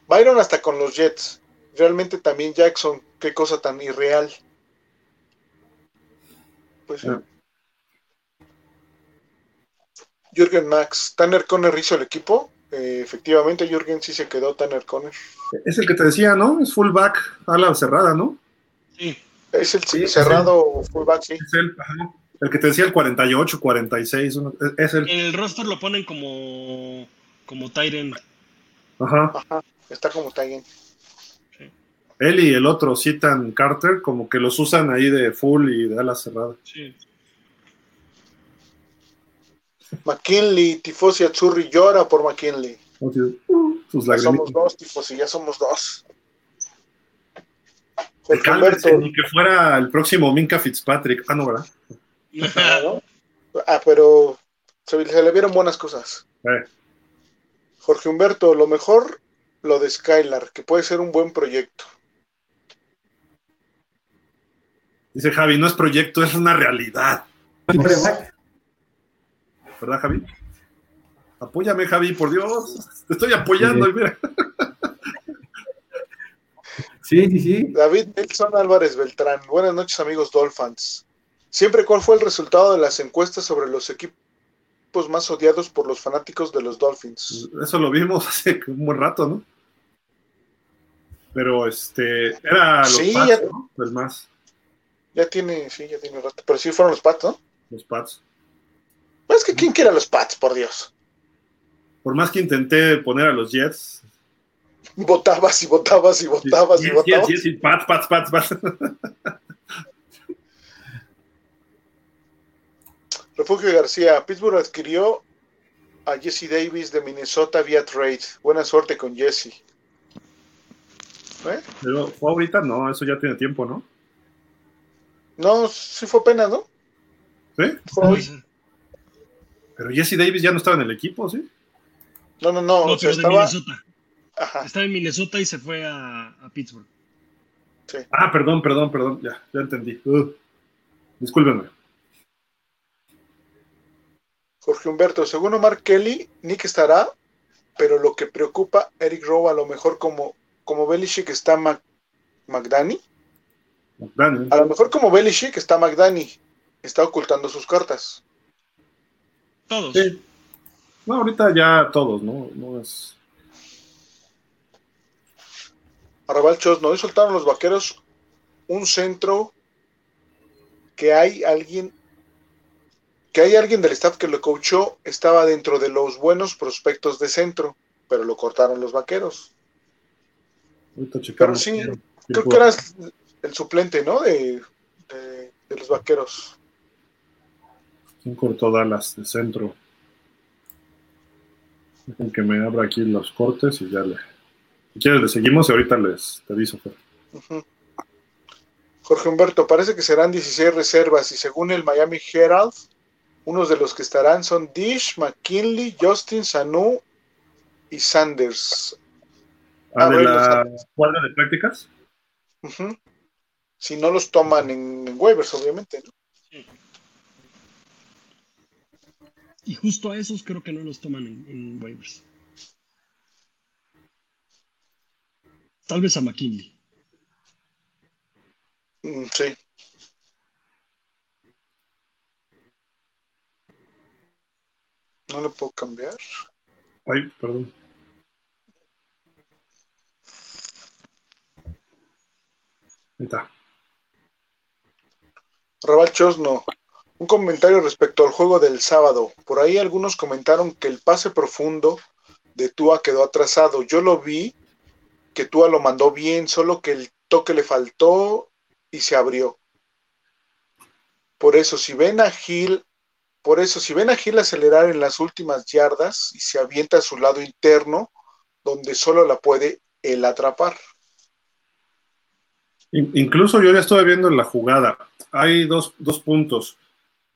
Byron hasta con los Jets. Realmente también Jackson, qué cosa tan irreal. Pues sí. Jürgen Max, Tanner Conner hizo el equipo. Eh, efectivamente, Jürgen sí se quedó Tanner Conner. Es el que te decía, ¿no? Es fullback a la cerrada, ¿no? Sí. Es el cerrado fullback, sí. Es el, el que te decía el 48, 46, es el... el roster lo ponen como, como Tyren. Ajá. Ajá. Está como Tyren. Él y el otro, Citan Carter, como que los usan ahí de full y de ala cerrada. Sí. McKinley, Tifosi Azzurri llora por McKinley. ya somos dos, Tifosi, ya somos dos. ni que fuera el próximo Minka Fitzpatrick. Ah, no, ¿verdad? Ah, pero se, le vieron buenas cosas. Eh. Jorge Humberto, lo mejor lo de Skylar, que puede ser un buen proyecto. Dice Javi, no es proyecto, es una realidad. ¿Verdad, Javi? Apóyame, Javi, por Dios. Te estoy apoyando. Sí, sí, sí. David Nelson Álvarez Beltrán. Buenas noches, amigos Dolphins. Siempre, ¿cuál fue el resultado de las encuestas sobre los equipos más odiados por los fanáticos de los Dolphins? Eso lo vimos hace un buen rato, ¿no? Pero este, era los Pats, ¿no? El más. Ya tiene, sí, ya tiene rato. Pero sí fueron los Pats, ¿no? Los Pats. Es que ¿quién quiere a los Pats, por Dios? Por más que intenté poner a los Jets. Votabas y votabas y votabas y votabas. Sí, sí, Pats, Pats, Pats, Pats. Refugio García, Pittsburgh adquirió a Jesse Davis de Minnesota vía trade. Buena suerte con Jesse. ¿Eh? Pero fue ahorita, no, eso ya tiene tiempo, ¿no? No, sí fue apenas, ¿no? ¿Sí? Fue Pero Jesse Davis ya no estaba en el equipo, ¿sí? No, no, no. No, pero de Minnesota. Estaba en Minnesota y se fue a, Pittsburgh. Sí. Ah, perdón, perdón, perdón. Ya, ya entendí. Uh, discúlpenme. Jorge Humberto, según Omar Kelly, Nick estará, pero lo que preocupa Eric Rowe a lo mejor como, como Belichick está Mac, McDani. A lo mejor como Belichick está McDani, está ocultando sus cartas. Todos. No, ahorita ya todos, ¿no? No es. Arrabal ¿no? Hoy soltaron los vaqueros un centro que hay alguien que hay alguien del staff que lo coachó estaba dentro de los buenos prospectos de centro, pero lo cortaron los vaqueros. Pero sí, creo que era el suplente, ¿no? De, de, los vaqueros. ¿Quién cortó Dallas de centro? Dejen que me abra aquí los cortes y ya le. Si quieres, le seguimos y ahorita les te aviso. Jorge Humberto, parece que serán 16 reservas y según el Miami Herald, unos de los que estarán son Dish, McKinley, Justin, Sanu y Sanders. ¿A de la cuadra de prácticas? Si no los toman en, waivers, obviamente, ¿no? Y justo a esos creo que no los toman en, waivers. Tal vez a McKinley. Mm, sí. No lo puedo cambiar. Ay, perdón. Ahí está. Raval Chosno, un comentario respecto al juego del sábado. Por ahí algunos comentaron que el pase profundo de Tua quedó atrasado. Yo lo vi, que Tua lo mandó bien, solo que el toque le faltó y se abrió. Por eso, si ven a Gil por eso, si ven a Gil acelerar en las últimas yardas y se avienta a su lado interno, donde solo la puede él atrapar. Incluso yo ya estuve viendo en la jugada. Hay dos, puntos.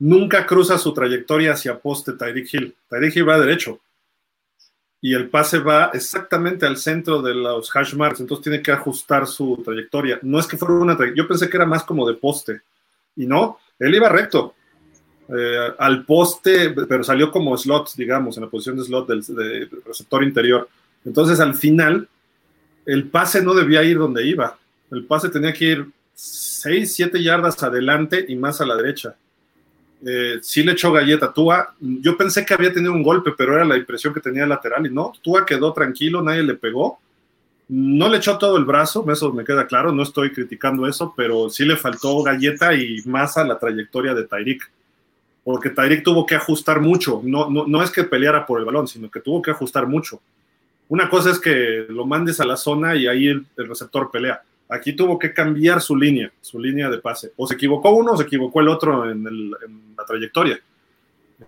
Nunca cruza su trayectoria hacia poste Tyreek Hill. Tyreek Hill va derecho. Y el pase va exactamente al centro de los hash marks. Entonces tiene que ajustar su trayectoria. No es que fuera una trayectoria. Yo pensé que era más como de poste. Y no, él iba recto. Eh, al poste, pero salió como slot, digamos, en la posición de slot del, receptor interior. Entonces, al final, el pase no debía ir donde iba. El pase tenía que ir 6, 7 yardas adelante y más a la derecha. Eh, sí le echó galleta a Tua. Yo pensé que había tenido un golpe, pero era la impresión que tenía lateral y no. Tua quedó tranquilo, nadie le pegó. No le echó todo el brazo, eso me queda claro, no estoy criticando eso, pero sí le faltó galleta y más a la trayectoria de Tyreek porque Tyreek tuvo que ajustar mucho. No, no, es que peleara por el balón, sino que tuvo que ajustar mucho. Una cosa es que lo mandes a la zona y ahí el, receptor pelea. Aquí tuvo que cambiar su línea, su línea de pase. O se equivocó uno o se equivocó el otro en, la trayectoria.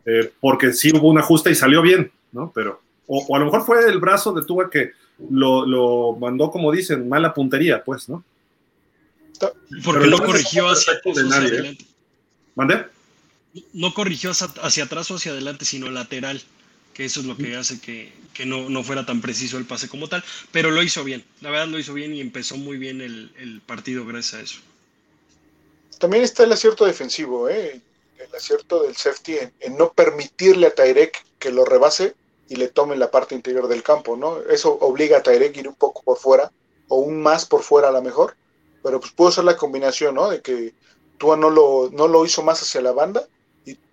Eh, porque sí hubo un ajuste y salió bien, ¿no? Pero, o, a lo mejor fue el brazo de Tuba que lo, mandó, como dicen, mala puntería, pues, ¿no? Porque lo corrigió hacia, ¿eh? ¿Mandé? no corrigió hacia, atrás o hacia adelante, sino lateral, que eso es lo que hace que, no, fuera tan preciso el pase como tal, pero lo hizo bien, la verdad lo hizo bien y empezó muy bien el, partido gracias a eso. También está el acierto defensivo, ¿eh? El acierto del safety en, no permitirle a Tyrek que lo rebase y le tome la parte interior del campo, ¿no? Eso obliga a Tyrek a ir un poco por fuera o un más por fuera a lo mejor, pero pues pudo ser la combinación, ¿no? De que Tua no lo, no lo hizo más hacia la banda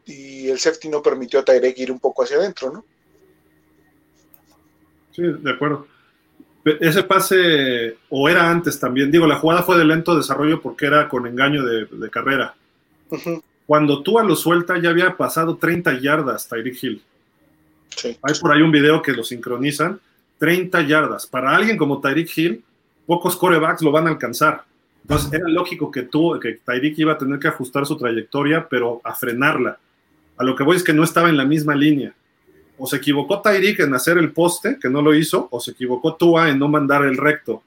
y el safety no permitió a Tyrek ir un poco hacia adentro, ¿no? Sí, de acuerdo. Ese pase, o era antes también, digo, la jugada fue de lento desarrollo porque era con engaño de, carrera. Cuando Tua lo suelta, ya había pasado 30 yardas Tyreek Hill. Sí. Hay por ahí un video que lo sincronizan. 30 yardas. Para alguien como Tyreek Hill, pocos corebacks lo van a alcanzar. Entonces era lógico que, tú, que Tyreek iba a tener que ajustar su trayectoria, pero a frenarla. A lo que voy es que no estaba en la misma línea. o se equivocó Tyreek en hacer el poste, que no lo hizo, o se equivocó Tua en no mandar el recto,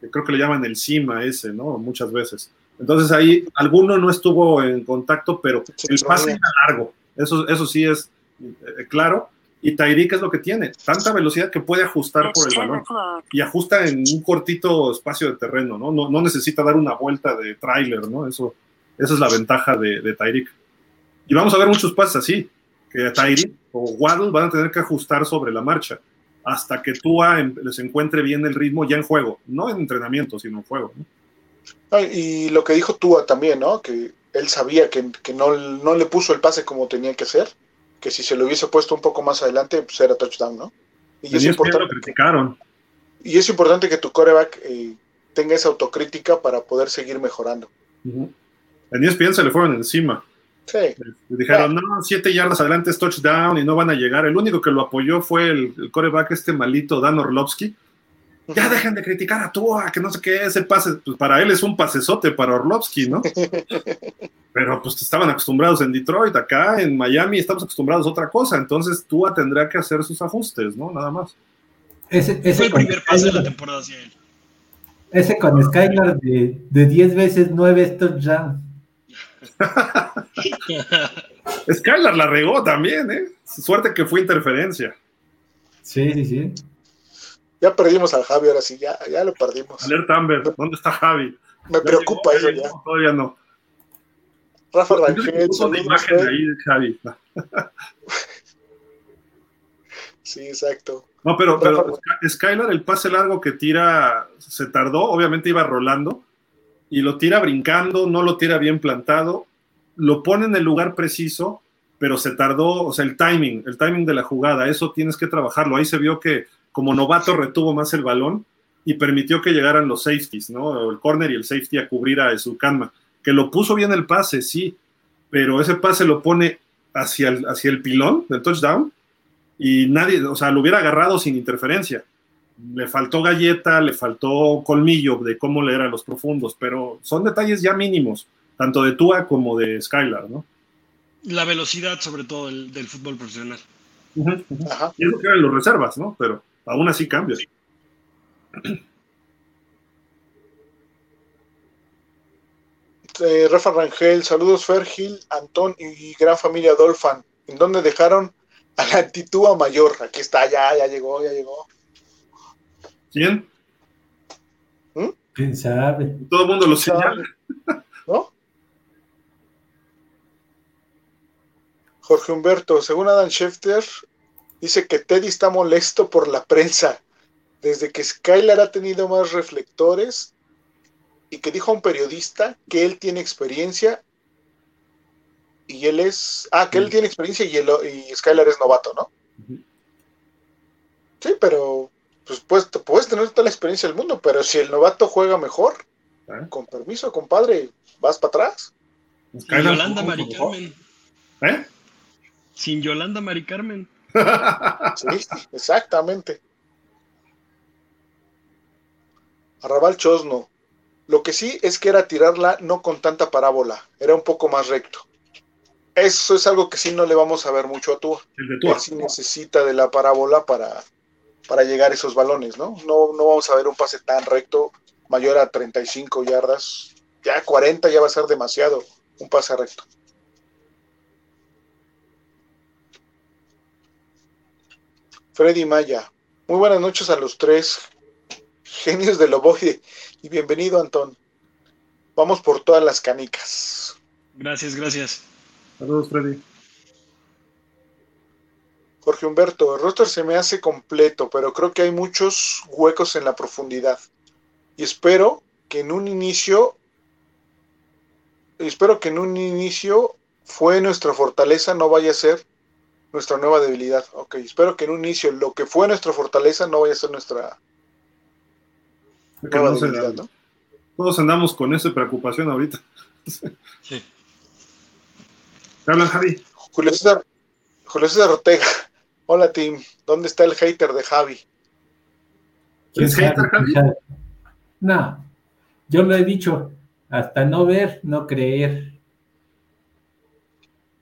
que creo que le llaman el cima ese, ¿no? Muchas veces. Entonces ahí alguno no estuvo en contacto, pero el pase era largo, eso, eso sí es eh, claro. Y Tyreek es lo que tiene, tanta velocidad que puede ajustar por el balón. Y ajusta en un cortito espacio de terreno, ¿no? No, no necesita dar una vuelta de tráiler, ¿no? Eso, esa es la ventaja de, de Tyreek. Y vamos a ver muchos pases así, que Tyreek o Waddle van a tener que ajustar sobre la marcha hasta que Tua les encuentre bien el ritmo ya en juego, no en entrenamiento, sino en juego. ¿no? Y lo que dijo Tua también, ¿no? Que él sabía que, que no, no, le puso el pase como tenía que ser, que si se lo hubiese puesto un poco más adelante, pues era touchdown, ¿no? Y, es importante, lo criticaron. y es importante que tu coreback eh, tenga esa autocrítica para poder seguir mejorando. Uh -huh. En ESPN se le fueron encima. Sí. Dijeron, no, siete yardas adelante es touchdown y no van a llegar. El único que lo apoyó fue el, el coreback este malito, Dan Orlovsky. Ya dejen de criticar a Tua, que no sé qué, ese pase, pues para él es un pasesote para Orlovsky, ¿no? Pero pues estaban acostumbrados en Detroit, acá en Miami estamos acostumbrados a otra cosa, entonces Tua tendrá que hacer sus ajustes, ¿no? Nada más. Ese, ese fue el primer pase de la temporada hacia él. Ese con Skylar de, de 10 veces 9 touchdowns. Skylar la regó también, ¿eh? Suerte que fue interferencia. Sí, sí, sí. Ya perdimos al Javi, ahora sí, ya, ya lo perdimos. Alerta Amber, ¿dónde está Javi? Me ya preocupa llegó, eso ya. No, todavía no. Rafa Rangel, imagen de ahí de Javi. sí, exacto. No, pero, pero Skylar, el pase largo que tira, se tardó, obviamente iba rolando, y lo tira brincando, no lo tira bien plantado, lo pone en el lugar preciso, pero se tardó, o sea, el timing, el timing de la jugada, eso tienes que trabajarlo. Ahí se vio que como novato retuvo más el balón y permitió que llegaran los safeties, ¿no? El corner y el safety a cubrir a Ezukanma, que lo puso bien el pase, sí, pero ese pase lo pone hacia el, hacia el pilón del touchdown y nadie, o sea, lo hubiera agarrado sin interferencia. Le faltó galleta, le faltó colmillo de cómo leer a los profundos, pero son detalles ya mínimos, tanto de Tua como de Skylar, ¿no? La velocidad, sobre todo, del, del fútbol profesional. Uh -huh, uh -huh. Y es lo que eran los reservas, ¿no? Pero aún así cambia. Eh, Rafa Rangel, saludos Fergil, Antón y gran familia Dolphan. ¿En dónde dejaron a la Antitúa Mayor? Aquí está, ya, ya llegó, ya llegó. ¿Quién? ¿Mm? ¿Quién sabe? Todo el mundo lo señala. ¿No? Jorge Humberto, según Adam Schefter, dice que Teddy está molesto por la prensa. Desde que Skylar ha tenido más reflectores y que dijo a un periodista que él tiene experiencia y él es. Ah, que él tiene experiencia y, él, y Skylar es novato, ¿no? Uh -huh. Sí, pero pues puedes, puedes, tener toda la experiencia del mundo, pero si el novato juega mejor, ¿Eh? con permiso, compadre, vas para atrás. Sin Yolanda Mari Carmen. ¿Eh? Sin Yolanda Mari Carmen. Sí, exactamente. Arrabal Chosno. Lo que sí es que era tirarla no con tanta parábola, era un poco más recto. Eso es algo que sí no le vamos a ver mucho a Tua. Él sí necesita de la parábola para, para llegar a esos balones, ¿no? ¿no? No vamos a ver un pase tan recto, mayor a 35 yardas. Ya 40 ya va a ser demasiado un pase recto. Freddy Maya. Muy buenas noches a los tres genios del ovoide y bienvenido, Antón. Vamos por todas las canicas. Gracias, gracias. Saludos, Freddy. Jorge Humberto, el roster se me hace completo, pero creo que hay muchos huecos en la profundidad. Y espero que en un inicio, espero que en un inicio fue nuestra fortaleza, no vaya a ser nuestra nueva debilidad. Ok, espero que en un inicio lo que fue nuestra fortaleza no vaya a ser nuestra nueva no debilidad, ¿no? Todos andamos con esa preocupación ahorita. Sí. ¿Te hablan, Javi? Julio César, Julio César Ortega. Hola, team. ¿Dónde está el hater de Javi? ¿Es hater, Javi? No, yo lo he dicho. Hasta no ver, no creer.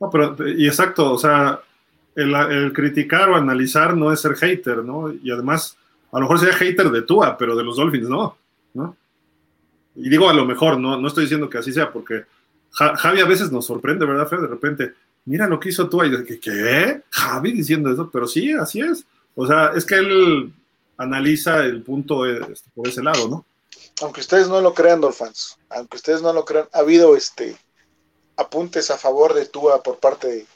No, pero, y exacto, o sea, el, criticar o analizar no es ser hater, ¿no? Y además, a lo mejor sería hater de Tua, pero de los Dolphins no. Y digo a lo mejor, no, no estoy diciendo que así sea, porque Javi a veces nos sorprende, ¿verdad, Fer? De repente, mira lo que hizo Tua y dice, ¿qué? Javi diciendo eso, pero sí, así es. O sea, es que él analiza el punto este, por ese lado, ¿no? Aunque ustedes no lo crean, Dolphins, aunque ustedes no lo crean, ha habido este apuntes a favor de Tua por parte de,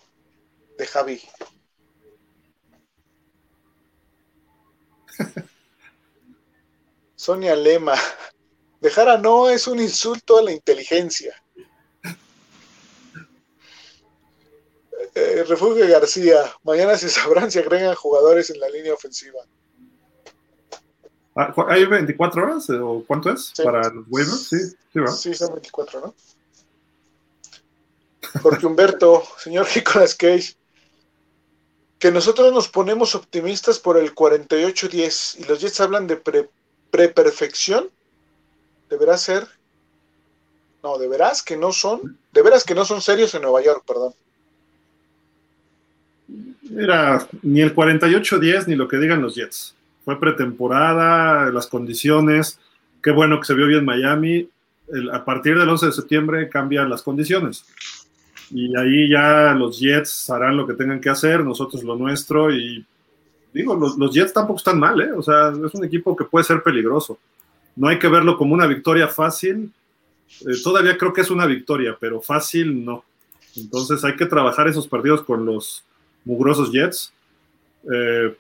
de Javi. Sonia Lema, dejar a no es un insulto a la inteligencia. Eh, Refugio García, mañana se sabrán si agregan jugadores en la línea ofensiva. Ah, ¿Hay 24 horas o cuánto es para los waivers? Sí, sí, sí, son 24, ¿no? Jorge Humberto, señor Nicolas Cage, que nosotros nos ponemos optimistas por el 48-10 y los Jets hablan de pre-perfección, deberá ser, no, de veras que no son, de veras que no son serios en Nueva York, perdón. Mira, ni el 48-10 ni lo que digan los Jets. Fue pretemporada, las condiciones, qué bueno que se vio bien Miami. a partir del 11 de septiembre cambian las condiciones. Y ahí ya los Jets harán lo que tengan que hacer, nosotros lo nuestro. Y digo, los, Jets tampoco están mal, ¿eh? O sea, es un equipo que puede ser peligroso. No hay que verlo como una victoria fácil. Eh, todavía creo que es una victoria, pero fácil no. Entonces hay que trabajar esos partidos con los mugrosos Jets. Eh,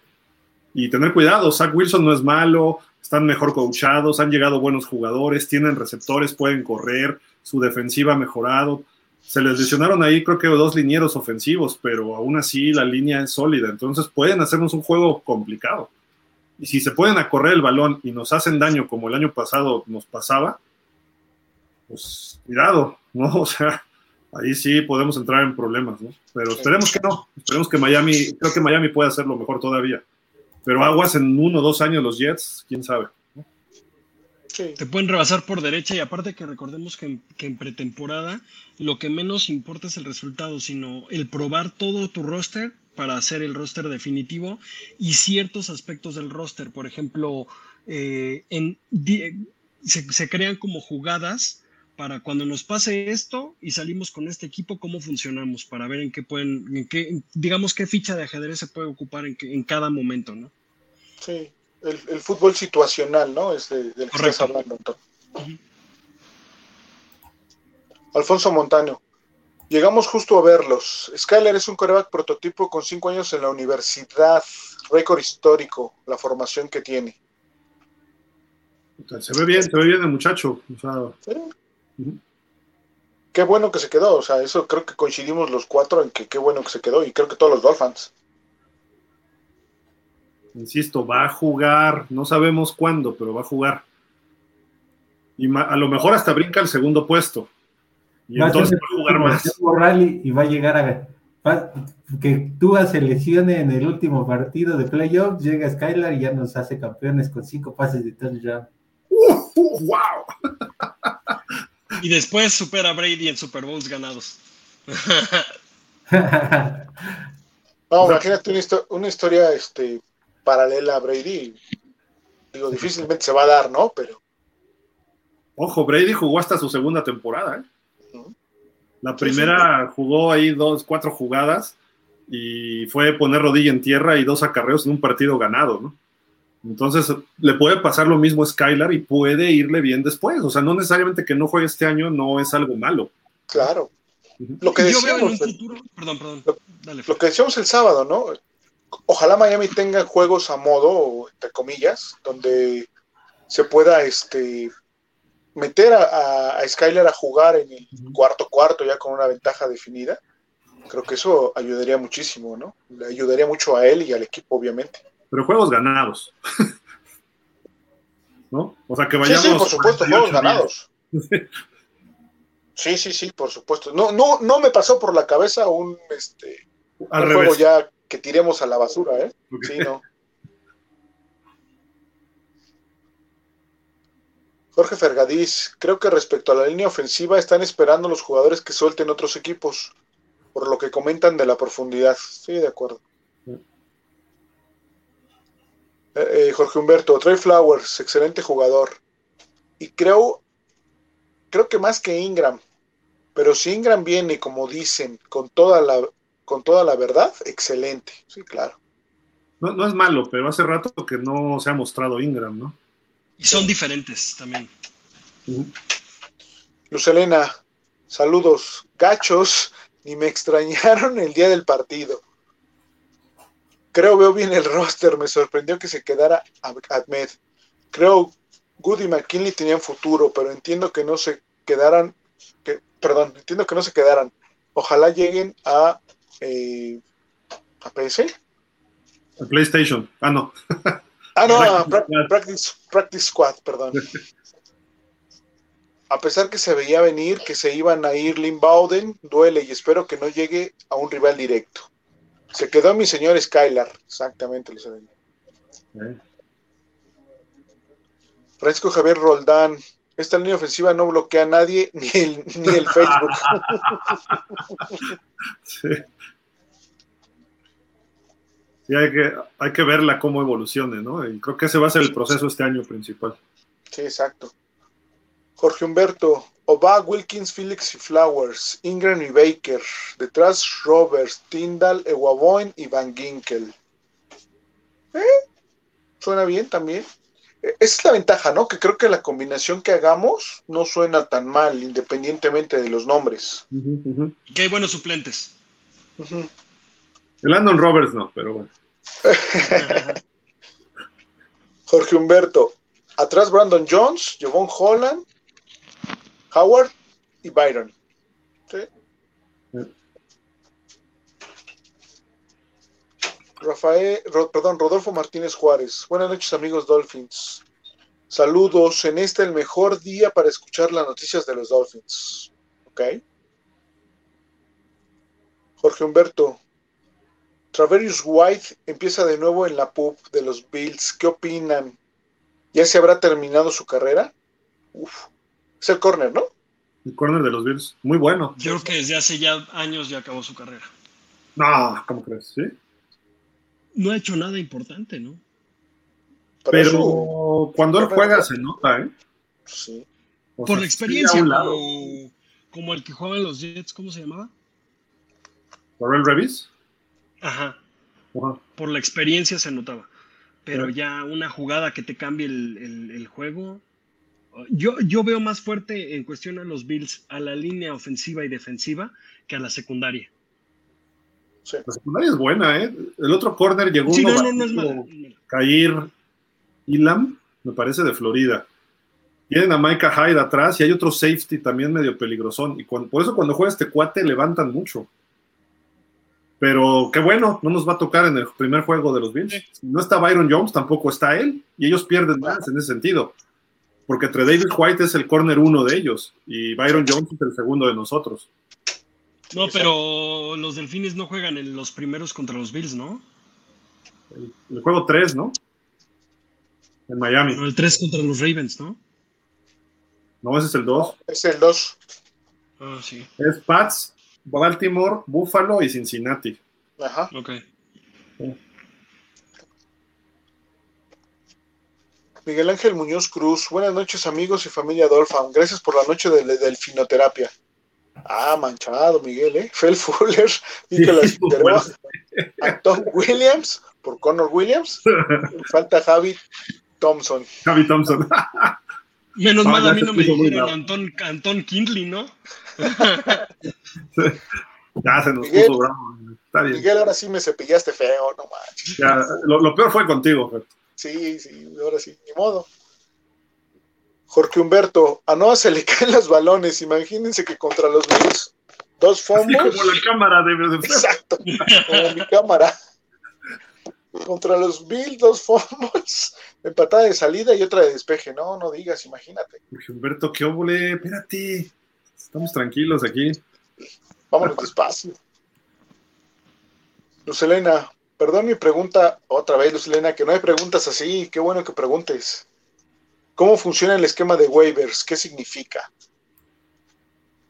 y tener cuidado, Zach Wilson no es malo, están mejor coachados, han llegado buenos jugadores, tienen receptores, pueden correr, su defensiva ha mejorado. Se les lesionaron ahí, creo que dos linieros ofensivos, pero aún así la línea es sólida, entonces pueden hacernos un juego complicado. Y si se pueden a correr el balón y nos hacen daño como el año pasado nos pasaba, pues cuidado, ¿no? O sea, ahí sí podemos entrar en problemas, ¿no? Pero esperemos que no, esperemos que Miami, creo que Miami puede hacerlo mejor todavía. Pero aguas en uno o dos años los Jets, quién sabe. Te pueden rebasar por derecha y aparte que recordemos que en, pretemporada lo que menos importa es el resultado, sino el probar todo tu roster para hacer el roster definitivo y ciertos aspectos del roster. Por ejemplo, eh, en, se, crean como jugadas para cuando nos pase esto y salimos con este equipo, cómo funcionamos, para ver en qué pueden, en qué, digamos, qué ficha de ajedrez se puede ocupar en, en cada momento, ¿no? Sí, el, fútbol situacional, ¿no? Es del que estás hablando. Alfonso Montano. Llegamos justo a verlos. Skyler es un coreback prototipo con cinco años en la universidad, récord histórico, la formación que tiene. Se ve bien, se ve bien el muchacho. Qué bueno que se quedó, o sea, eso creo que coincidimos los cuatro en que qué bueno que se quedó y creo que todos los Dolphins. Insisto, va a jugar, no sabemos cuándo, pero va a jugar. Y a lo mejor hasta brinca el segundo puesto. Y entonces va a jugar más. y va a llegar a que tú se lesione en el último partido de playoffs, llega Skylar y ya nos hace campeones con cinco pases de touchdown. ¡Wow! y después supera a Brady en Super Bowls ganados. no, imagínate una, historia este, paralela a Brady. Digo, difícilmente se va a dar, ¿no? Pero. Ojo, Brady jugó hasta su segunda temporada, ¿eh? La primera jugó ahí dos, cuatro jugadas y fue poner rodilla en tierra y dos acarreos en un partido ganado, ¿no? Entonces, le puede pasar lo mismo a Skylar y puede irle bien después. O sea, no necesariamente que no juegue este año no es algo malo. Claro. Lo que decíamos, perdón, perdón. lo que decíamos el sábado, ¿no? Ojalá Miami tenga juegos a modo, entre comillas, donde se pueda este, meter a, a, Skyler a jugar en el cuarto cuarto ya con una ventaja definida. Creo que eso ayudaría muchísimo, ¿no? Le ayudaría mucho a él y al equipo, obviamente. Pero juegos ganados. ¿No? O sea, que vayamos. Sí, sí por supuesto, juegos ganados. Sí, sí, sí, por supuesto. No, no, no me pasó por la cabeza un, este, juego ya que tiremos a la basura, ¿eh? Sí, no. Jorge Fergadís, creo que respecto a la línea ofensiva están esperando los jugadores que suelten otros equipos, por lo que comentan de la profundidad. Sí, de acuerdo. Eh, Jorge Humberto, Trey Flowers, excelente jugador. Y creo, creo que más que Ingram, pero si Ingram viene, como dicen, con toda la, con toda la verdad, excelente. Sí, claro. No, no es malo, pero hace rato que no se ha mostrado Ingram, ¿no? Y son diferentes también. Lucelena, saludos. Gachos, ni me extrañaron el día del partido. Creo veo bien el roster, me sorprendió que se quedara Ahmed. Creo Good y McKinley tenían futuro, pero entiendo que no se quedaran, que, perdón, entiendo que no se quedaran. Ojalá lleguen a, eh, a PC. A PlayStation. Ah, no. ah, no, a Practice, Practice Squad, perdón. A pesar que se veía venir que se iban a ir Lynn Bowden, duele y espero que no llegue a un rival directo. Se quedó mi señor Skylar, exactamente lo sé. Francisco Javier Roldán, esta línea ofensiva no bloquea a nadie, ni el, ni el Facebook. sí. Sí. hay que, hay que verla cómo evolucione, ¿no? Y creo que ese va a ser el proceso este año principal. Sí, exacto. Jorge Humberto, Oba, Wilkins, Felix y Flowers, Ingram y Baker, detrás Roberts, Tyndall, Ewaboin y Van Ginkel. ¿Eh? Suena bien también. E, esa es la ventaja, ¿no? Que creo que la combinación que hagamos no suena tan mal, independientemente de los nombres. Que hay buenos suplentes. El Andon Roberts no, pero bueno. Jorge Humberto, atrás Brandon Jones, Jovon Holland, Howard y Byron. Rafael, perdón, Rodolfo Martínez Juárez. Buenas noches, amigos Dolphins. Saludos. En este el mejor día para escuchar las noticias de los Dolphins. ¿Ok? Jorge Humberto. Traverius White empieza de nuevo en la pub de los Bills. ¿Qué opinan? ¿Ya se habrá terminado su carrera? Uf. Es el corner, ¿no? El corner de los Bills. Muy bueno. Yo creo que desde hace ya años ya acabó su carrera. No, ¿cómo crees? ¿Sí? No ha hecho nada importante, ¿no? Pero, cuando él juega se nota, ¿eh? Sí. Por la experiencia, como, como, el que juega en los Jets, ¿cómo se llamaba? ¿Por Revis? Ajá. Por la experiencia se notaba. Pero ya una jugada que te cambie el, el, el juego, yo, yo veo más fuerte en cuestión a los Bills, a la línea ofensiva y defensiva, que a la secundaria. Sí. La secundaria es buena, ¿eh? El otro corner llegó sí, uno no, no, no es Cair Ilam, me parece, de Florida. Tienen a Micah Hyde atrás y hay otro safety también medio peligrosón. Y cuando, por eso cuando juega este cuate levantan mucho. Pero qué bueno, no nos va a tocar en el primer juego de los Bills. Si no está Byron Jones, tampoco está él. Y ellos pierden más en ese sentido porque entre David White es el corner uno de ellos y Byron Jones es el segundo de nosotros. No, pero los Delfines no juegan en los primeros contra los Bills, ¿no? El, el juego 3, ¿no? En Miami. No, el 3 contra los Ravens, ¿no? No, ese es el 2. Es el 2. Ah, sí. Es Pats, Baltimore, Buffalo y Cincinnati. Ajá. Ok. Sí. Miguel Ángel Muñoz Cruz, buenas noches amigos y familia Dolphin, gracias por la noche de delfinoterapia. Ah, manchado Miguel, ¿eh? Fel Fuller, Nicolás bueno. Anton Williams, por Connor Williams, falta Javi Thompson. Javi Thompson. Menos mal a mí no me dijeron Anton, Anton Kindley, ¿no? ya se nos Miguel, puso bravo. Está bien. Miguel, ahora sí me cepillaste feo, no manches. Ya, lo, lo, peor fue contigo, Fer. Sí, sí, ahora sí, ni modo. Jorge Humberto, a Noah se le caen los balones. Imagínense que contra los Bills, dos fumbles. Así como la cámara de, de Exacto, como mi cámara. Contra los Bills, dos fumbles, empatada de salida y otra de despeje. No, no digas, imagínate. Jorge Humberto, qué óvole, espérate. Estamos tranquilos aquí. Vámonos despacio. Lucelena, perdón mi pregunta otra vez, Lucelena, que no hay preguntas así. Qué bueno que preguntes. ¿Cómo funciona el esquema de waivers? ¿Qué significa?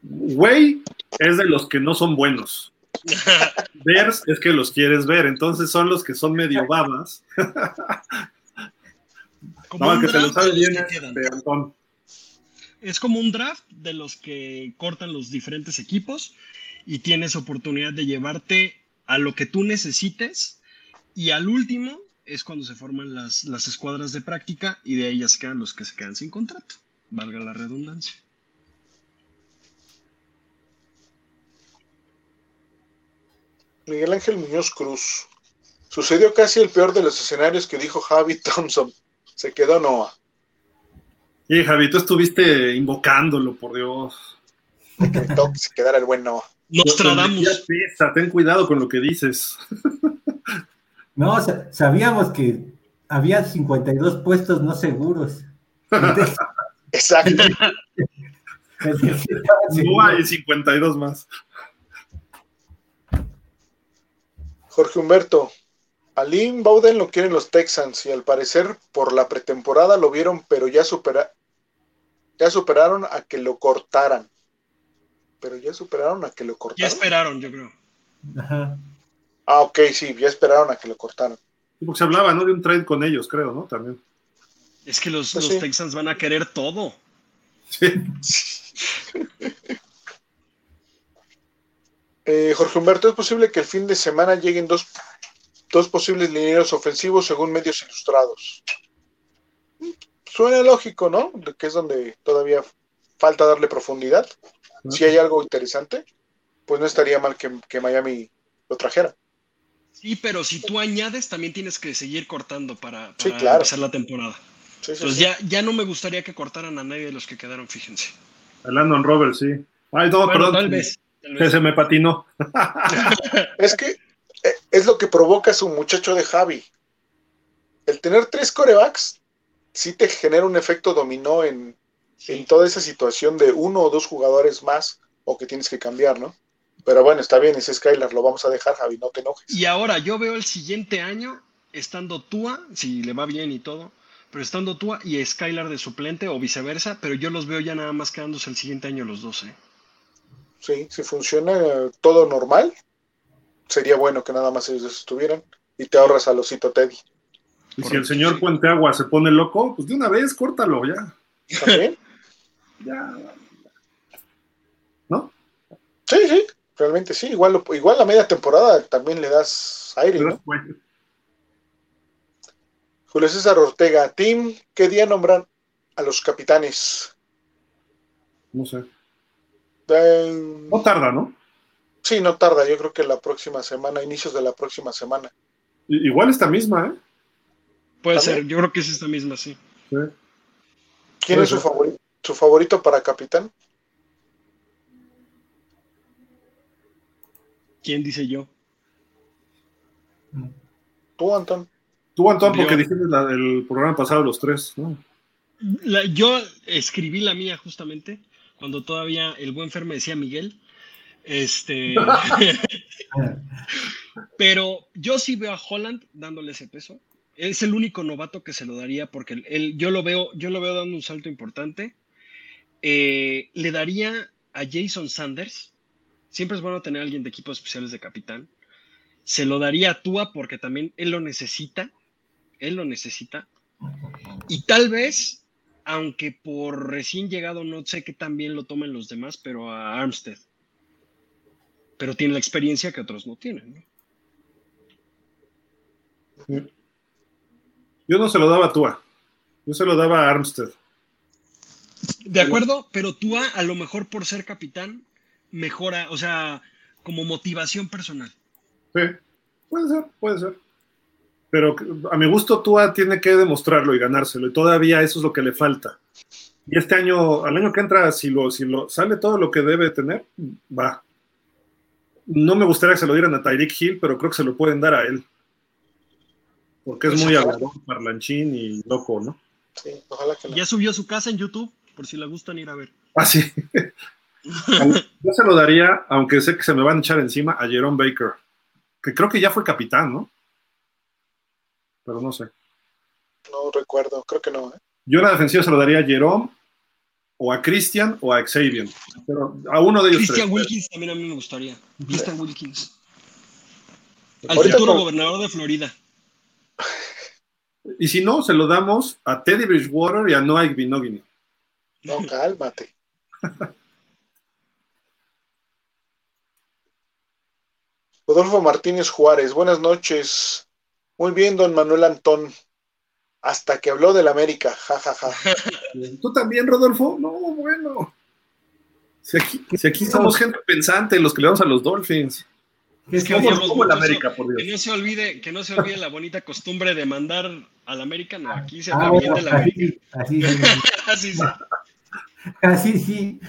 Way es de los que no son buenos. ver es que los quieres ver, entonces son los que son medio babas. Como no, que se lo sabe de bien este, Antón. Es como un draft de los que cortan los diferentes equipos y tienes oportunidad de llevarte a lo que tú necesites y al último es cuando se forman las, las escuadras de práctica y de ellas quedan los que se quedan sin contrato, valga la redundancia. Miguel Ángel Muñoz Cruz. Sucedió casi el peor de los escenarios que dijo Javi Thompson. Se quedó Noah. Y Javi, tú estuviste invocándolo, por Dios. Que toque se quedara el buen Noah. Nostradamus. Ya pesa, ten cuidado con lo que dices. No, sa- sabíamos que había 52 puestos no seguros. Entonces, Exacto. No hay 52 más. Jorge Humberto. A Lynn Bowden lo quieren los Texans y al parecer por la pretemporada lo vieron, pero ya, supera, ya superaron a que lo cortaran. Pero ya superaron a que lo Ya cortaran. esperaron, yo creo. Ajá. Ah, ok, sí, ya esperaron a que lo cortaran. Sí, Porque se hablaba, ¿no? De un trade con ellos, creo, ¿no? También. Es que los, Pues los sí. Texans van a querer todo. Sí. Eh, Jorge Humberto, ¿es posible que el fin de semana lleguen dos, dos posibles linieros ofensivos según medios ilustrados? Suena lógico, ¿no? Que es donde todavía falta darle profundidad. Si hay algo interesante, pues no estaría mal que, que Miami lo trajera. Sí, pero si tú añades, también tienes que seguir cortando para, Sí, para claro. empezar la temporada. Sí, sí, Entonces sí. ya, ya no me gustaría que cortaran a nadie de los que quedaron, fíjense. El Landon Roberts, sí. Ay, no, Bueno, perdón. tal vez. tal Se, vez. se me patinó. Es que eh, es lo que provoca su muchacho de Javi. El tener tres corebacks sí te genera un efecto dominó en, en toda esa situación de uno o dos jugadores más o que tienes que cambiar, ¿no? Pero bueno, está bien, ese Skylar, lo vamos a dejar, Javi, no te enojes. Y ahora yo veo el siguiente año estando Tua, si le va bien y todo, pero estando Tua y Skylar de suplente o viceversa, pero yo los veo ya nada más quedándose el siguiente año los dos. ¿eh? Sí, si funciona todo normal, sería bueno que nada más ellos estuvieran y te ahorras al osito Teddy. Y si el señor sí. Puente Agua se pone loco, pues de una vez córtalo, ya. ¿También? Ya. ¿No? sí, sí, realmente sí. Igual, lo- igual la media temporada también le das aire, ¿no? Bueno, Julio César Ortega, Tim, ¿qué día nombran a los capitanes? No sé. Eh, No tarda, ¿no? sí, no tarda, yo creo que la próxima semana, inicios de la próxima semana. Igual esta misma, ¿eh? Puede ¿También? ser, yo creo que es esta misma, sí. Sí. ¿Quién Puede es su favorito, su favorito para capitán? ¿Quién dice yo? Tú, Antón. Tú, Antón, porque dijiste la- el programa pasado los tres, ¿no? La- yo escribí la mía justamente cuando todavía el buen Fer me decía Miguel. Este, pero yo sí veo a Holland dándole ese peso. Es el único novato que se lo daría porque él, yo lo veo, yo lo veo dando un salto importante. Eh, le daría a Jason Sanders. Siempre es bueno tener a alguien de equipos especiales de capitán. Se lo daría a Tua porque también él lo necesita. Él lo necesita. Y tal vez, aunque por recién llegado no sé qué tan bien lo tomen los demás, pero a Armstead. Pero tiene la experiencia que otros no tienen. ¿no? Yo no se lo daba a Tua. Yo se lo daba a Armstead. De acuerdo, pero Tua a lo mejor por ser capitán mejora, o sea, como motivación personal. Sí, puede ser, puede ser. Pero a mi gusto Tua tiene que demostrarlo y ganárselo, y todavía eso es lo que le falta. Y este año, al año que entra, si lo, si lo sale todo lo que debe tener, va. No me gustaría que se lo dieran a Tyreek Hill, pero creo que se lo pueden dar a él. Porque es Pues muy hablador, parlanchín y loco, ¿no? Sí, ojalá que no. Ya subió su casa en YouTube, por si la gustan ir a ver. Ah, sí. Yo se lo daría, aunque sé que se me van a echar encima, a Jerome Baker, que creo que ya fue capitán, ¿no? Pero no sé. No recuerdo, creo que no. ¿eh? Yo en la defensiva se lo daría a Jerome o a Christian o a Xavier. Pero a uno de ellos. Christian tres. Wilkins también a mí me gustaría. Christian Wilkins. Al futuro con... gobernador de Florida. Y si no, se lo damos a Teddy Bridgewater y a Noah Binogany. No, cálmate. Rodolfo Martínez Juárez, buenas noches. Muy bien, don Manuel Antón. Hasta que habló del América, jajaja. Ja, ja. ¿Tú también, Rodolfo? No, bueno. Si aquí, si aquí somos gente pensante, los que le damos a los Dolphins. Es que como, como el América, por Dios. Que no, se olvide, que no se olvide la bonita costumbre de mandar al América, no, aquí se habla ah, bien de la América. Así, así, así, sí. así sí.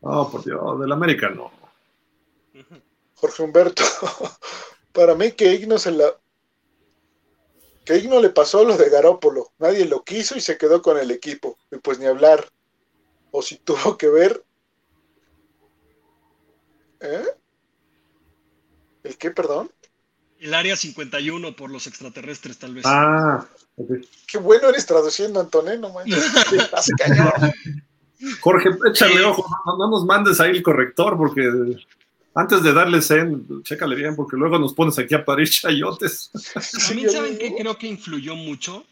Oh, por Dios, del América no. Jorge Humberto, para mí que Igno se la. Que Igno le pasó lo de Garópolo. Nadie lo quiso y se quedó con el equipo. Y pues ni hablar. O si tuvo que ver. ¿Eh? ¿El qué, perdón? El área 51 por los extraterrestres, tal vez. Ah, okay. Qué bueno eres traduciendo, Antoné, no manches. Jorge, échale ojo, no, no, nos mandes ahí el corrector, porque antes de darle zen, chécale bien, porque luego nos pones aquí a parir chayotes. También saben que creo que influyó mucho.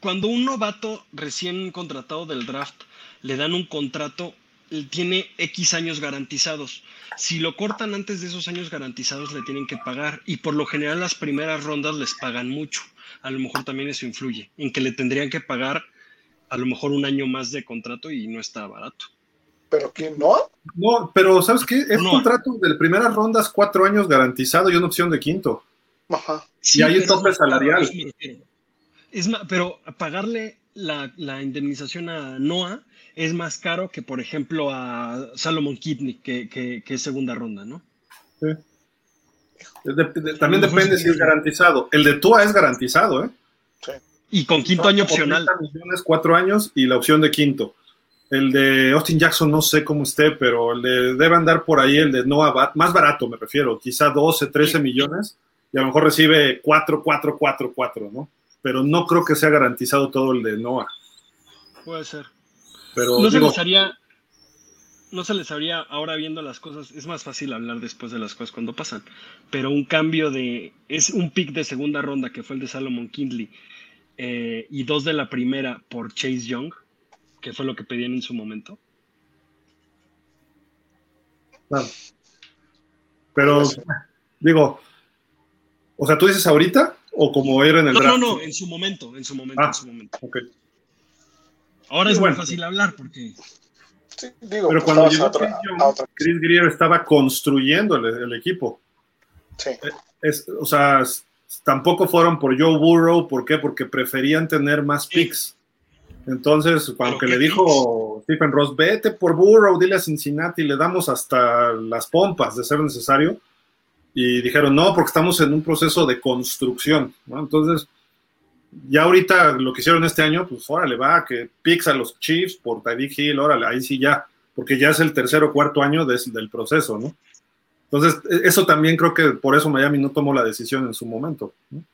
Cuando un novato recién contratado del draft le dan un contrato, tiene X años garantizados. Si lo cortan antes de esos años garantizados, le tienen que pagar. Y por lo general, las primeras rondas les pagan mucho. A lo mejor también eso influye en que le tendrían que pagar a lo mejor un año más de contrato y no está barato. ¿Pero quién no? No, pero ¿sabes qué? Es no. contrato de primeras rondas, cuatro años garantizado y una opción de quinto. Ajá. Sí, y hay un tope salarial. Es más, pero pagarle la, la, indemnización a Noah es más caro que, por ejemplo, a Salomon Kidney, que, que, que es segunda ronda, ¿no? Sí. De, de, también depende si es garantizado. El de Tua es garantizado, ¿eh? Sí. Y con quinto no, año opcional. millones, cuatro años y la opción de quinto. El de Austin Jackson no sé cómo esté, pero el de, debe andar por ahí, el de Noah, más barato me refiero, quizá 12, 13 sí. millones, y a lo mejor recibe 4, 4, 4, 4, ¿no? Pero no creo que sea garantizado todo el de Noah. Puede ser. Pero, no, digo, se les haría, no se les haría, ahora viendo las cosas, es más fácil hablar después de las cosas cuando pasan, pero un cambio de, es un pick de segunda ronda que fue el de Salomon Kindley eh, y dos de la primera por Chase Young, que fue lo que pedían en su momento. Claro. Pero, digo, o sea, ¿tú dices ahorita o como era en el no, draft? No, no, en su momento, en su momento, ah, en su momento. Ok. Ahora es bueno. muy fácil hablar porque. Sí, digo, pero cuando llegó otra, Chris, Young, otra. Chris Greer estaba construyendo el, el equipo. Sí. Es, o sea, tampoco fueron por Joe Burrow, ¿por qué? Porque preferían tener más picks. Entonces, aunque le dijo picks? Stephen Ross, vete por Burrow, dile a Cincinnati, le damos hasta las pompas de ser necesario. Y dijeron, no, porque estamos en un proceso de construcción. ¿no? Entonces, ya ahorita lo que hicieron este año, pues órale, va, que picks a los Chiefs por Tyreek Hill, órale, ahí sí ya, porque ya es el tercer o cuarto año de, del proceso, ¿no? Entonces, eso también creo que por eso Miami no tomó la decisión en su momento. ¿no?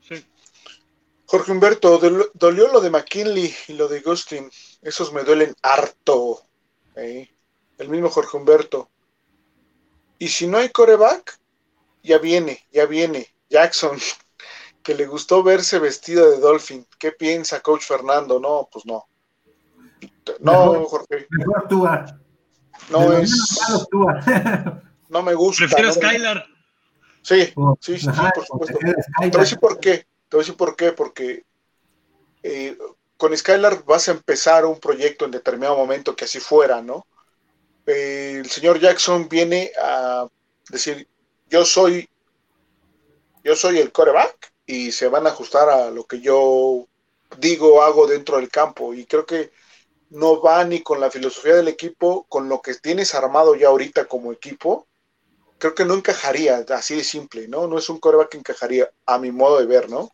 Sí. Jorge Humberto, dolió lo de McKinley y lo de Gustin. Esos me duelen harto. ¿eh? El mismo Jorge Humberto. Y si no hay coreback, ya viene, ya viene. Jackson, que le gustó verse vestido de Dolphin. ¿Qué piensa, coach Fernando? No, pues no. No, mejor, Jorge. Mejor Tua. No de es. No me gusta. Prefiero no Skylar. Sí, sí, sí, Ajá, sí, por supuesto. Te voy a decir por qué. Te voy a decir por qué. Porque eh, con Skylar vas a empezar un proyecto en determinado momento que así fuera, ¿no? Eh, el señor Jackson viene a decir, yo soy, yo soy el coreback y se van a ajustar a lo que yo digo, hago dentro del campo. Y creo que no va ni con la filosofía del equipo, con lo que tienes armado ya ahorita como equipo. Creo que no encajaría, así de simple, ¿no? No es un coreback que encajaría, a mi modo de ver, ¿no?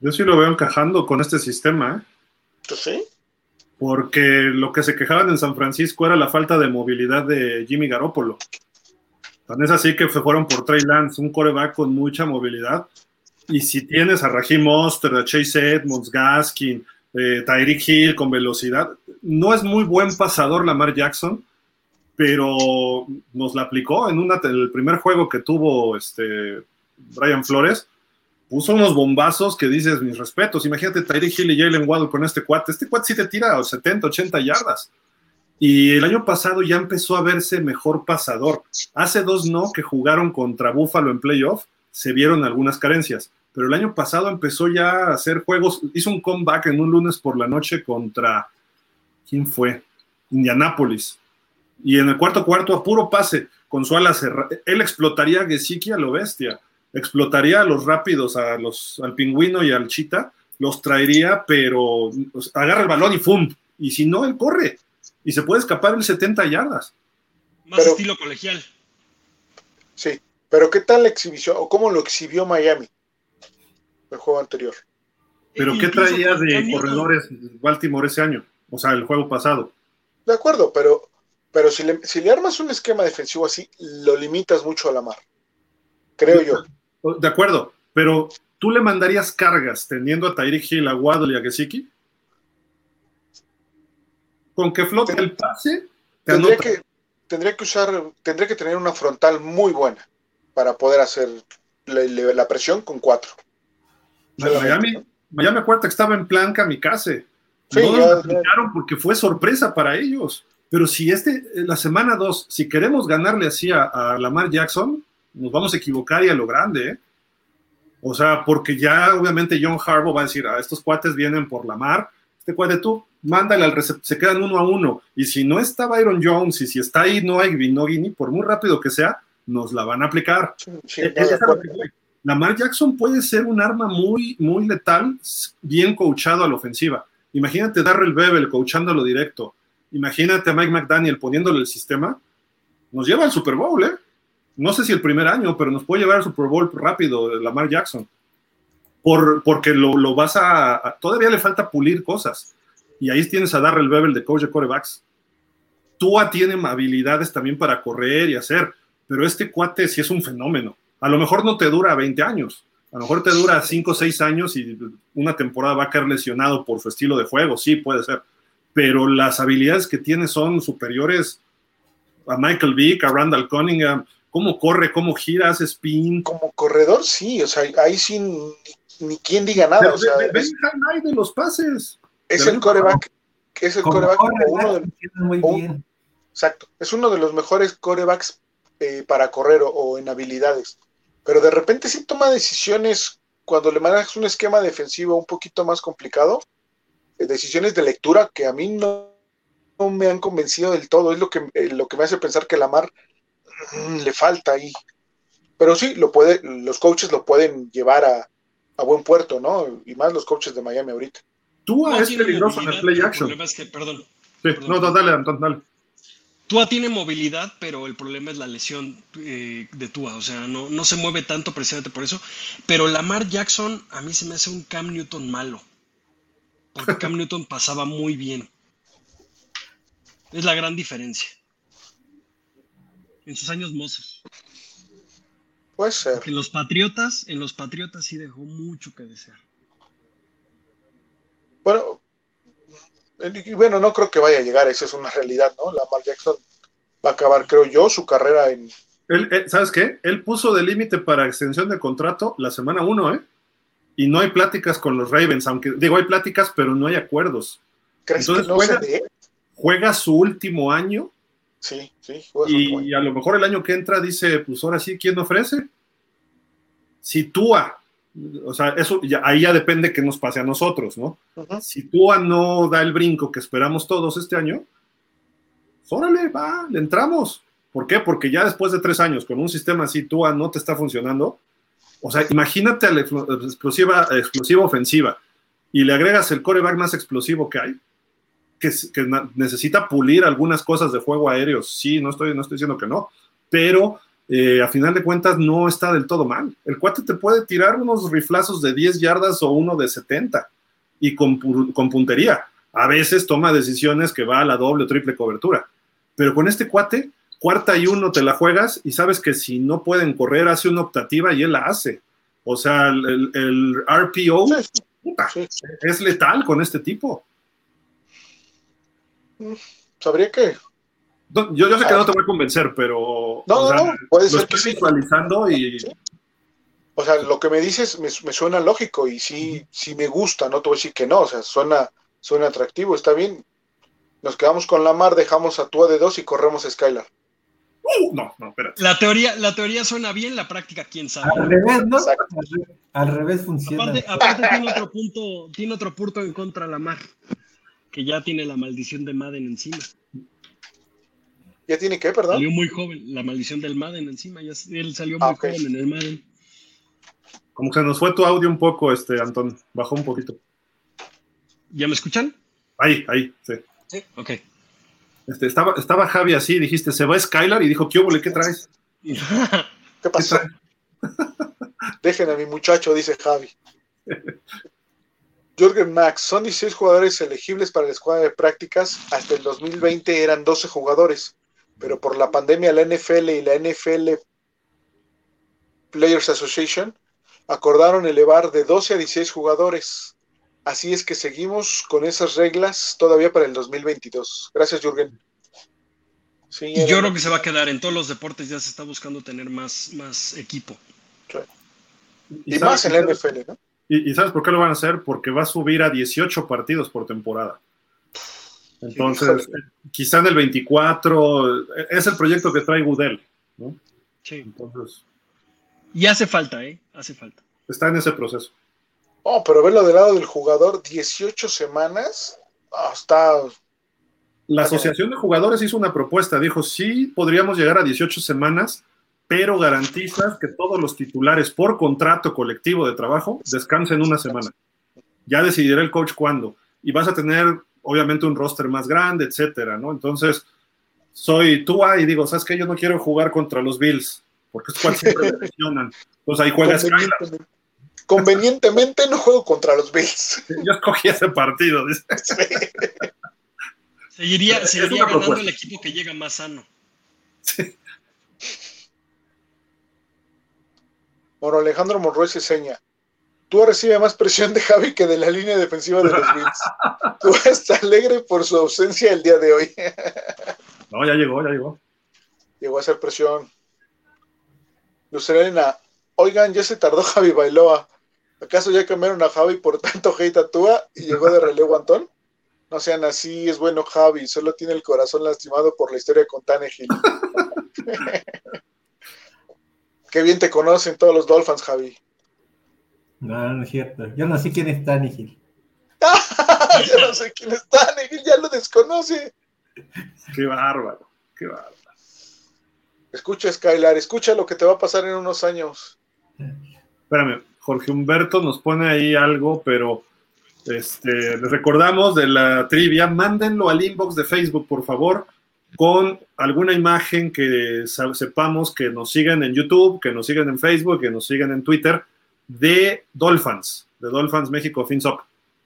Yo sí lo veo encajando con este sistema, ¿eh? ¿Sí? Porque lo que se quejaban en San Francisco era la falta de movilidad de Jimmy Garoppolo. Tan es así que fueron por Trey Lance, un coreback con mucha movilidad. Y si tienes a Raheem Monster, a Chase Edmonds, Gaskin, eh, Tyreek Hill con velocidad, no es muy buen pasador Lamar Jackson, pero nos la aplicó en una, el primer juego que tuvo este Brian Flores. Puso unos bombazos que dices mis respetos. Imagínate Tyreek Hill y Jalen Waddle con este cuate. Este cuate sí te tira 70, 80 yardas. Y el año pasado ya empezó a verse mejor pasador. Hace dos no que jugaron contra Buffalo en playoff, se vieron algunas carencias. Pero el año pasado empezó ya a hacer juegos, hizo un comeback en un lunes por la noche contra, ¿quién fue? Indianápolis. Y en el cuarto cuarto, a puro pase, con su ala cerrada, él explotaría a Gesicki a lo bestia, explotaría a los rápidos, a los, al pingüino y al chita, los traería, pero agarra el balón y ¡fum! Y si no, él corre y se puede escapar el 70 yardas. Más estilo colegial. Sí, pero ¿qué tal la exhibición o cómo lo exhibió Miami el juego anterior? ¿Pero qué traía de corredores Baltimore ese año? O sea, el juego pasado. De acuerdo, pero, pero si, le, si le armas un esquema defensivo así, lo limitas mucho a la mar. Creo yo. De acuerdo, pero ¿tú le mandarías cargas teniendo a Tyreek Hill, a Waddle y a Gesicki? Con que flote el pase, tendría que, tendría que usar, tendría que tener una frontal muy buena para poder hacer la, presión con cuatro. Miami, Miami acuerda que estaba en plan kamikaze. Sí, no lo porque fue sorpresa para ellos. Pero si este, la semana 2, si queremos ganarle así a, Lamar Jackson, nos vamos a equivocar y a lo grande, ¿eh? O sea, porque ya obviamente John Harbaugh va a decir, a ah, estos cuates vienen por Lamar, este cuate tú, mándale al receptor, se quedan uno a uno. Y si no está Byron Jones y si está ahí no hay Vinogini, por muy rápido que sea, nos la van a aplicar. Eh, Lamar Jackson puede ser un arma muy, muy letal, bien coachado a la ofensiva. Imagínate Darrell Bevel coachándolo directo. Imagínate a Mike McDaniel poniéndole el sistema. Nos lleva al Super Bowl, ¿eh? No sé si el primer año, pero nos puede llevar al Super Bowl rápido Lamar Jackson. Por, porque lo, lo vas a, Todavía le falta pulir cosas y ahí tienes a Darrell Bevel de coach de corebacks. Tua tiene habilidades también para correr y hacer, pero este cuate sí es un fenómeno. A lo mejor no te dura 20 años, a lo mejor te dura 5 o 6 años y una temporada va a caer lesionado por su estilo de juego, sí puede ser, pero las habilidades que tiene son superiores a Michael Vick, a Randall Cunningham, cómo corre, cómo gira, hace spin. Como corredor, sí, o sea, ahí sí ni, quien diga nada. o sea, de los pases. Es el coreback, es el coreback uno de, exacto, es uno de los mejores corebacks eh, para correr o, en habilidades. Pero de repente sí toma decisiones cuando le manejas un esquema defensivo un poquito más complicado, eh, decisiones de lectura que a mí no, me han convencido del todo. Es lo que, eh, lo que me hace pensar que Lamar mm, le falta ahí. Pero sí, lo puede, los coaches lo pueden llevar a, a buen puerto, ¿no? Y más los coaches de Miami ahorita. Tua es peligroso en el play action. perdón. Sí, no, dale, Anton, dale. Tua tiene movilidad, pero el problema es la lesión eh, de Tua. O sea, no, no se mueve tanto precisamente por eso. Pero Lamar Jackson a mí se me hace un Cam Newton malo. Porque Cam Newton pasaba muy bien. Es la gran diferencia. En sus años mozos. Puede ser. en los Patriotas, en los Patriotas sí dejó mucho que desear. Bueno, bueno, no creo que vaya a llegar, esa es una realidad, ¿no? Lamar Jackson va a acabar, creo yo, su carrera en... Él, ¿Sabes qué? Él puso de límite para extensión de contrato la semana 1, ¿eh? Y no hay pláticas con los Ravens, aunque digo, hay pláticas, pero no hay acuerdos. ¿Crees Entonces, que no juega, juega su último año. Sí, sí. y, a lo mejor el año que entra dice, pues ahora sí, ¿quién ofrece? Si Tua o sea, eso ahí ya depende que nos pase a nosotros, ¿no? Si Tua no da el brinco que esperamos todos este año, órale, va, le entramos. ¿Por qué? Porque ya después de tres años con un sistema así, Tua no te está funcionando. O sea, imagínate a la explosiva, explosiva ofensiva y le agregas el coreback más explosivo que hay, que, que necesita pulir algunas cosas de juego aéreo. Sí, no estoy, no estoy diciendo que no, pero eh, a final de cuentas no está del todo mal. El cuate te puede tirar unos riflazos de 10 yardas o uno de 70 y con, puntería. A veces toma decisiones que va a la doble o triple cobertura. Pero con este cuate, cuarta y uno te la juegas y sabes que si no pueden correr, hace una optativa y él la hace. O sea, el, el RPO es letal con este tipo. Sabría que. Yo, yo, sé que no te voy a convencer, pero. No, no, no, puede ser que sí. visualizando y. O sea, lo que me dices me, me, suena lógico y sí, sí me gusta, no te voy a decir que no, o sea, suena, suena atractivo, está bien. Nos quedamos con la mar, dejamos a Tua de dos y corremos a Skylar. Uh, no, no, espérate. La teoría, la teoría suena bien, la práctica, quién sabe. Al revés, ¿no? Al, revés funciona. Aparte, aparte tiene, otro punto, tiene otro punto en contra de la mar, que ya tiene la maldición de Madden encima. ¿Ya tiene qué, perdón? Salió muy joven, la maldición del Madden encima, ya, él salió muy ah, joven en el Madden. Como que nos fue tu audio un poco, este, Antón, bajó un poquito. ¿Ya me escuchan? Ahí, ahí, sí. Sí, ok. Este, estaba, estaba Javi así, dijiste, se va Skylar y dijo, ¿qué hubo? ¿Qué traes? ¿Qué pasó? Dejen a mi muchacho, dice Javi. Jürgen Max, son 16 jugadores elegibles para la escuadra de prácticas. Hasta el 2020 eran 12 jugadores, pero por la pandemia la NFL y la NFL Players Association acordaron elevar de 12 a 16 jugadores. Así es que seguimos con esas reglas todavía para el 2022. Gracias, Jürgen. y yo creo que se va a quedar en todos los deportes, ya se está buscando tener más, más equipo. Y, más en la NFL, ¿no? Y, sabes por qué lo van a hacer? Porque va a subir a 18 partidos por temporada. Entonces, quizá en el 24, es el proyecto que trae Gudel, ¿no? Sí. Entonces. Y hace falta, ¿eh? Hace falta. Está en ese proceso. Oh, pero verlo del lado del jugador, 18 semanas, oh, está... La Asociación de Jugadores hizo una propuesta, dijo, sí, podríamos llegar a 18 semanas, pero garantizas que todos los titulares por contrato colectivo de trabajo descansen una semana. Ya decidirá el coach cuándo. Y vas a tener, obviamente, un roster más grande, etcétera, ¿no? Entonces, soy tú y digo, ¿sabes qué? Yo no quiero jugar contra los Bills, porque es cual siempre lesionan. Entonces ahí juegas Convenientemente no juego contra los Bills. Yo escogí ese partido. Seguiría, ganando el equipo que llega más sano. Sí. Bueno, Alejandro Monroy se seña. Tú recibes más presión de Javi que de la línea defensiva de los Bills. Tú estás alegre por su ausencia el día de hoy. no, ya llegó, ya llegó. Llegó a hacer presión. Lucerena, oigan, ya se tardó Javi Bailoa. ¿Acaso ya cambiaron a Javi por tanto hate a Tua y llegó de relevo Antón? No sean así, es bueno Javi, solo tiene el corazón lastimado por la historia con Tannehill. Qué bien te conocen todos los Dolphins, Javi. No, no es cierto. Yo no sé quién es Tannehill. Yo no sé quién es Tannehill, ya lo desconoce. Qué bárbaro, qué bárbaro. Escucha, Skylar, escucha lo que te va a pasar en unos años. Espérame, Jorge Humberto nos pone ahí algo, pero este, les recordamos de la trivia, mándenlo al inbox de Facebook, por favor, con alguna imagen que sepamos que nos sigan en YouTube, que nos sigan en Facebook, que nos sigan en Twitter, de Dolphins, de Dolphins México FinSop.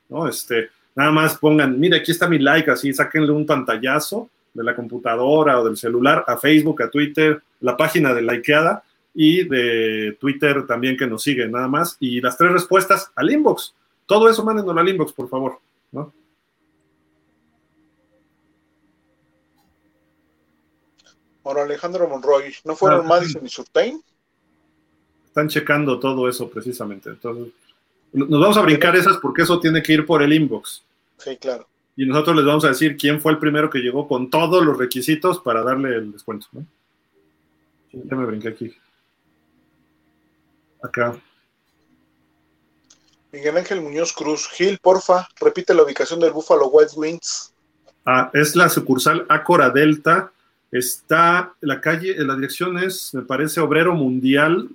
¿no? Este, nada más pongan, mire, aquí está mi like, así, sáquenle un pantallazo de la computadora o del celular a Facebook, a Twitter, la página de Likeada y de Twitter también que nos siguen, nada más. Y las tres respuestas al inbox. Todo eso mándenos al inbox, por favor. ¿no? Bueno, Alejandro Monroy, ¿no fueron ah, Madison y Surtain? Están checando todo eso precisamente. Entonces, nos vamos a brincar esas porque eso tiene que ir por el inbox. Sí, claro. Y nosotros les vamos a decir quién fue el primero que llegó con todos los requisitos para darle el descuento. ¿no? Ya me brinqué aquí. Acá. Miguel Ángel Muñoz Cruz. Gil, porfa, repite la ubicación del Buffalo Wild Wings. Ah, es la sucursal Acora Delta. Está la calle, la dirección es, me parece, Obrero Mundial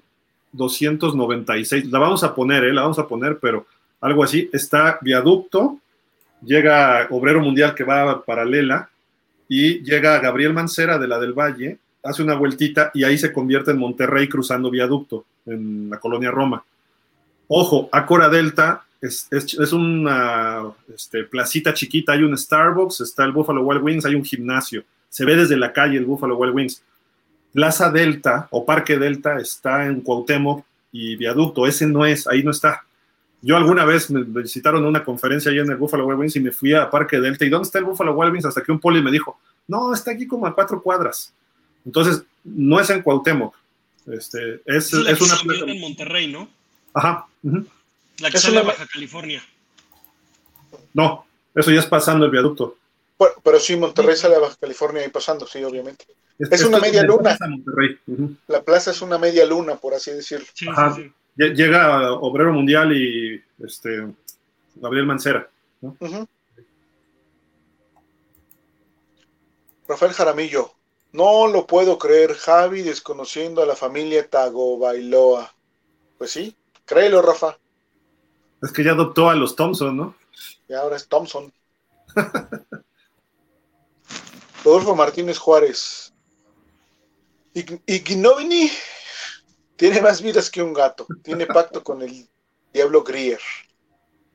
296. La vamos a poner, ¿eh? La vamos a poner, pero algo así. Está viaducto, llega Obrero Mundial que va paralela y llega Gabriel Mancera de la del Valle, hace una vueltita y ahí se convierte en Monterrey cruzando viaducto en la colonia Roma. Ojo, Acora Delta es, una este, placita chiquita, hay un Starbucks, está el Buffalo Wild Wings, hay un gimnasio, se ve desde la calle el Buffalo Wild Wings. Plaza Delta o Parque Delta está en Cuauhtémoc, y viaducto, ese no es, ahí no está. Yo alguna vez me visitaron una conferencia ahí en el Buffalo Wild Wings y me fui a Parque Delta. ¿Y dónde está el Buffalo Wild Wings? Hasta que un poli me dijo, no, está aquí como a cuatro cuadras. Entonces, no es en Cuauhtémoc. Este, es, es, es una plaza. en Monterrey, ¿no? Ajá. Uh -huh. La que es sale una... Baja California. No, eso ya es pasando el viaducto. Bueno, pero sí, Monterrey sale a Baja California y pasando, sí, obviamente. Es, es una media luna. Uh -huh. La plaza es una media luna, por así decirlo. Sí, Ajá. sí, sí. Llega Obrero Mundial y este Gabriel Mancera. ¿no? Uh -huh. Rafael Jaramillo. No lo puedo creer, Javi desconociendo a la familia Tagovailoa. Pues sí, créelo, Rafa. Es que ya adoptó a los Thompson, ¿no? Y ahora es Thompson. Rodolfo Martínez Juárez. Ignovini tiene más vidas que un gato. Tiene pacto con el Diablo Grier.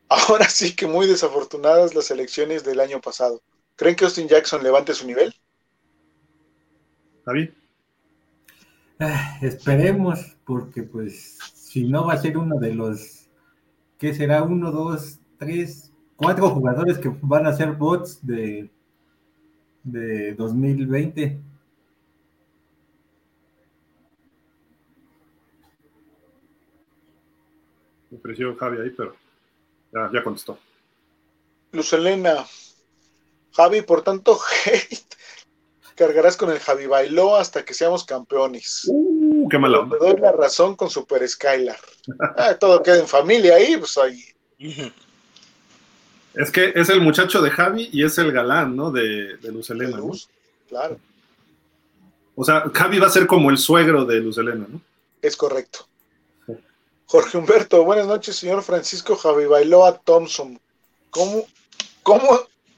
Ahora sí que muy desafortunadas las elecciones del año pasado. ¿Creen que Austin Jackson levante su nivel? David. Ah, esperemos, porque pues si no va a ser uno de los, ¿qué será? Uno, dos, tres, cuatro jugadores que van a ser bots de, de 2020. Me ofreció Javi ahí, pero ya, ya contestó. Luz Elena, Javi, por tanto, hate, cargarás con el Javi Bailó hasta que seamos campeones. Uh, qué malo. Te doy la razón con Super Skylar. ah, todo queda en familia ahí, pues ahí. Es que es el muchacho de Javi y es el galán, ¿no? De, de Luz Elena, ¿no? Claro. O sea, Javi va a ser como el suegro de Luz Elena, ¿no? Es correcto. Jorge Humberto, buenas noches, señor Francisco Javi Bailoa Thompson. ¿Cómo, cómo,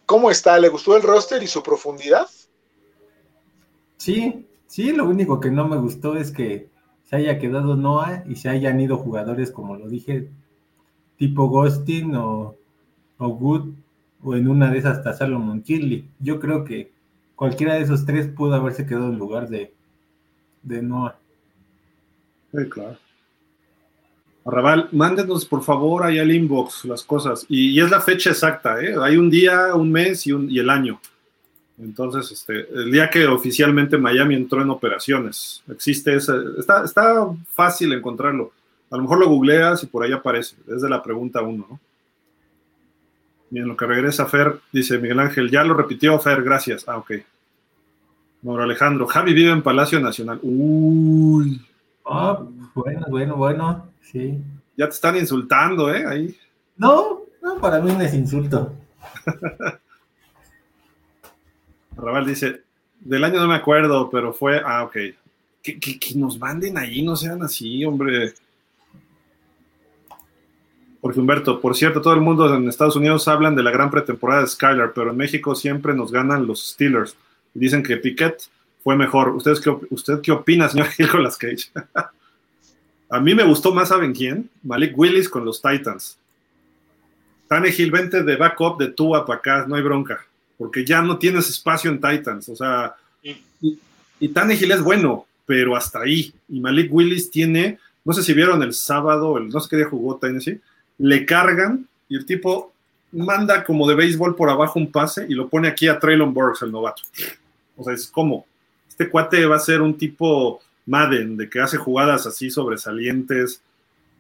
¿Cómo está? ¿Le gustó el roster y su profundidad? Sí, sí, lo único que no me gustó es que se haya quedado Noah y se hayan ido jugadores, como lo dije, tipo Ghostin o, o Good, o en una de esas hasta Salomon Kirley. Yo creo que cualquiera de esos tres pudo haberse quedado en lugar de, de Noah. Sí, claro. Arrabal, mándenos por favor ahí al inbox las cosas. Y, es la fecha exacta, ¿eh? Hay un día, un mes y, un, el año. Entonces, este, el día que oficialmente Miami entró en operaciones, existe ese, está, está fácil encontrarlo. A lo mejor lo googleas y por ahí aparece. Es de la pregunta uno, ¿no? Y en lo que regresa Fer, dice Miguel Ángel, ya lo repitió Fer, gracias. Ah, ok. Mauro Alejandro, Javi vive en Palacio Nacional. Uy. Ah, bueno, bueno, bueno. Sí. Ya te están insultando, ¿eh? Ahí. No, no, para mí no es insulto. Raval dice, del año no me acuerdo, pero fue, ah, ok. Que, que, que, nos manden allí, no sean así, hombre. Porque Humberto, por cierto, todo el mundo en Estados Unidos hablan de la gran pretemporada de Skylar, pero en México siempre nos ganan los Steelers. Dicen que Piquet fue mejor. ¿Ustedes qué, ¿Usted qué opina, señor Nicolas Cage? A mí me gustó más, ¿saben quién? Malik Willis con los Titans. Tannehill, vente de backup de Tua para acá, no hay bronca, porque ya no tienes espacio en Titans. O sea, y, y Tannehill es bueno, pero hasta ahí. Y Malik Willis tiene, no sé si vieron el sábado, el, no sé qué día jugó Tennessee, le cargan y el tipo manda como de béisbol por abajo un pase y lo pone aquí a Traylon Burks, el novato. O sea, es como, este cuate va a ser un tipo Madden, de que hace jugadas así sobresalientes,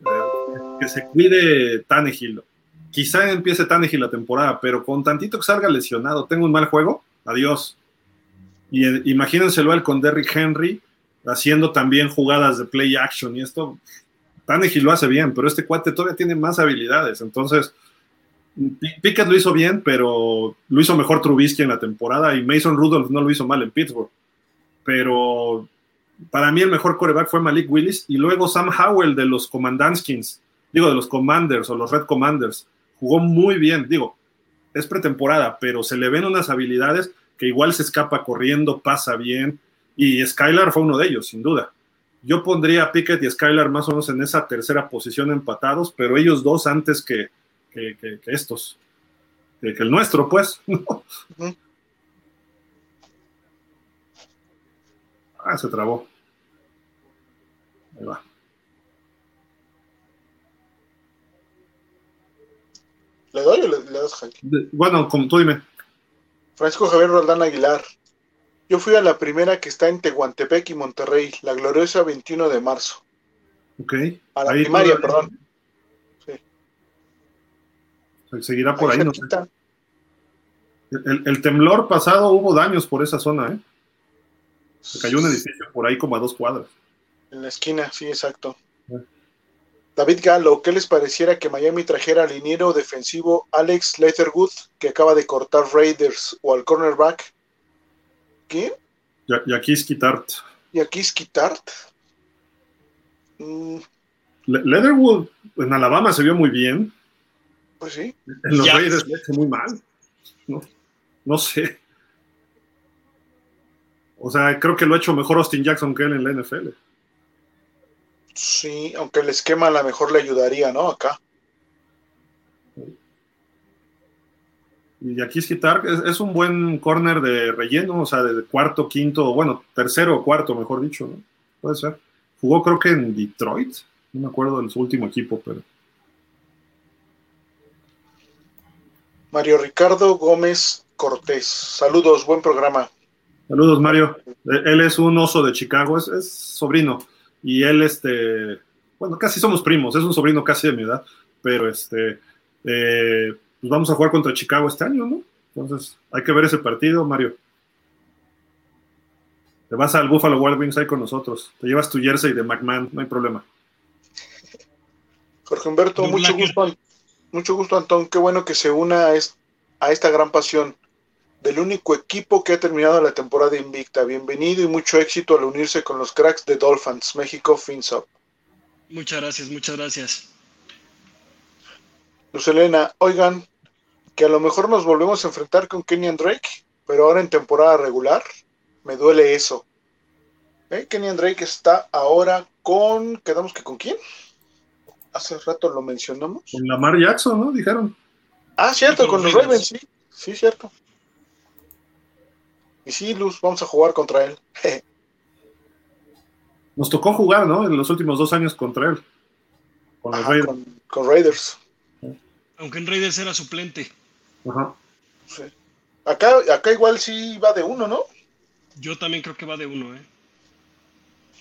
eh, que se cuide Tannehill. Quizá empiece Tannehill la temporada, pero con tantito que salga lesionado, tengo un mal juego, adiós. Y eh, imagínenselo él con Derrick Henry haciendo también jugadas de play action y esto, Tannehill lo hace bien, pero este cuate todavía tiene más habilidades, entonces Pickett lo hizo bien, pero lo hizo mejor Trubisky en la temporada y Mason Rudolph no lo hizo mal en Pittsburgh. Pero para mí el mejor coreback fue Malik Willis y luego Sam Howell de los Commandanskins, digo de los Commanders o los Red Commanders, jugó muy bien, digo, es pretemporada, pero se le ven unas habilidades que igual se escapa corriendo, pasa bien y Skylar fue uno de ellos, sin duda. Yo pondría a Pickett y Skylar más o menos en esa tercera posición empatados, pero ellos dos antes que, que, estos, que, el nuestro, pues. Ah, se trabó. Ahí va. ¿Le doy o le, das Jaque? Bueno, como tú dime. Francisco Javier Roldán Aguilar. Yo fui a la primera que está en Tehuantepec y Monterrey, la gloriosa 21 de marzo. Ok. A la primaria, perdón. Sí. Seguirá por ahí, no el, temblor pasado hubo daños por esa zona, ¿eh? Se cayó un edificio por ahí como a dos cuadras. En la esquina, sí, exacto. Bueno. David Galo, ¿qué les pareciera que Miami trajera al liniero defensivo Alex Leatherwood, que acaba de cortar Raiders, o al cornerback? ¿Qué? Y, y aquí es Kitart. ¿Y aquí es Kitart? Mm, Le- Leatherwood en Alabama se vio muy bien. pues sí. En los Ya. Raiders le hizo muy mal. No, no sé. O sea, creo que lo ha hecho mejor Austin Jackson que él en la NFL. Sí, aunque el esquema a lo mejor le ayudaría, ¿no? Acá. Y aquí es Kitart es, es un buen corner de relleno, o sea, de cuarto, quinto, bueno, tercero o cuarto, mejor dicho, ¿no? Puede ser. Jugó creo que en Detroit, no me acuerdo de su último equipo, pero Mario Ricardo Gómez Cortés. Saludos, buen programa. Saludos, Mario. Eh, Él es un oso de Chicago, es, es sobrino. Y él, este, bueno, casi somos primos, es un sobrino casi de mi edad, pero este, eh, pues vamos a jugar contra Chicago este año, ¿no? Entonces, hay que ver ese partido, Mario. Te vas al Buffalo Wild Wings ahí con nosotros. Te llevas tu jersey de McMahon, no hay problema. Jorge Humberto, mucho gusto, mucho gusto, Antón. Qué bueno que se una a esta gran pasión del único equipo que ha terminado la temporada invicta. Bienvenido y mucho éxito al unirse con los cracks de Dolphins, México, FinSop. Muchas gracias, muchas gracias. Luz Elena, oigan, que a lo mejor nos volvemos a enfrentar con Kenyan Drake, pero ahora en temporada regular. Me duele eso. ¿Eh? Kenyan Drake está ahora con. ¿Quedamos que con quién? Hace rato lo mencionamos. Con Lamar Jackson, ¿no? Dijeron. Ah, cierto, con con los Ravens. sí. Sí, cierto. Y sí, Luz, vamos a jugar contra él. Nos tocó jugar, ¿no? En los últimos dos años contra él. Con los Ajá, Raiders. con, con Raiders. Aunque en Raiders era suplente. Ajá. Sí. Acá, acá igual sí va de uno, ¿no? Yo también creo que va de uno, ¿eh?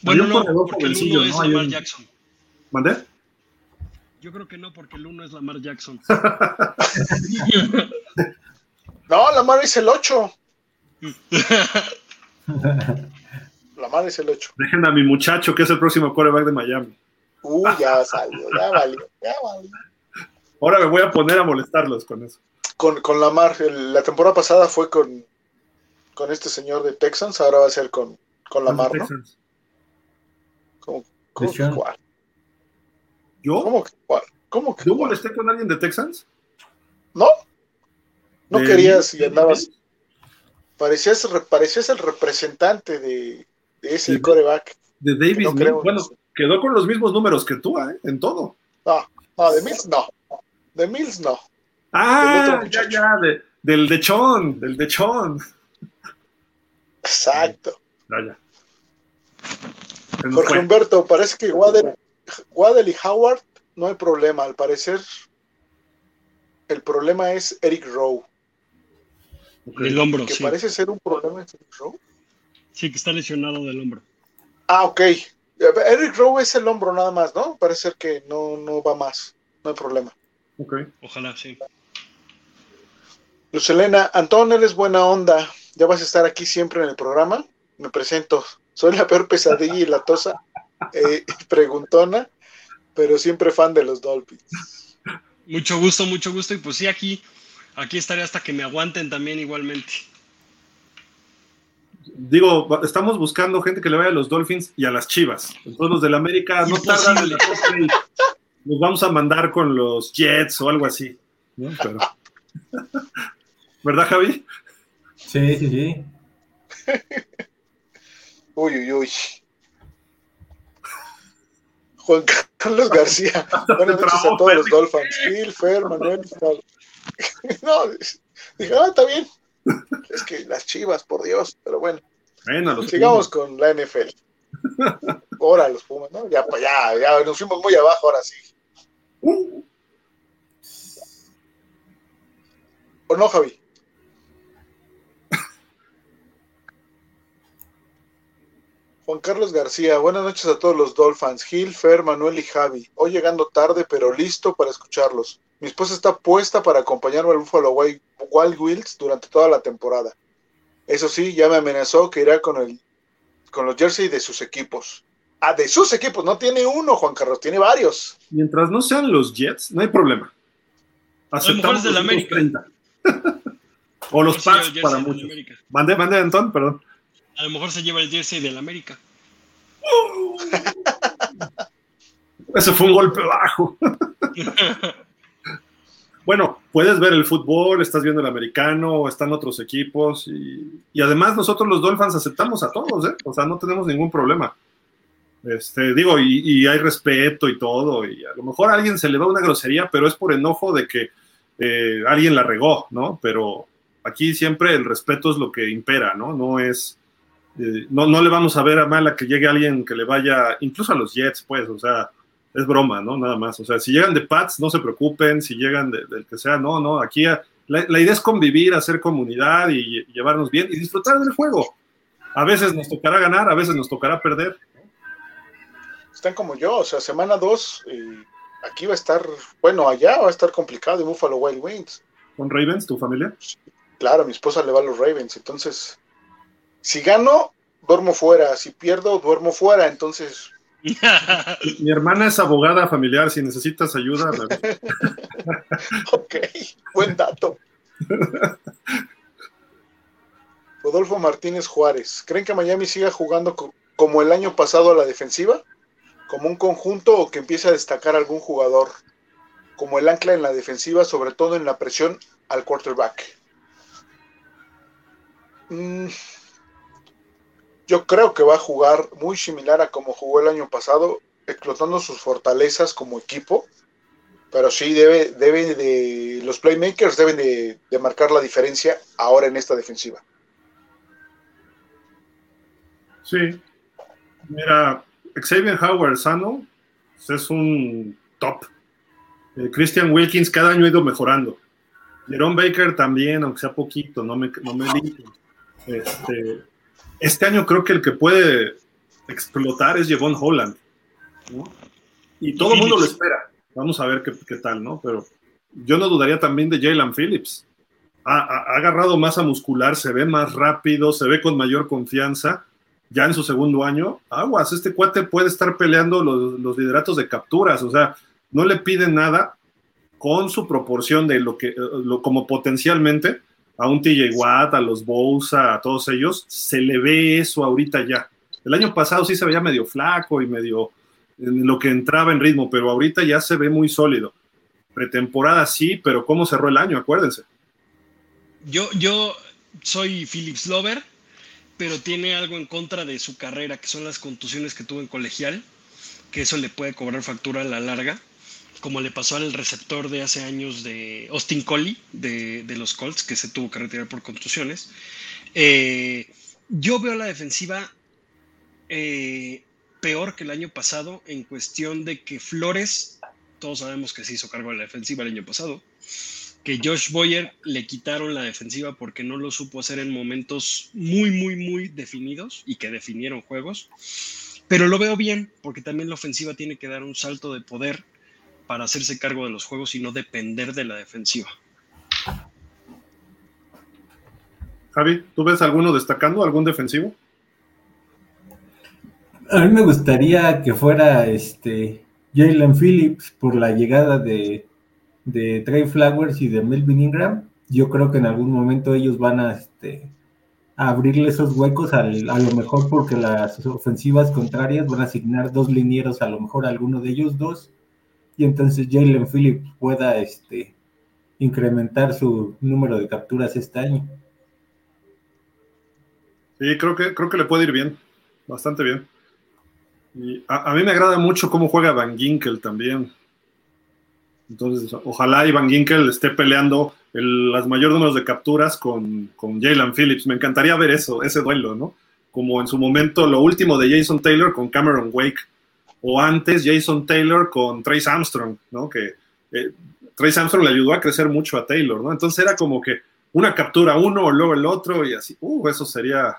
Bueno, no, porque el uno es Lamar un- Jackson. ¿Mandé? Yo creo que no, porque el uno es Lamar Jackson. No, la madre es el 8. La madre es el 8. Dejen a mi muchacho, que es el próximo quarterback de Miami. Uh, ya salió, ya valió, ya valió. Ahora me voy a poner a molestarlos con eso. Con, con Lamar, el- la temporada pasada fue con, con este señor de Texans, ahora va a ser con, con Lamar, ¿no? Texans. ¿Cómo, cómo que cuál? ¿Yo? ¿Cómo que cuál? ¿Cómo que ¿Yo cuál? molesté con alguien de Texans? ¿No? No ¿De- querías y andabas. Parecías, re- parecías el representante de, de ese Sí. coreback. De Davis No creo Bueno, quedó con los mismos números que tú, ¿eh? En todo. No, no, de Mills no. De Mills no. Ah, ya, ya, de- del dechón, del dechón. Exacto. Ya, ya. Jorge fue. Humberto, parece que Waddell, Waddell y Howard no hay problema. Al parecer, el problema es Eric Rowe. Ok. Del hombro, Que sí. parece ser un problema es Eric Rowe. Sí, que está lesionado del hombro. Ah, ok. Eric Rowe es el hombro nada más, ¿no? Parece ser que no, no va más. No hay problema. Ok. Ojalá, sí. Luz Elena, Antón, eres buena onda. Ya vas a estar aquí siempre en el programa. Me presento. Soy la peor pesadilla y la tosa eh, preguntona, pero siempre fan de los Dolphins. Mucho gusto, mucho gusto. Y pues sí, aquí, aquí estaré hasta que me aguanten también igualmente. Digo, estamos buscando gente que le vaya a los Dolphins y a las Chivas. Entonces los del América no tardan en la los vamos a mandar con los Jets o algo así. ¿no? Pero- ¿Verdad, Javi? Sí, sí, sí. Uy, uy, uy. Juan Carlos García. Buenas noches a todos los Dolphins. Phil, Fer, Manuel. No, dije, ah, está bien. Es que las chivas, por Dios. Pero bueno, Bueno, los sigamos con la NFL. Ahora los Pumas, ¿no? Ya, ya, ya nos fuimos muy abajo ahora sí. Uh, ¿O no, Javi? Juan Carlos García, buenas noches a todos los Dolphins, Gil, Fer, Manuel y Javi. Hoy llegando tarde, pero listo para escucharlos. Mi esposa está puesta para acompañarme al Buffalo Wild Wheels durante toda la temporada. Eso sí, ya me amenazó que irá con, el, con los jerseys de sus equipos. Ah, de sus equipos, no tiene uno, Juan Carlos, tiene varios. Mientras no sean los Jets, no hay problema. Aceptamos los América. 30. o los Pats para muchos. Mande, mande, Antón, perdón. A lo mejor se lleva el jersey del América. Ese fue un golpe bajo. bueno, puedes ver el fútbol, estás viendo el americano, están otros equipos y, además nosotros los Dolphins aceptamos a todos, ¿eh? O sea, no tenemos ningún problema. Este, digo, y, hay respeto y todo, y a lo mejor a alguien se le va una grosería, pero es por enojo de que eh, alguien la regó, ¿no? Pero aquí siempre el respeto es lo que impera, ¿no? No es eh, no, no le vamos a ver a mal a que llegue alguien que le vaya, incluso a los Jets, pues, o sea, es broma, ¿no? Nada más. O sea, si llegan de Pats, no se preocupen, si llegan del que sea, no, no, aquí la, idea es convivir, hacer comunidad y, llevarnos bien y disfrutar del juego. A veces nos tocará ganar, a veces nos tocará perder. Están como yo, o sea, semana 2, aquí va a estar, bueno, allá va a estar complicado en Buffalo Wild Wings. ¿Con Ravens, tu familia? Claro, mi esposa le va a los Ravens, entonces si gano, duermo fuera, si pierdo, duermo fuera, entonces... Mi hermana es abogada familiar, si necesitas ayuda. ok, buen dato. Rodolfo Martínez Juárez, ¿creen que Miami siga jugando como el año pasado a la defensiva? ¿Como un conjunto o que empiece a destacar algún jugador? Como el ancla en la defensiva, sobre todo en la presión al quarterback. Mm, yo creo que va a jugar muy similar a como jugó el año pasado, explotando sus fortalezas como equipo, pero sí debe, debe de, los playmakers deben de, marcar la diferencia ahora en esta defensiva. Sí, mira, Xavier Howard sano pues, es un top. Eh, Christian Wilkins cada año ha ido mejorando. Jerome Baker también, aunque sea poquito, no me, no me Este, este año creo que el que puede explotar es Jevon Holland. Y todo el mundo lo espera. Vamos a ver qué, tal, ¿no? Pero yo no dudaría también de Jalen Phillips. Ha, agarrado masa muscular, se ve más rápido, se ve con mayor confianza. Ya en su segundo año, aguas, este cuate puede estar peleando los, lideratos de capturas, o sea, no le piden nada con su proporción de lo que, lo, como potencialmente a un TJ Watt, a los Bosa, a todos ellos, se le ve eso ahorita ya. El año pasado sí se veía medio flaco y medio en lo que entraba en ritmo, pero ahorita ya se ve muy sólido. Pretemporada sí, pero ¿cómo cerró el año? Acuérdense. Yo, yo soy Phillips Lover, pero tiene algo en contra de su carrera, que son las contusiones que tuvo en colegial, que eso le puede cobrar factura a la larga como le pasó al receptor de hace años de Austin Coley de, los Colts, que se tuvo que retirar por contusiones. Eh, yo veo la defensiva eh, peor que el año pasado en cuestión de que Flores, todos sabemos que se hizo cargo de la defensiva el año pasado, que Josh Boyer le quitaron la defensiva porque no lo supo hacer en momentos muy, muy, muy definidos y que definieron juegos. Pero lo veo bien porque también la ofensiva tiene que dar un salto de poder para hacerse cargo de los juegos y no depender de la defensiva. Javi, ¿tú ves alguno destacando, algún defensivo? A mí me gustaría que fuera este Jalen Phillips por la llegada de, de Trey Flowers y de Melvin Ingram. Yo creo que en algún momento ellos van a, este, abrirle esos huecos a lo mejor porque las ofensivas contrarias van a asignar dos linieros, a lo mejor a alguno de ellos dos, y entonces Jalen Phillips pueda este, incrementar su número de capturas este año. Sí, creo que, creo que le puede ir bien, bastante bien. Y a, mí me agrada mucho cómo juega Van Ginkel también. Entonces, ojalá y Van Ginkel esté peleando el, los mayores números de capturas con, con Jalen Phillips. Me encantaría ver eso, ese duelo, ¿no? Como en su momento lo último de Jason Taylor con Cameron Wake o antes Jason Taylor con Trace Armstrong, ¿no? Que eh, Trace Armstrong le ayudó a crecer mucho a Taylor, ¿no? Entonces era como que una captura uno o luego el otro y así. Uh, eso sería.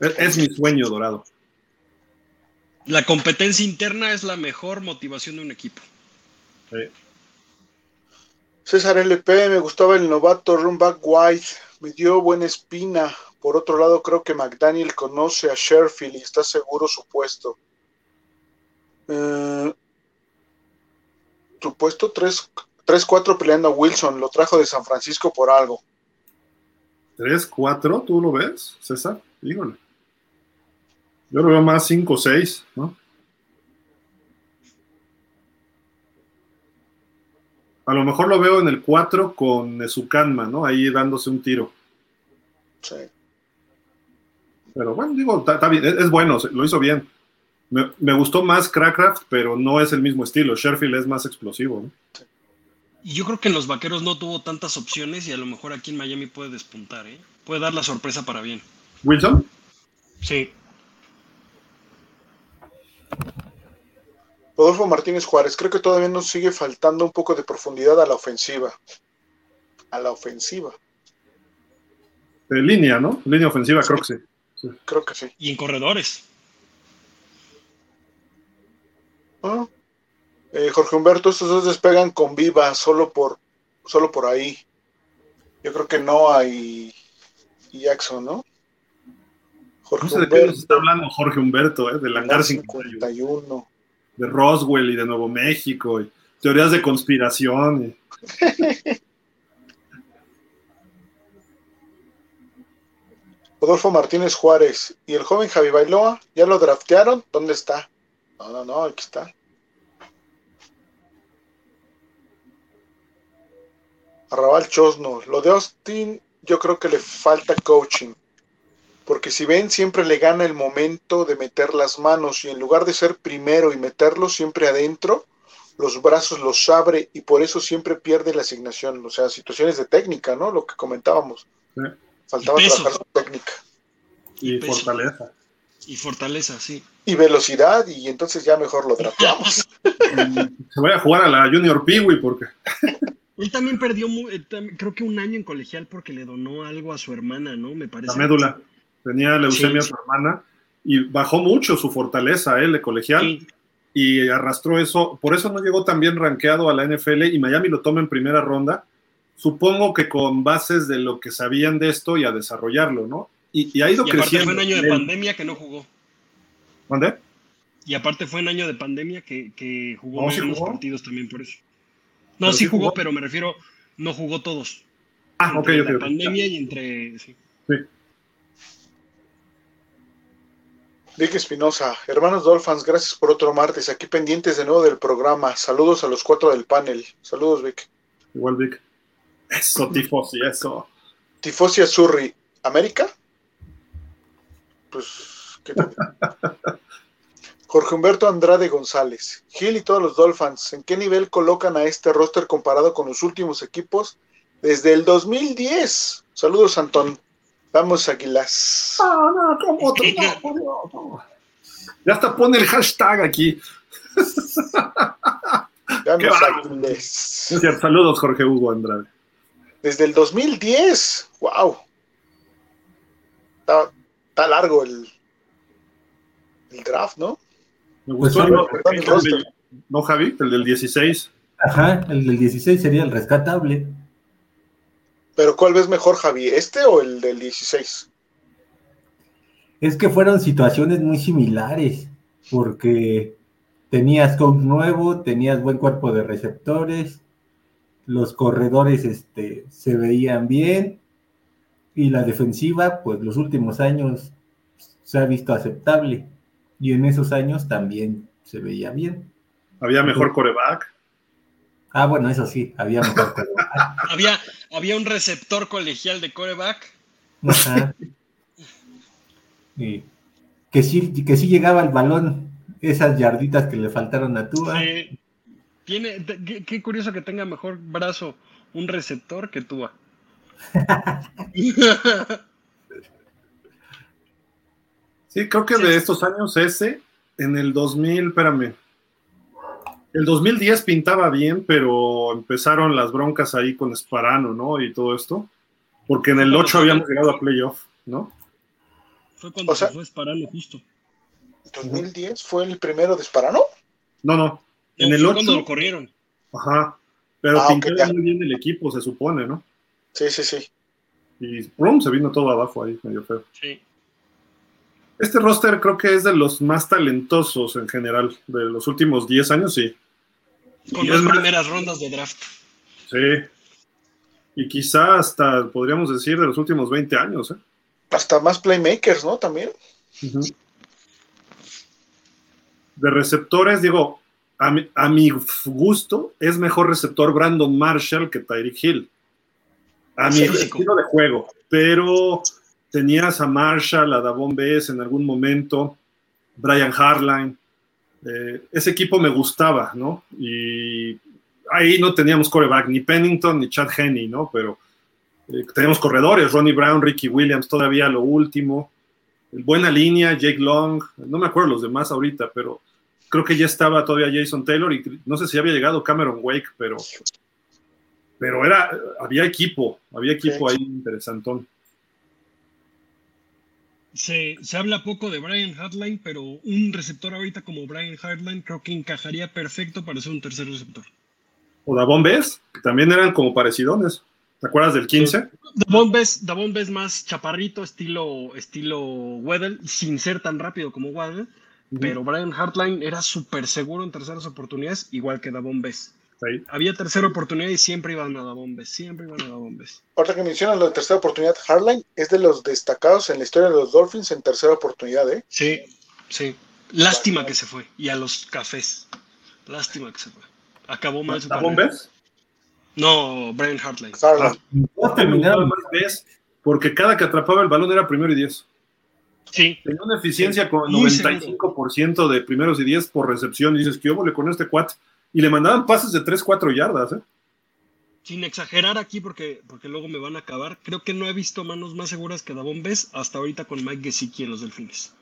Es, es mi sueño dorado. La competencia interna es la mejor motivación de un equipo. Sí. César LP, me gustaba el novato Runback White, me dio buena espina. Por otro lado, creo que McDaniel conoce a Sherfield y está seguro su puesto. Eh, su puesto 3-4 peleando a Wilson, lo trajo de San Francisco por algo. 3-4, ¿tú lo ves, César? Híjole. Yo lo veo más 5-6, ¿no? A lo mejor lo veo en el 4 con Nezukanma, ¿no? Ahí dándose un tiro. Sí. Pero bueno, digo, está bien, es, es, bueno, lo hizo bien. Me, me, gustó más Crackcraft, pero no es el mismo estilo. Sherfield es más explosivo, ¿no? Y yo creo que en los vaqueros no tuvo tantas opciones y a lo mejor aquí en Miami puede despuntar, ¿eh? Puede dar la sorpresa para bien. ¿Wilson? Sí. Rodolfo Martínez Juárez, creo que todavía nos sigue faltando un poco de profundidad a la ofensiva. A la ofensiva. De línea, ¿no? Línea ofensiva, sí. creo que sí. sí. Creo que sí. Y en corredores. Eh, Jorge Humberto, estos dos despegan con viva solo por, solo por ahí. Yo creo que no hay Jackson, ¿no? Jorge no sé Humberto, de qué nos está hablando Jorge Humberto, ¿eh? Del hangar 51. 51. De Roswell y de Nuevo México, y teorías de conspiración. Y... Rodolfo Martínez Juárez. ¿Y el joven Javi Bailoa? ¿Ya lo draftearon? ¿Dónde está? No, no, no, aquí está. Arrabal Chosno. Lo de Austin, yo creo que le falta coaching. Porque si ven, siempre le gana el momento de meter las manos y en lugar de ser primero y meterlo siempre adentro, los brazos los abre y por eso siempre pierde la asignación. O sea, situaciones de técnica, ¿no? Lo que comentábamos. Sí. Faltaba trabajar su técnica. Y, y fortaleza. Y fortaleza, sí. Y velocidad, y entonces ya mejor lo tratamos. Se vaya a jugar a la Junior Peewee porque. Él también perdió, creo que un año en colegial porque le donó algo a su hermana, ¿no? Me parece. La médula. Tenía leucemia sí, a su hermana y bajó mucho su fortaleza, él, de colegial. Sí. Y arrastró eso. Por eso no llegó tan bien rankeado a la NFL y Miami lo toma en primera ronda. Supongo que con bases de lo que sabían de esto y a desarrollarlo, ¿no? Y, y ha ido y creciendo. fue un año de pandemia que no jugó. ¿Dónde? Y aparte fue un año de pandemia que, que jugó ¿No, menos sí jugó? partidos también por eso. No, ¿Pero sí sí jugó, jugó? pero me refiero, no jugó todos. Ah, ok, Entre ok. la ok. pandemia y entre. sí. Sí. Vic Espinosa, hermanos Dolphins, gracias por otro martes. Aquí pendientes de nuevo del programa. Saludos a los cuatro del panel. Saludos, Vic. Igual Vic. Eso, tifosi, eso. Tifosi Azurri, ¿América? Pues, ¿qué te- Jorge Humberto Andrade González, Gil y todos los Dolphins, ¿en qué nivel colocan a este roster comparado con los últimos equipos desde el 2010? Saludos, Antón. Vamos, Águilas. No, no. No. Ya hasta pone el hashtag aquí. Vamos, cierto, Saludos, Jorge Hugo Andrade. Desde el 2010. ¡Wow! Está, está largo el, el draft, ¿no? Me Pues gustó el- el- ¿No, Javi? El del 16. Ajá, el del 16 sería el rescatable. Pero ¿cuál ves mejor, Javi? ¿Este o el del 16? Es que fueron situaciones muy similares, porque tenías coach nuevo, tenías buen cuerpo de receptores, los corredores este, se veían bien, y la defensiva, pues los últimos años se ha visto aceptable, y en esos años también se veía bien. Había mejor coreback. Ah, bueno, eso sí, había mejor quarterback. Había, había un receptor colegial de coreback. Ajá. Y que sí, que sí llegaba el balón, esas yarditas que le faltaron a Tua. Eh, tiene, qué, qué curioso que tenga mejor brazo un receptor que Tua. Sí, creo que Sí. de estos años ese, en el 2000, espérame. El 2010 pintaba bien, pero empezaron las broncas ahí con Sparano, ¿no? Y todo esto. Porque en el 8 habíamos llegado a playoff, ¿no? Fue cuando se fue Sparano justo. ¿2010 fue el primero de Sparano? No, no. En el 8. cuando lo corrieron. Ajá. Pero ah, pintaba muy bien el equipo, se supone, ¿no? Sí, sí, sí. Y se vino todo abajo ahí, medio feo. Sí. Este roster creo que es de los más talentosos en general, de los últimos 10 años, sí. Con las primeras rondas de draft. Sí. Y quizá hasta, podríamos decir, de los últimos 20 años. ¿eh? Hasta más playmakers, ¿no? También. De receptores, digo, a mi, a mi, gusto, es mejor receptor Brandon Marshall que Tyreek Hill. A mi estilo de juego. Pero tenías a Marshall, a Davon Bess en algún momento, Brian Harline. Eh, ese equipo me gustaba, ¿no? Y ahí no teníamos coreback, ni Pennington ni Chad Henney, ¿no? Pero eh, teníamos corredores, Ronnie Brown, Ricky Williams, todavía lo último. Buena línea, Jake Long, no me acuerdo los demás ahorita, pero creo que ya estaba todavía Jason Taylor y no sé si había llegado Cameron Wake, pero, pero era, había equipo, había equipo ahí interesantón. Se, habla poco de Brian Hartline, pero un receptor ahorita como Brian Hartline creo que encajaría perfecto para ser un tercer receptor. O Davon Bess, que también eran como parecidones. ¿Te acuerdas del 15? Davon Bess, Davon Bess más chaparrito, estilo, estilo Weddle, sin ser tan rápido como Weddle, pero Brian Hartline era súper seguro en terceras oportunidades, igual que Davon Bess. Había tercera oportunidad y siempre iban a dar bombes, siempre iban a dar bombes. Ahorita que mencionan la tercera oportunidad, Hardline es de los destacados en la historia de los Dolphins en tercera oportunidad, ¿eh? Sí, sí. Lástima que se fue. Y a los cafés. Lástima que se fue. Acabó mal su bombes? No, Brian Hartline. Ah, porque cada que atrapaba el balón era primero y diez. Sí. Tenía una eficiencia con 95% de primeros y diez por recepción. Y dices, ¿qué óvole con este cuat? Y le mandaban pases de 3, 4 yardas. ¿eh? Sin exagerar aquí, porque, porque luego me van a acabar, creo que no he visto manos más seguras que Davon Bess hasta ahorita con Mike Gesicki en los Delfines.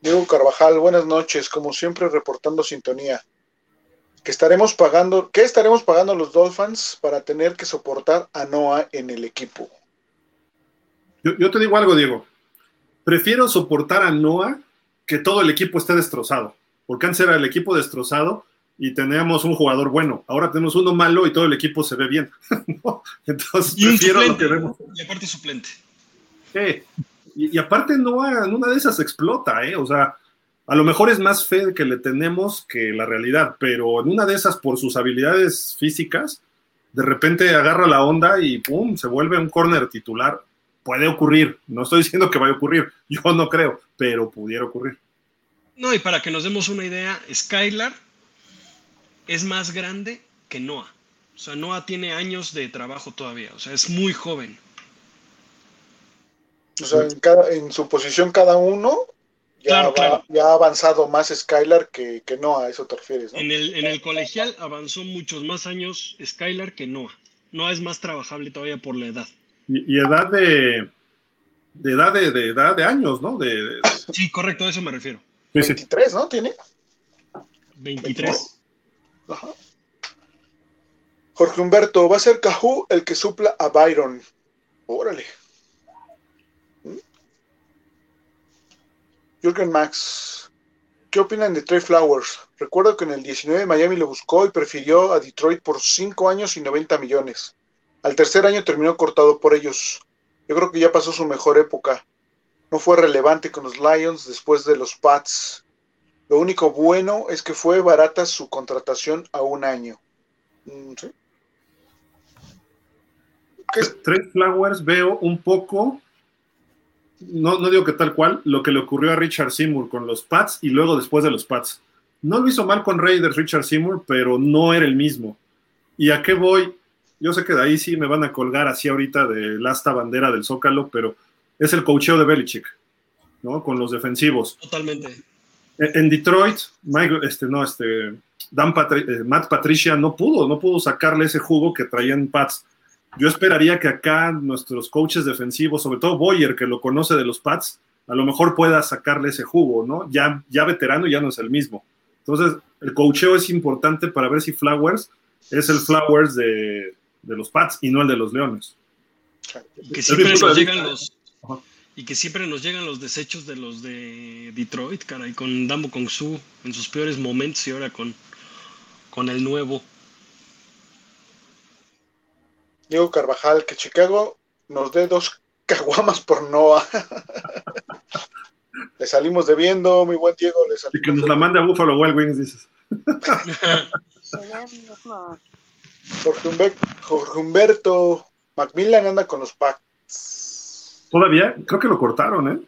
Diego Carvajal, buenas noches, como siempre reportando sintonía. ¿Qué estaremos pagando, ¿Qué estaremos pagando los Dolphins para tener que soportar a Noah en el equipo? Yo, yo te digo algo, Diego. Prefiero soportar a Noah que todo el equipo esté destrozado. Porque antes era el equipo destrozado y teníamos un jugador bueno. Ahora tenemos uno malo y todo el equipo se ve bien. Entonces, y prefiero lo que vemos. Y aparte suplente. Sí. Y, aparte no en una de esas explota, ¿eh? O sea, a lo mejor es más fe que le tenemos que la realidad, pero en una de esas, por sus habilidades físicas, de repente agarra la onda y ¡pum! se vuelve un corner titular puede ocurrir. No estoy diciendo que vaya a ocurrir, yo no creo, pero pudiera ocurrir. No, y para que nos demos una idea, Skylar es más grande que Noah. O sea, Noah tiene años de trabajo todavía, o sea, es muy joven. O sea, en, su posición cada uno ya, ha avanzado más Skylar que, que, Noah, a eso te refieres, En el, en el colegial avanzó muchos más años Skylar que Noah. Noah es más trabajable todavía por la edad. Y, edad de, de edad de, edad de años, ¿no? De, Sí, correcto, a eso me refiero. 23, ¿no? ¿Tiene? 23. Ajá. Jorge Humberto, va a ser Cajú el que supla a Byron. Órale. ¿Mm? Jürgen Max, ¿qué opinan de Trey Flowers? Recuerdo que en el 19 Miami lo buscó y prefirió a Detroit por 5 años y 90 millones. Al tercer año terminó cortado por ellos. Yo creo que ya pasó su mejor época. No fue relevante con los Lions después de los Pats. Lo único bueno es que fue barata su contratación a un año. Mm, ¿Sí? Tres Flowers veo un poco, no, no digo que tal cual, lo que le ocurrió a Richard Seymour con los Pats y luego después de los Pats. No lo hizo mal con Raiders Richard Seymour, pero no era el mismo. ¿Y a qué voy? Yo sé que de ahí sí me van a colgar así ahorita de asta bandera del Zócalo, pero es el cocheo de Belichick, ¿no? Con los defensivos. Totalmente. En, Detroit, este, no, este, Dan eh, Matt Patricia no pudo, no pudo sacarle ese jugo que traían Pats. Yo esperaría que acá nuestros coaches defensivos, sobre todo Boyer, que lo conoce de los Pats, a lo mejor pueda sacarle ese jugo, ¿no? Ya, ya veterano ya no es el mismo. Entonces, el coacheo es importante para ver si Flowers es el Flowers de, de los Pats y no el de los Leones. Que siempre nos llegan los, y que siempre nos llegan los desechos de los de Detroit, caray, con Dambo Kong Su en sus peores momentos y ahora con, con el nuevo. Diego Carvajal, que Chicago nos dé dos caguamas por Noah. le salimos debiendo, mi buen Diego. Le y que nos la mande a Buffalo Wild Wings, dices. Jorge Humberto Macmillan anda con los Packs. Todavía, creo que lo cortaron, ¿eh?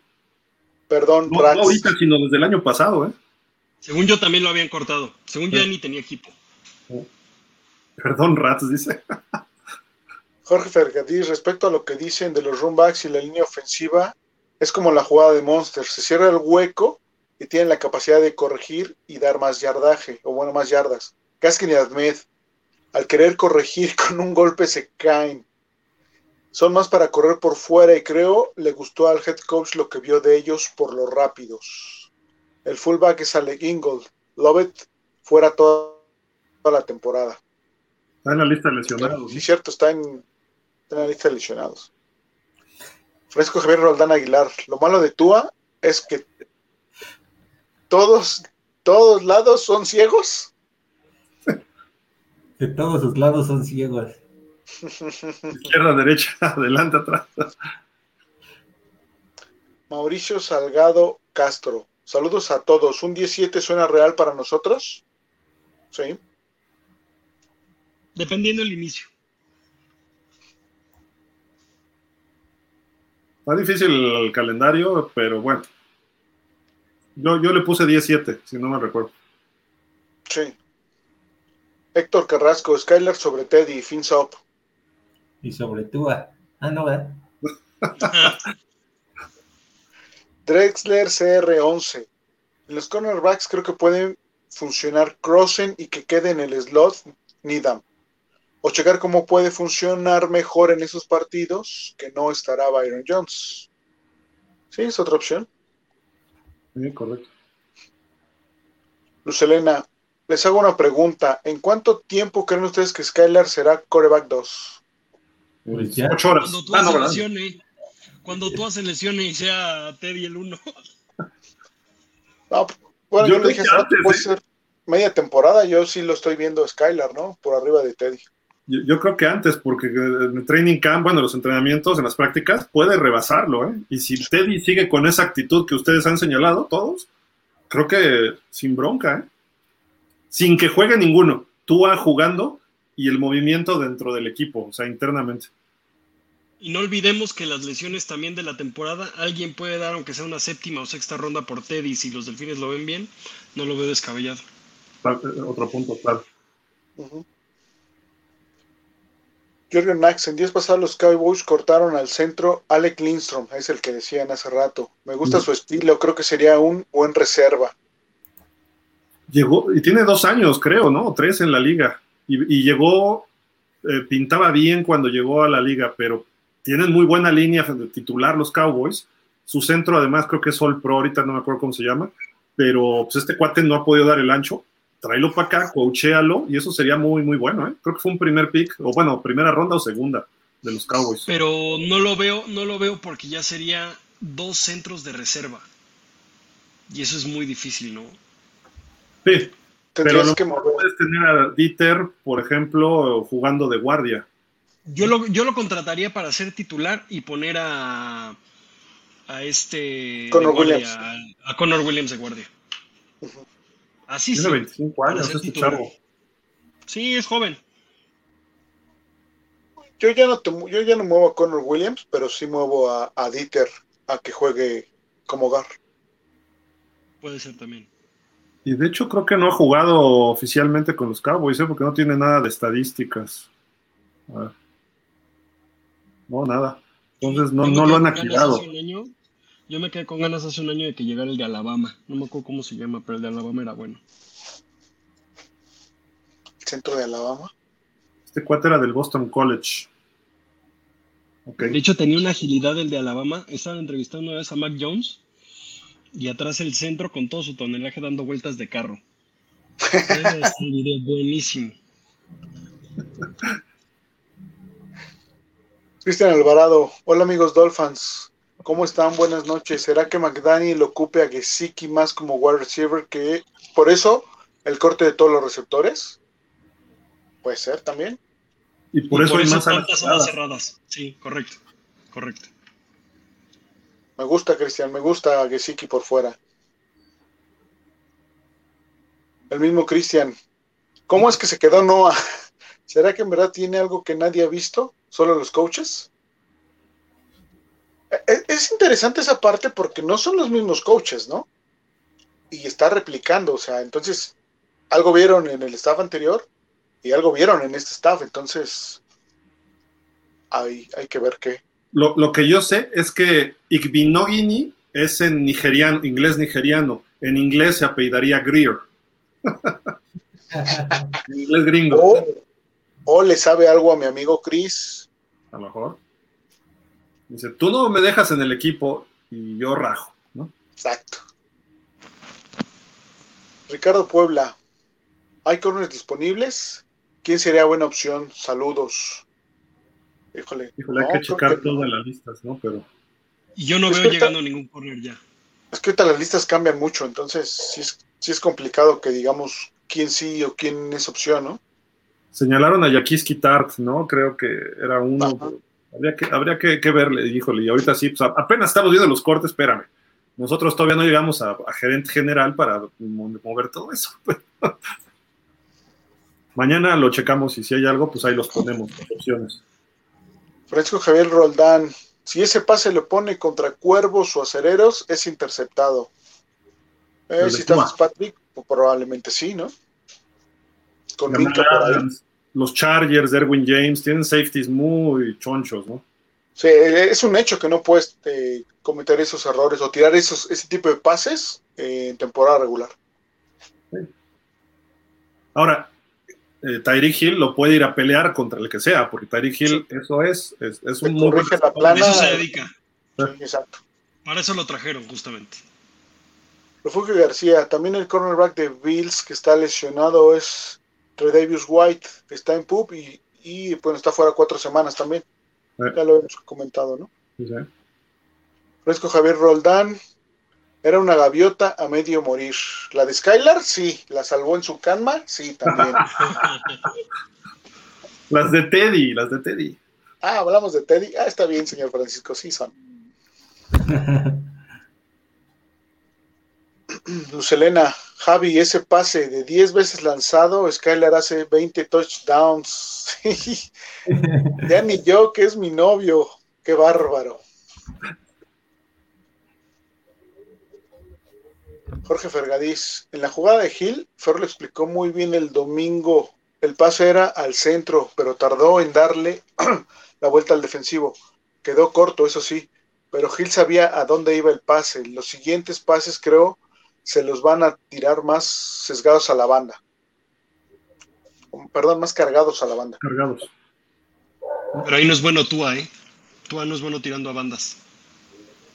Perdón, no, no ahorita, sino desde el año pasado, ¿eh? Según yo también lo habían cortado. Según yo ya ni tenía equipo. Perdón, Rats, dice. Jorge Fergadís, respecto a lo que dicen de los runbacks y la línea ofensiva, es como la jugada de Monster. Se cierra el hueco y tienen la capacidad de corregir y dar más yardaje, o bueno, más yardas. Gaskin y Admed, al querer corregir con un golpe se caen. Son más para correr por fuera y creo le gustó al head coach lo que vio de ellos por los rápidos. El fullback es Alec Ingold. Lovett fuera toda, la temporada. Está en la lista de lesionados. Sí, cierto, está en, está en la lista de lesionados. Fresco Javier Roldán Aguilar. Lo malo de Tua es que todos, todos lados son ciegos. De todos sus lados son ciegos. Izquierda, derecha, adelante, atrás. Mauricio Salgado Castro. Saludos a todos. ¿Un 17 suena real para nosotros? Sí. Dependiendo del inicio. Está difícil el calendario, pero bueno. Yo, yo le puse 17, si no me recuerdo. Sí. Héctor Carrasco, Skylar sobre Teddy, Fins up. Y sobre Tua. Ah, no, ¿verdad? Drexler CR11. En los cornerbacks creo que pueden funcionar Crossen y que quede en el slot Nidam. O checar cómo puede funcionar mejor en esos partidos que no estará Byron Jones. Sí, es otra opción. Sí, correcto. Lucelena, les hago una pregunta. ¿En cuánto tiempo creen ustedes que Skylar será coreback 2? Pues Ocho horas. Cuando tú ah, no, lesione, cuando tú haces lesione y sea Teddy el 1. No, bueno, yo, yo dije, antes, puede ¿eh? ser media temporada, yo sí lo estoy viendo Skylar, ¿no? Por arriba de Teddy. Yo, yo, creo que antes, porque en el training camp, bueno, los entrenamientos, en las prácticas, puede rebasarlo, ¿eh? Y si Teddy sigue con esa actitud que ustedes han señalado, todos, creo que sin bronca, ¿eh? Sin que juegue ninguno. Tú vas jugando y el movimiento dentro del equipo, o sea, internamente. Y no olvidemos que las lesiones también de la temporada, alguien puede dar, aunque sea una séptima o sexta ronda por Teddy, si los delfines lo ven bien, no lo veo descabellado. Eh, otro punto, claro. Uh Jürgen Max, en días pasados los Cowboys cortaron al centro Alec Lindstrom, es el que decían hace rato. Me gusta su estilo, creo que sería un buen reserva llegó, y tiene dos años, creo, ¿no? Tres en la liga. Y, llegó, eh, pintaba bien cuando llegó a la liga, pero tienen muy buena línea de titular los Cowboys. Su centro, además, creo que es Sol Pro, ahorita no me acuerdo cómo se llama, pero pues este cuate no ha podido dar el ancho. Tráelo para acá, coachéalo, y eso sería muy, muy bueno, ¿eh? Creo que fue un primer pick, o bueno, primera ronda o segunda de los Cowboys. Pero no lo veo, no lo veo porque ya sería dos centros de reserva. Y eso es muy difícil, ¿no? Sí, pero no puedes tener a Dieter, por ejemplo, jugando de guardia. Yo lo, yo lo contrataría para ser titular y poner a, a este Connor Williams. A, Connor Williams de guardia. Así Tiene 25 años, este chavo. Sí, es joven. Yo ya no yo ya no muevo a Connor Williams, pero sí muevo a, a Dieter a que juegue como hogar. Puede ser también. Y de hecho creo que no ha jugado oficialmente con los Cowboys, ¿eh? porque no tiene nada de estadísticas. No, nada. Entonces no, no lo han activado. Yo me quedé con ganas hace un año de que llegara el de Alabama. No me acuerdo cómo se llama, pero el de Alabama era bueno. ¿Centro de Alabama? Este cuate era del Boston College. De hecho, tenía una agilidad el de Alabama. Estaban entrevistando una vez a Mac Jones Y atrás el centro con todo su tonelaje dando vueltas de carro. es un video buenísimo. Cristian Alvarado, hola amigos Dolphins, ¿cómo están? Buenas noches. ¿Será que McDaniel ocupe a Gesicki más como wide receiver que por eso el corte de todos los receptores? Puede ser también. Y por, eso, hay más cerradas. cerradas. Sí, correcto, correcto. Me gusta, Cristian, me gusta Gesicki por fuera. El mismo Cristian. ¿Cómo es que se quedó Noah? ¿Será que en verdad tiene algo que nadie ha visto? ¿Solo los coaches? E, e, es interesante esa parte porque no son los mismos coaches, ¿no? Y está replicando, o sea, entonces algo vieron en el staff anterior y algo vieron en este staff, entonces hay, hay que ver qué. Lo, que yo sé es que Igbinogini es en nigeriano, inglés nigeriano. En inglés se apellidaría Greer. inglés gringo. O, le sabe algo a mi amigo Chris. A lo mejor. Dice, tú no me dejas en el equipo y yo rajo, ¿no? Exacto. Ricardo Puebla, ¿hay corners disponibles? ¿Quién sería buena opción? Saludos. Híjole. Híjole, hay que checar todas las listas, ¿no? Pero. Y yo no veo llegando ningún corner ya. Es que ahorita las listas cambian mucho, entonces sí es, sí es complicado que digamos quién sí o quién es opción, ¿no? Señalaron a Yakiski Tart, ¿no? Creo que era uno. Habría que, habría que, verle, híjole, y ahorita sí, pues apenas estamos viendo los cortes, espérame. Nosotros todavía no llegamos a, a gerente general para mover todo eso. Mañana lo checamos y si hay algo, pues ahí los ponemos, las opciones. Francisco Javier Roldán, si ese pase lo pone contra cuervos o acereros, es interceptado. Eh, si está Patrick, pues probablemente sí, ¿no? Con por ahí. Los Chargers, Erwin James, tienen safeties muy chonchos, ¿no? Sí, es un hecho que no puedes eh, cometer esos errores o tirar esos, ese tipo de pases en temporada regular. Ahora, eh, Tyreek Hill lo puede ir a pelear contra el que sea, porque Tyreek Hill, eso es, es, un muy la plana, Eso se dedica. exacto. Para eso lo trajeron, justamente. Refugio García, también el cornerback de Bills que está lesionado es Redavius White, está en PUB y, y bueno, está fuera cuatro semanas también. Eh. Ya lo hemos comentado, ¿no? Fresco Javier Roldán, era una gaviota a medio morir. La de Skylar, sí. La salvó en su cama, sí, también. las de Teddy, las de Teddy. Ah, hablamos de Teddy. Ah, está bien, señor Francisco, sí son. Lucelena, Javi, ese pase de 10 veces lanzado, Skylar hace 20 touchdowns. ya ni yo, que es mi novio. Qué bárbaro. Jorge Fergadís, en la jugada de Gil, Fer lo explicó muy bien el domingo. El pase era al centro, pero tardó en darle la vuelta al defensivo. Quedó corto, eso sí, pero Gil sabía a dónde iba el pase. Los siguientes pases, creo, se los van a tirar más sesgados a la banda. Perdón, más cargados a la banda. Cargados. Pero ahí no es bueno Tua, ¿eh? Tua no es bueno tirando a bandas.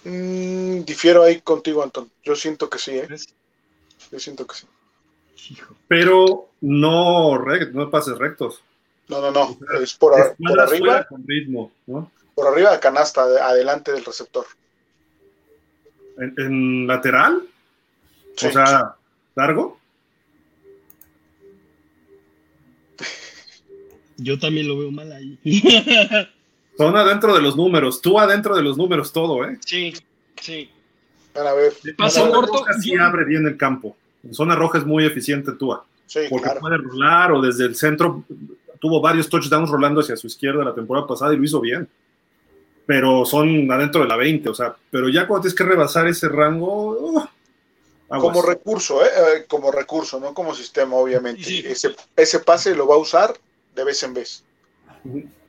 Mm, difiero ahí contigo, Anton. Yo siento que sí, ¿eh? Yo siento que sí. Pero no, no pases rectos. No, no, no. es por, arriba. Con ritmo, Por arriba de canasta, adelante del receptor. ¿En, lateral? O sea, largo. Yo también lo veo mal ahí. Son adentro de los números, tú adentro de los números todo, ¿eh? Sí, sí. a ver. Paso corto. Sí abre bien el campo. En zona roja es muy eficiente Tua. Sí, porque puede rolar o desde el centro. Tuvo varios touchdowns rolando hacia su izquierda la temporada pasada y lo hizo bien. Pero son adentro de la 20, o sea, pero ya cuando tienes que rebasar ese rango. Uh, como recurso, ¿eh? ¿eh? Como recurso, no como sistema, obviamente. Ese, ese pase lo va a usar de vez en vez.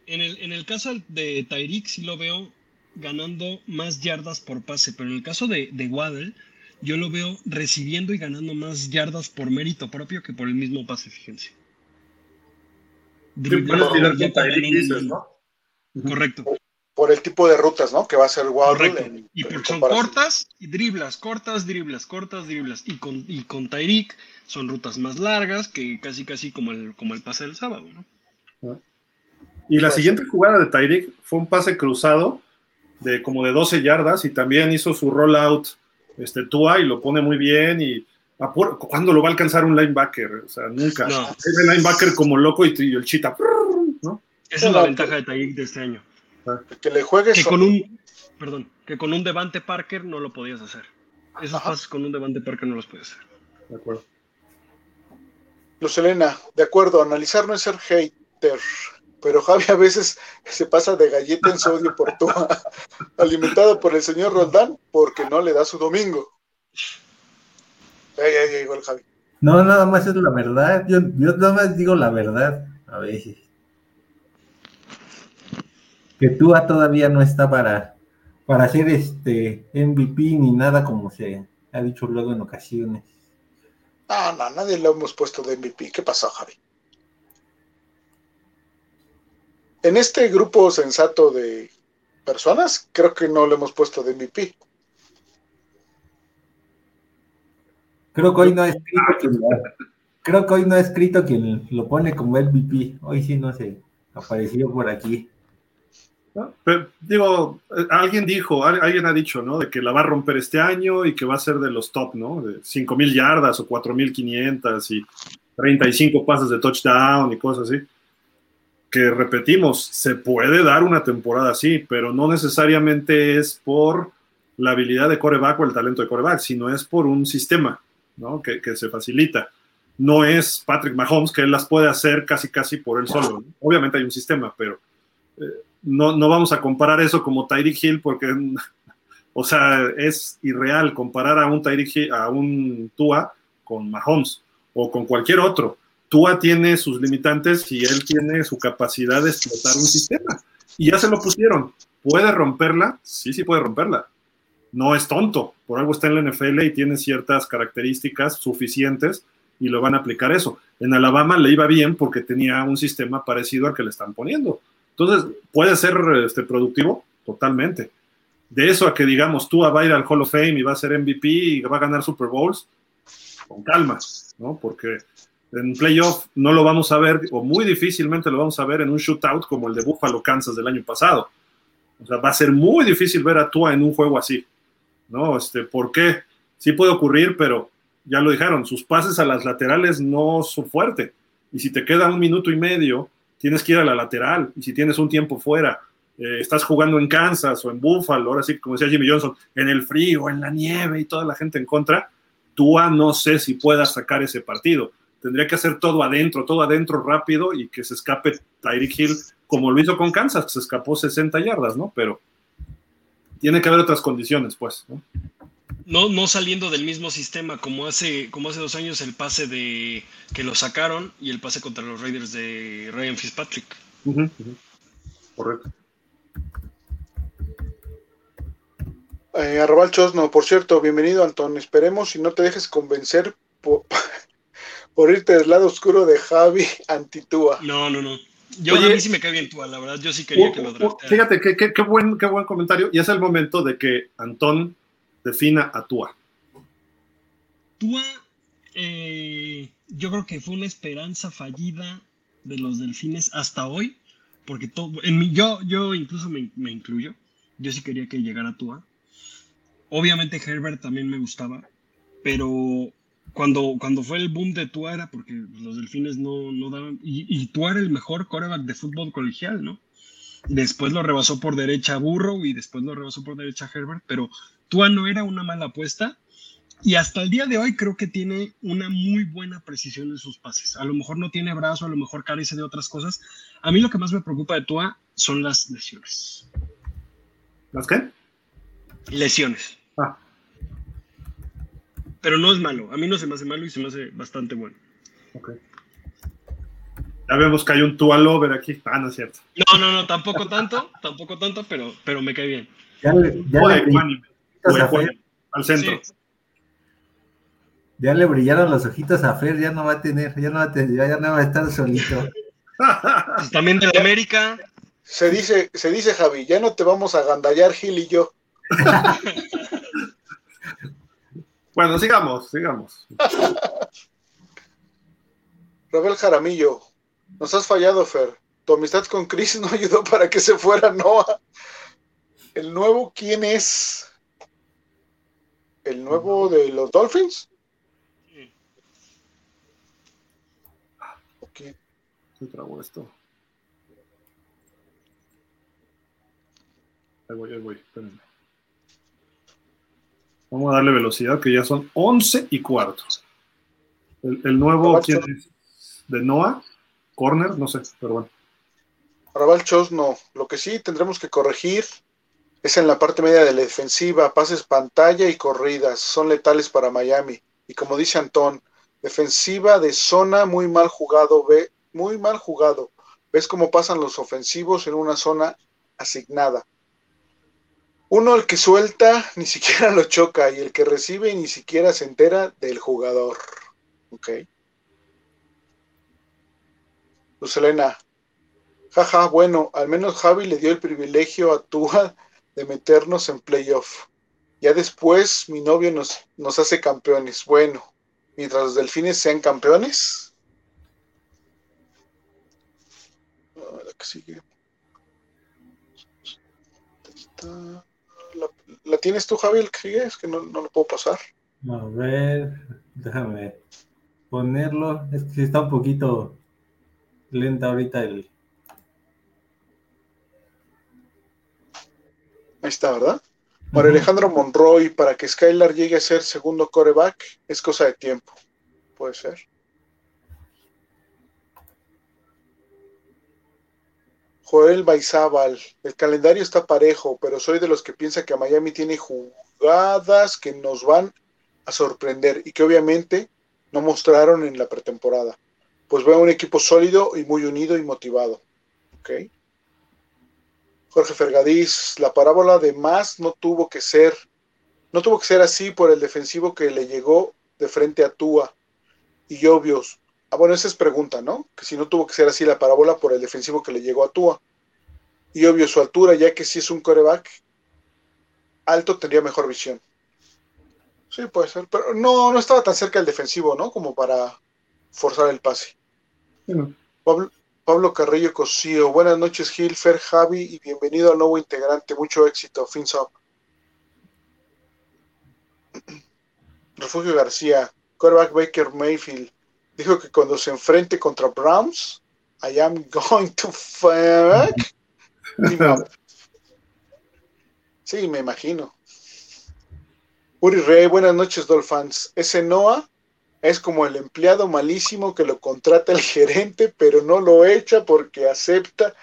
En el, en el caso de Tyreek sí lo veo ganando más yardas por pase, pero en el caso de, de Waddle, yo lo veo recibiendo y ganando más yardas por mérito propio que por el mismo pase, fíjense. Tyreek, ¿no? Correcto. por el tipo de rutas, ¿no? Que va a ser Waddle. y porque son cortas y driblas, cortas, driblas, cortas, driblas. Y con, y con Tyreek son rutas más largas que casi casi como el, como el pase del sábado, ¿no? Y la siguiente jugada de Tyreek fue un pase cruzado de como de 12 yardas y también hizo su rollout este Tua y lo pone muy bien y ¿cuándo lo va a alcanzar un linebacker? O sea, nunca. Es el linebacker como loco y, el chita, ¿no? Esa es la ventaja de Tyreek de este año. Que le juegues. Que con un, perdón, que con un Devante Parker no lo podías hacer. Esos pases con un Devante Parker no los puedes hacer. De acuerdo. Luz Elena, de acuerdo, analizar no es ser hater, pero Javi a veces se pasa de galleta en sodio por tu alimentado por el señor Roldán porque no le da su domingo. Ahí, ahí, ahí, Javi. No, nada más es la verdad. Yo, yo nada más digo la verdad a veces que Tua todavía no está para, para ser este MVP ni nada como se ha dicho luego en ocasiones. No, no, nadie lo hemos puesto de MVP. ¿Qué pasó, Javi? En este grupo sensato de personas, creo que no lo hemos puesto de MVP. Creo que hoy no ha escrito quien, creo que hoy no ha escrito quien lo pone como MVP. Hoy sí no sé, apareció por aquí digo, alguien dijo, alguien ha dicho, ¿no? De que la va a romper este año y que va a ser de los top, ¿no? De 5.000 yardas o 4.500 y 35 pases de touchdown y cosas así. Que repetimos, se puede dar una temporada así, pero no necesariamente es por la habilidad de coreback o el talento de coreback, sino es por un sistema, ¿no? Que, se facilita. No es Patrick Mahomes que él las puede hacer casi casi por él solo. Obviamente hay un sistema, pero eh, no, no vamos a comparar eso como Tyreek Hill porque, o sea, es irreal comparar a un Tyreek a un Tua con Mahomes o con cualquier otro. Tua tiene sus limitantes y él tiene su capacidad de explotar un sistema. Y ya se lo pusieron. ¿Puede romperla? Sí, sí puede romperla. No es tonto. Por algo está en la NFL y tiene ciertas características suficientes y lo van a aplicar eso. En Alabama le iba bien porque tenía un sistema parecido al que le están poniendo. Entonces, puede ser este, productivo totalmente. De eso a que digamos, tú va a ir al Hall of Fame y va a ser MVP y va a ganar Super Bowls, con calma, ¿no? Porque en playoff no lo vamos a ver, o muy difícilmente lo vamos a ver en un shootout como el de Buffalo Kansas del año pasado. O sea, va a ser muy difícil ver a Tua en un juego así, ¿no? Este, ¿Por qué? Sí puede ocurrir, pero ya lo dijeron, sus pases a las laterales no son fuertes. Y si te queda un minuto y medio tienes que ir a la lateral. Y si tienes un tiempo fuera, eh, estás jugando en Kansas o en Buffalo, ahora sí, como decía Jimmy Johnson, en el frío, en la nieve y toda la gente en contra, Tua no sé si puedas sacar ese partido. Tendría que hacer todo adentro, todo adentro rápido y que se escape Tyreek Hill como lo hizo con Kansas, que se escapó 60 yardas, ¿no? Pero tiene que haber otras condiciones, pues, ¿no? no, no saliendo del mismo sistema como hace, como hace dos años el pase de que lo sacaron y el pase contra los Raiders de Ryan Fitzpatrick. Correcto. Eh, Arrabal Chosno, por cierto, bienvenido Antón. Esperemos y no te dejes convencer por, irte del lado oscuro de Javi Antitúa. No, no, no. Yo a mí sí me cae bien Tua, la verdad, yo sí quería que lo drafteara. Fíjate, qué, qué, buen, qué buen comentario. Y es el momento de que Antón defina a Tua. Tua, eh, yo creo que fue una esperanza fallida de los delfines hasta hoy, porque todo, en mi, yo, yo incluso me, incluyo, yo sí quería que llegara Tua. Obviamente Herbert también me gustaba, pero cuando, cuando fue el boom de Tua era porque los delfines no, no daban, y, y Tua era el mejor coreback de fútbol colegial, ¿no? Después lo rebasó por derecha Burrow y después lo rebasó por derecha Herbert, pero Tua no era una mala apuesta. Y hasta el día de hoy creo que tiene una muy buena precisión en sus pases. A lo mejor no tiene brazo, a lo mejor carece de otras cosas. A mí lo que más me preocupa de Tua son las lesiones. ¿Las qué? Lesiones. Ah. Pero no es malo. A mí no se me hace malo y se me hace bastante bueno. Ok. Ya vemos que hay un Tua Lover aquí. Ah, no es cierto. No, no, no, tampoco tanto, tampoco tanto, pero, pero me cae bien. Ya le, ya le al centro. Ya le brillaron los ojitos a Fer, ya no va a tener, ya no va a, tener, ya no va a estar solito. Pues también de América. Se dice, se dice Javi, ya no te vamos a gandallar Gil y yo. bueno, sigamos, sigamos. Rafael Jaramillo, nos has fallado, Fer. Tu amistad con Chris no ayudó para que se fuera Noah. ¿El nuevo quién es? ¿El nuevo de los Dolphins? Ok. ¿Qué trago esto? Ahí voy, ahí voy, espérenme. Vamos a darle velocidad, que ya son 11 y cuarto. El, el nuevo, ¿quién es? ¿De Noah? ¿Corner? No sé, pero bueno. Raval Chos no. Lo que sí tendremos que corregir es en la parte media de la defensiva, pases pantalla y corridas. Son letales para Miami. Y como dice Antón, defensiva de zona muy mal jugado, ve, muy mal jugado. ¿Ves cómo pasan los ofensivos en una zona asignada? Uno, el que suelta, ni siquiera lo choca, y el que recibe ni siquiera se entera del jugador. Ok. Luz Elena, jaja, bueno, al menos Javi le dio el privilegio a Tua de meternos en playoff. Ya después mi novio nos, nos hace campeones. Bueno, mientras los delfines sean campeones. La que sigue. Está- La, la tienes tú, Javi, el que sigue? Es que no, no lo puedo pasar. A ver, déjame ponerlo. Es que está un poquito lenta ahorita el. Ahí está, ¿verdad? Para Alejandro Monroy, para que Skylar llegue a ser segundo coreback, es cosa de tiempo. Puede ser. Joel Baizábal, el calendario está parejo, pero soy de los que piensa que Miami tiene jugadas que nos van a sorprender y que obviamente no mostraron en la pretemporada. Pues veo un equipo sólido y muy unido y motivado. ¿Ok? Jorge Fergadís, la parábola de más no tuvo que ser, no tuvo que ser así por el defensivo que le llegó de frente a Tua. Y obvios, ah, bueno, esa es pregunta, ¿no? Que si no tuvo que ser así la parábola por el defensivo que le llegó a Tua. Y obvio, su altura, ya que si es un coreback alto, tendría mejor visión. Sí, puede ser, pero no, no estaba tan cerca el defensivo, ¿no? Como para forzar el pase. Pablo Carrillo Cosío, buenas noches Gil, Fer, Javi y bienvenido al nuevo integrante, mucho éxito, fins up. Refugio García, quarterback Baker Mayfield, dijo que cuando se enfrente contra Browns, I am going to fuck. Sí, me imagino. Uri Rey, buenas noches, Dolphins. Ese Noah es como el empleado malísimo que lo contrata el gerente, pero no lo echa porque acepta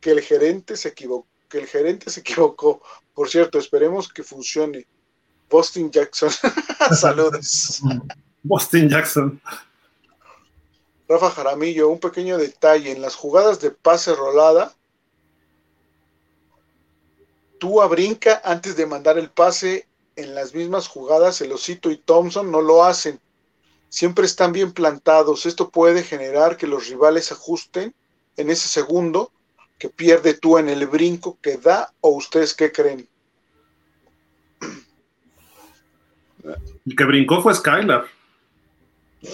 que el gerente se equivocó. Que el gerente se equivocó. Por cierto, esperemos que funcione. Boston Jackson. Saludos. Boston Jackson. Rafa Jaramillo, un pequeño detalle. En las jugadas de pase rolada, Tua brinca antes de mandar el pase. En las mismas jugadas, el Osito y Thompson no lo hacen. Siempre están bien plantados. Esto puede generar que los rivales ajusten en ese segundo que pierde Tua en el brinco que da. ¿O ustedes qué creen? El que brincó fue Skylar.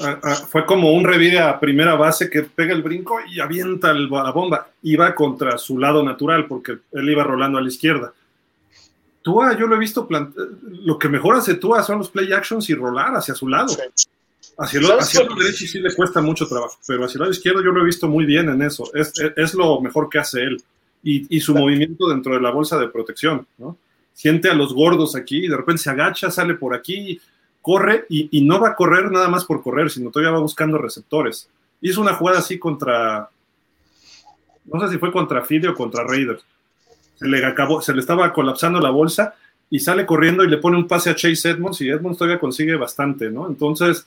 Ah, ah, fue como un revire a primera base que pega el brinco y avienta el- la bomba. Iba contra su lado natural porque él iba rolando a la izquierda. Tua, yo lo he visto, plant- lo que mejor hace Tua son los play actions y rolar hacia su lado. Sí. Hacia el, ¿Sabes hacia el cuál? derecho sí le cuesta mucho trabajo, pero hacia el lado izquierdo yo lo he visto muy bien en eso. Es, es, es lo mejor que hace él. Y, y su movimiento dentro de la bolsa de protección, ¿no? Siente a los gordos aquí y de repente se agacha, sale por aquí, corre y, no va a correr nada más por correr, sino todavía va buscando receptores. Hizo una jugada así contra, no sé si fue contra Fide o contra Raiders. Se le, acabó, se le estaba colapsando la bolsa y sale corriendo y le pone un pase a Chase Edmonds y Edmonds todavía consigue bastante, ¿no? Entonces,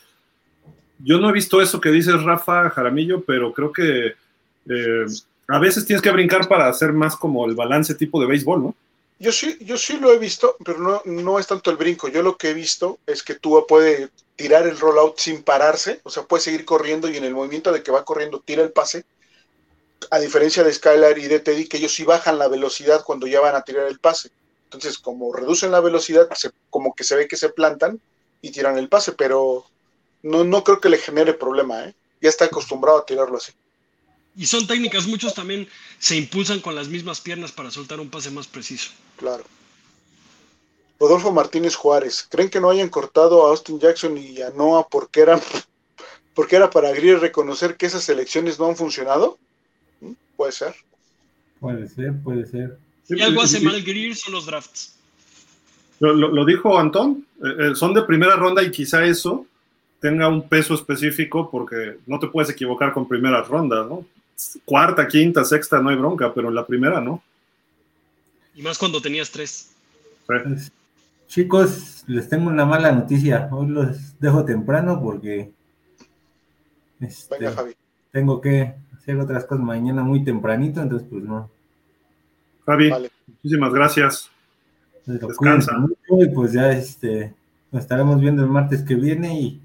yo no he visto eso que dices, Rafa Jaramillo, pero creo que eh, a veces tienes que brincar para hacer más como el balance tipo de béisbol, ¿no? Yo sí, yo sí lo he visto, pero no, no es tanto el brinco. Yo lo que he visto es que Tua puede tirar el rollout sin pararse, o sea, puede seguir corriendo y en el movimiento de que va corriendo tira el pase, A diferencia de Skylar y de Teddy, que ellos sí bajan la velocidad cuando ya van a tirar el pase. Entonces, como reducen la velocidad, como que se ve que se plantan y tiran el pase, pero no, no creo que le genere problema, ¿eh? Ya está acostumbrado a tirarlo así. Y son técnicas, muchos también se impulsan con las mismas piernas para soltar un pase más preciso. Claro. Rodolfo Martínez Juárez, ¿creen que no hayan cortado a Austin Jackson y a Noah porque eran porque era para Greer reconocer que esas elecciones no han funcionado? ¿Mm? Puede ser. Puede ser, puede ser. Si algo hace mal Greer son los drafts. Lo, dijo Antón, eh, eh, son de primera ronda y quizá eso tenga un peso específico porque no te puedes equivocar con primeras rondas, ¿no? Cuarta, quinta, sexta no hay bronca, pero en la primera no. Y más cuando tenías tres. Pues, chicos, les tengo una mala noticia. Hoy los dejo temprano porque este, tengo que hacer otras cosas mañana muy tempranito, entonces pues no. Javi, muchísimas gracias. Descansa. Mucho y pues ya este, nos estaremos viendo el martes que viene y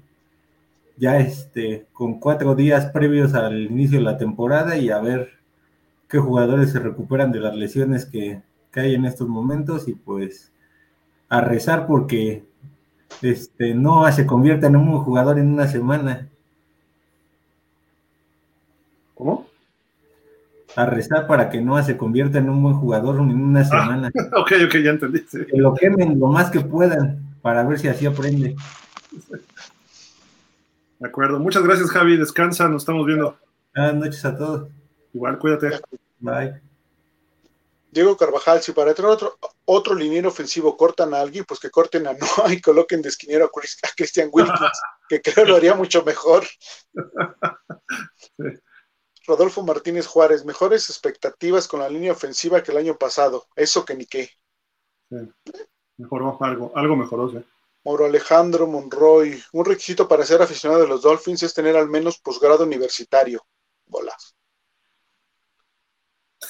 ya este, con cuatro días previos al inicio de la temporada y a ver qué jugadores se recuperan de las lesiones que, que hay en estos momentos y pues a rezar porque este, no se convierta en un jugador en una semana. ¿Cómo? A rezar para que no se convierta en un buen jugador en una ah, semana. ok, ok, ya entendí. Que lo quemen lo más que puedan para ver si así aprende. De acuerdo. Muchas gracias, Javi. Descansa, nos estamos viendo. Buenas noches a todos. Igual, cuídate. Bye. Diego Carvajal, si para tener otro, otro liniero ofensivo cortan a alguien, pues que corten a Noah y coloquen de esquinero a, Christian Wilkins, que creo lo haría mucho mejor. Rodolfo Martínez Juárez, mejores expectativas con la línea ofensiva que el año pasado. Eso que ni qué. Mejoró algo, algo mejoró, sí. Mauro Alejandro Monroy, un requisito para ser aficionado de los Dolphins es tener al menos posgrado universitario. Bola.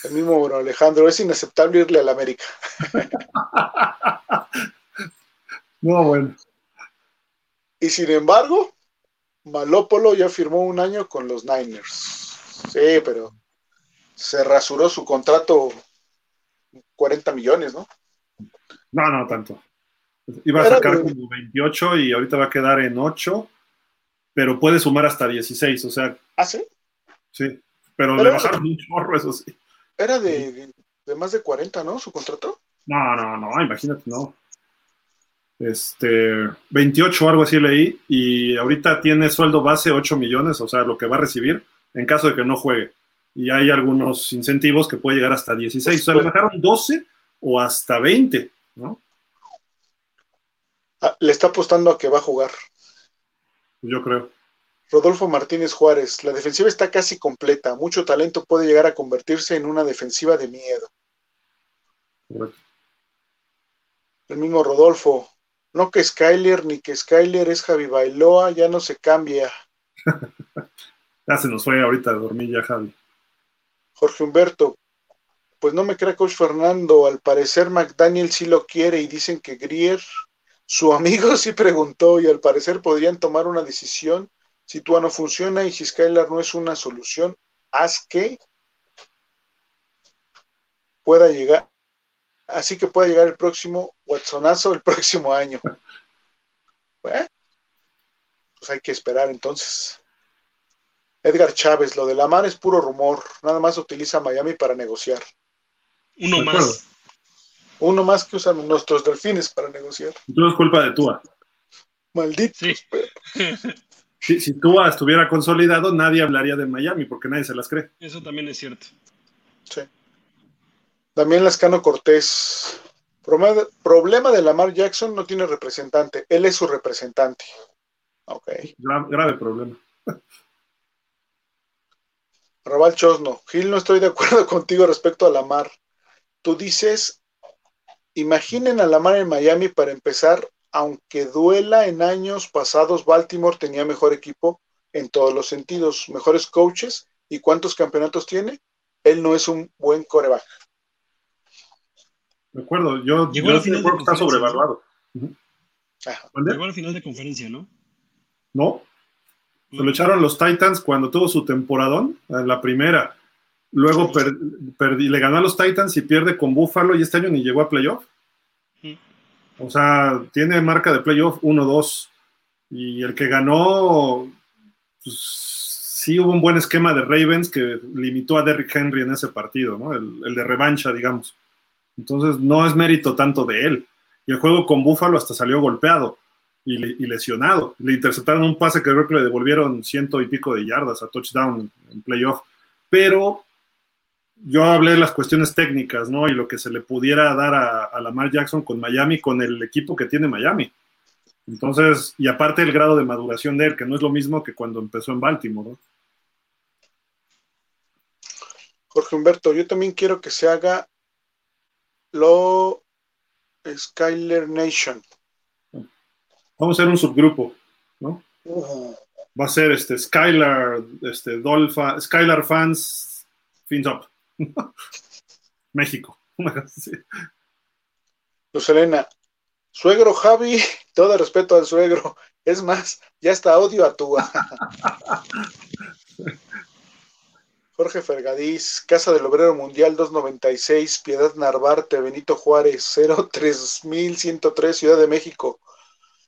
El mismo Mauro Alejandro, es inaceptable irle a la América. no, bueno. Y sin embargo, Malópolo ya firmó un año con los Niners. Sí, pero se rasuró su contrato 40 millones, ¿no? No, no tanto. Iba a sacar como 28 y ahorita va a quedar en 8, pero puede sumar hasta 16, o sea. ¿Ah, sí? Sí, pero, le bajaron un chorro, eso sí. Era de, de, más de 40, ¿no? Su contrato. No, no, no, imagínate, no. Este, 28 o algo así leí, y ahorita tiene sueldo base 8 millones, o sea, lo que va a recibir en caso de que no juegue. Y hay algunos incentivos que puede llegar hasta 16. o sea, le bajaron 12 o hasta 20, ¿no? Ah, le está apostando a que va a jugar. Yo creo. Rodolfo Martínez Juárez, la defensiva está casi completa. Mucho talento puede llegar a convertirse en una defensiva de miedo. El mismo Rodolfo, no que Skyler ni que Skyler es Javi Bailoa, ya no se cambia. Ya se nos fue ahorita a dormir ya, Javi. Jorge Humberto, pues no me crea Coach Fernando, al parecer McDaniel sí lo quiere y dicen que Grier, su amigo sí preguntó y al parecer podrían tomar una decisión si Tua no funciona y si Skylar no es una solución, haz que pueda llegar, así que pueda llegar el próximo Watsonazo el próximo año. Bueno, pues hay que esperar entonces. Edgar Chávez, lo de la mar es puro rumor, nada más utiliza Miami para negociar. Uno más. Uno más que usan nuestros delfines para negociar. Todo es culpa de Tua. Maldito. Si, si Tua estuviera consolidado, nadie hablaría de Miami porque nadie se las cree. Eso también es cierto. Sí. También Lascano Cortés. Problema de Lamar Jackson no tiene representante. Él es su representante. Ok. grave problema. Raval Chosno, Gil, no estoy de acuerdo contigo respecto a la mar. Tú dices, imaginen a la mar en Miami para empezar, aunque duela en años pasados, Baltimore tenía mejor equipo en todos los sentidos, mejores coaches. ¿Y cuántos campeonatos tiene? Él no es un buen coreback. De acuerdo, yo, Llegó yo creo que está sobrevaluado. Llegó al final de conferencia, ¿no? No, se lo echaron los Titans cuando tuvo su temporadón, en la primera. Luego le ganó a los Titans y pierde con Buffalo y este año ni llegó a playoff. O sea, tiene marca de playoff 1-2. Y el que ganó, pues sí hubo un buen esquema de Ravens que limitó a Derrick Henry en ese partido, ¿no? El, el de revancha, digamos. Entonces no es mérito tanto de él. Y el juego con Buffalo hasta salió golpeado y, lesionado. Le interceptaron un pase que creo que le devolvieron ciento y pico de yardas a touchdown en playoff. Pero yo hablé de las cuestiones técnicas, ¿no? Y lo que se le pudiera dar a, Lamar Jackson con Miami, con el equipo que tiene Miami. Entonces, y aparte el grado de maduración de él, que no es lo mismo que cuando empezó en Baltimore, ¿no? Jorge Humberto, yo también quiero que se haga lo Skyler Nation. Vamos a hacer un subgrupo, ¿no? Va a ser este Skylar, este Dolpha, Skylar Fans, Fins Up. México. Luz Elena, suegro Javi, todo respeto al suegro. Es más, ya está odio a tu. Jorge Fergadís, Casa del Obrero Mundial 296, Piedad Narvarte, Benito Juárez, 03103, Ciudad de México,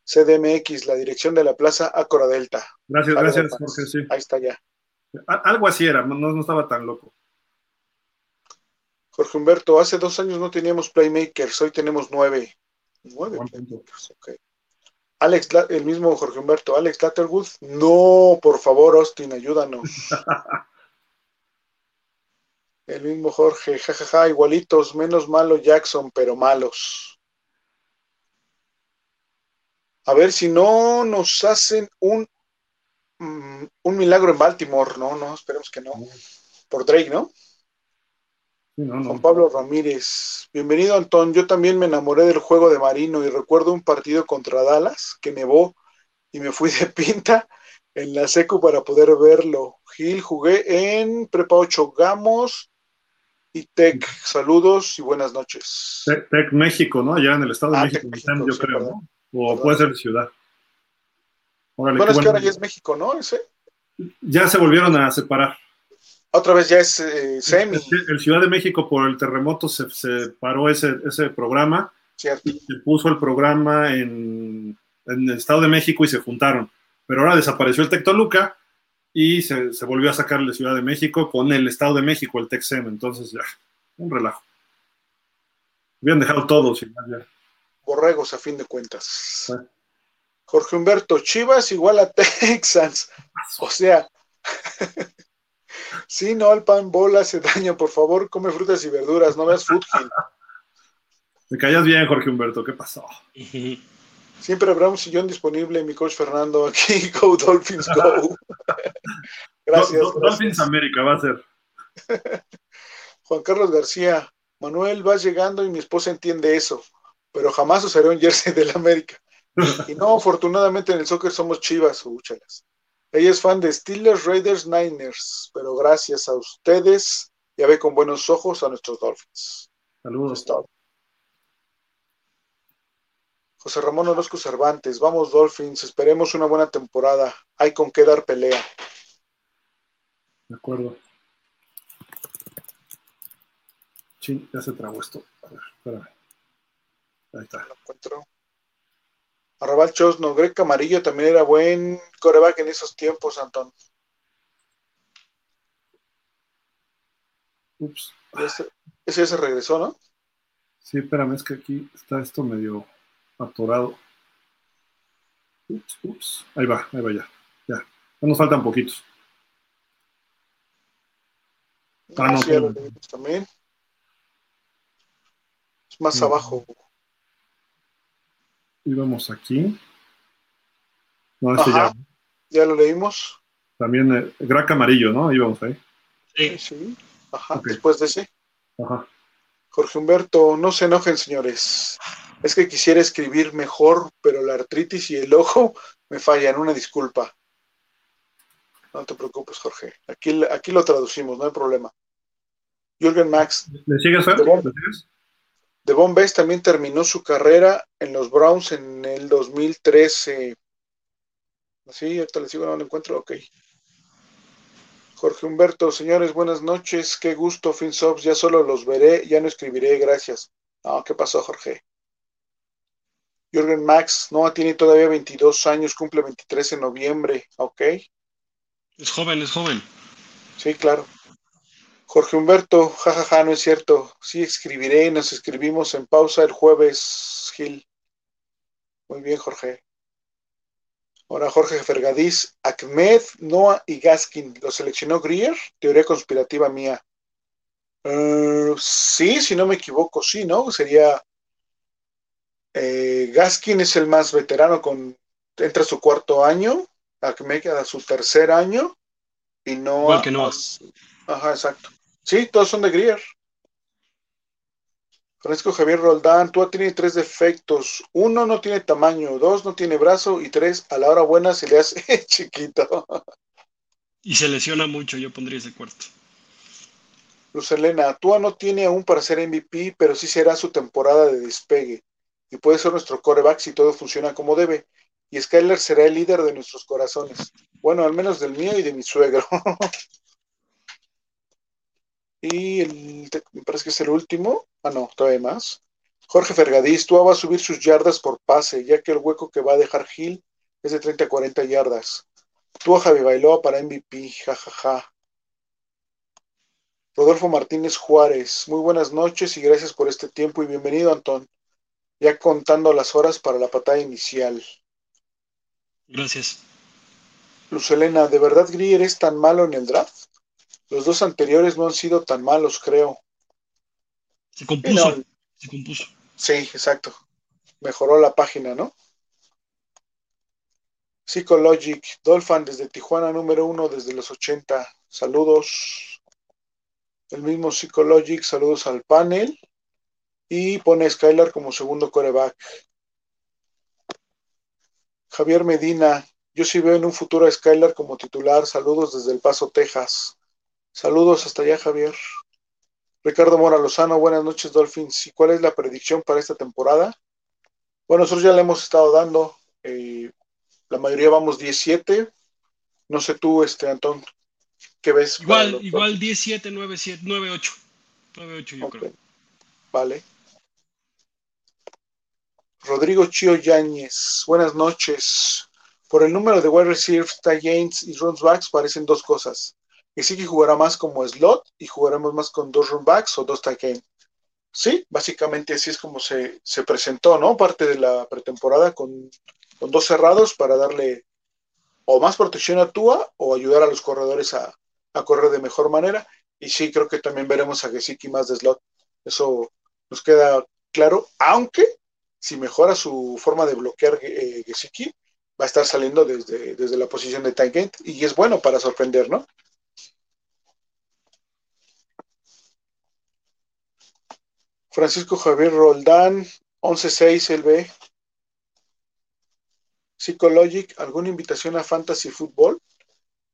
CDMX, la dirección de la Plaza Acora Delta. Gracias, gracias, Jorge, sí. Ahí está ya. Algo así era, no, no estaba tan loco. Jorge Humberto, hace dos años no teníamos playmakers, hoy tenemos nueve. Nueve playmakers, ok. Alex, el mismo Jorge Humberto, Alex Latterwood, no, por favor, Austin, ayúdanos. El mismo Jorge, jajaja, igualitos, menos malo Jackson, pero malos. A ver si no nos hacen un, mm, un milagro en Baltimore, no, no, esperemos que no. Por Drake, ¿no? Juan Pablo Ramírez. Bienvenido, Antón. Yo también me enamoré del juego de Marino y recuerdo un partido contra Dallas que nevó y me fui de pinta en la seco para poder verlo. Gil, jugué en Prepa 8 Gamos y Tech. Saludos y buenas noches. Tech, México, ¿no? Allá en el Estado de ah, México, yo creo, ¿no? O puede ser ciudad. bueno, es que ahora ya es México, ¿no? ¿Ese? Ya se volvieron a separar. Otra vez ya es eh, semi. El, Ciudad de México por el terremoto se, paró ese, ese programa. Cierto. Y se puso el programa en, en, el Estado de México y se juntaron. Pero ahora desapareció el Tectoluca y se, volvió a sacar la Ciudad de México con el Estado de México, el Texem. Entonces, ya, un relajo. Habían dejado todo sin ya. Borregos, a fin de cuentas. Jorge Humberto, Chivas igual a Texans. O sea, sí, no, el pan bola hace daño. Por favor, come frutas y verduras, no veas fútbol. Me callas bien, Jorge Humberto, ¿qué pasó? Siempre habrá un sillón disponible, mi coach Fernando. Aquí, Go Dolphins, Go. gracias, Dolphins América va a ser. Juan Carlos García, Manuel, vas llegando y mi esposa entiende eso, pero jamás usaré un jersey del América. Y no, afortunadamente en el soccer somos chivas, úchalas. Ella es fan de Steelers, Raiders, Niners, pero gracias a ustedes ya ve con buenos ojos a nuestros Dolphins. Saludos. José Ramón Orozco Cervantes, vamos Dolphins, esperemos una buena temporada. Hay con qué dar pelea. De acuerdo. Sí, ya se trabó esto. A ver, espérame. Ahí está. Lo encuentro. Arrabal Chosno, Greg Camarillo también era buen coreback en esos tiempos, Antón. Ups. Ese, ese ya se regresó, ¿no? Sí, espérame, es que aquí está esto medio atorado. Ups, ups. Ahí va, ahí va ya. Ya. Ya nos faltan poquitos. Ah, no, también. Es más abajo. Y vamos aquí. No, este ya. Ya lo leímos. También eh, Graca Amarillo, ¿no? Ahí vamos ahí. Sí, sí. Ajá, después de ese. Ajá. Jorge Humberto, no se enojen, señores. Es que quisiera escribir mejor, pero la artritis y el ojo me fallan. Una disculpa. No te preocupes, Jorge. Aquí, aquí lo traducimos, no hay problema. Jürgen Max. ¿Le sigues, Fer? ¿Le Best también terminó su carrera en los Browns en el 2013. Sí, ahorita le sigo, no lo encuentro, ok. Jorge Humberto, señores, buenas noches. Qué gusto, FinSops. Ya solo los veré, ya no escribiré. Gracias. No, ¿qué pasó, Jorge? Jürgen Max, no, tiene todavía 22 años, cumple 23 en noviembre, ¿ok? Es joven, es joven. Sí, claro. Jorge Humberto, jajaja, no es cierto. Sí escribiré, nos escribimos en pausa el jueves, Gil. Muy bien, Jorge. Ahora Jorge Fergadís, Ahmed, Noah y Gaskin. ¿Lo seleccionó Grier? Teoría conspirativa mía. Uh, sí, si no me equivoco, sí, ¿no? Sería. Eh, Gaskin es el más veterano, con entra a su cuarto año. Ahmed a su tercer año. Y Noah. Igual que Noah. Ajá, exacto. Sí, todos son de Grier. Francisco Javier Roldán, tú tiene tres defectos. Uno, no tiene tamaño. Dos, no tiene brazo. Y tres, a la hora buena se le hace chiquito. Y se lesiona mucho, yo pondría ese cuarto. Luz Elena, Tua no tiene aún para ser MVP, pero sí será su temporada de despegue. Y puede ser nuestro coreback si todo funciona como debe. Y Skyler será el líder de nuestros corazones. Bueno, al menos del mío y de mi suegro. y el, me parece que es el último. Ah, no, todavía más. Jorge Fergadís, Tua va a subir sus yardas por pase, ya que el hueco que va a dejar Gil es de 30 a 40 yardas. Tua Javi Bailoa para MVP, jajaja. Rodolfo Martínez Juárez, muy buenas noches y gracias por este tiempo y bienvenido, Antón. Ya contando las horas para la patada inicial. Gracias. Lucelena, ¿de verdad Grier es tan malo en el draft? Los dos anteriores no han sido tan malos, creo. Se compuso. No, se compuso. Sí, exacto. Mejoró la página, ¿no? Psychologic, Dolphin desde Tijuana, número uno desde los 80. Saludos. El mismo Psychologic, saludos al panel. Y pone a Skylar como segundo coreback. Javier Medina, yo sí veo en un futuro a Skylar como titular. Saludos desde El Paso, Texas. Saludos hasta allá, Javier. Ricardo Mora Lozano, buenas noches, Dolphins. ¿Y cuál es la predicción para esta temporada? Bueno, nosotros ya le hemos estado dando. Eh, la mayoría vamos 17. No sé tú, este, Antón, ¿qué ves? Igual, igual 17, 9, 7, 9, 8. 9, 8 yo okay. creo. Vale. Rodrigo Chio Yáñez, buenas noches. Por el número de wide receivers, ends y runs backs parecen dos cosas. Que jugará más como slot y jugaremos más con dos run backs o dos tight ends. Sí, básicamente así es como se, se, presentó, ¿no? Parte de la pretemporada con, con, dos cerrados para darle o más protección a Tua o ayudar a los corredores a, a correr de mejor manera. Y sí, creo que también veremos a Gesicki más de slot. Eso nos queda claro, aunque si mejora su forma de bloquear eh, Gesicki, va a estar saliendo desde, desde la posición de end y es bueno para sorprender, ¿no? Francisco Javier Roldán, 11-6 el B. Psychologic, ¿alguna invitación a Fantasy Football?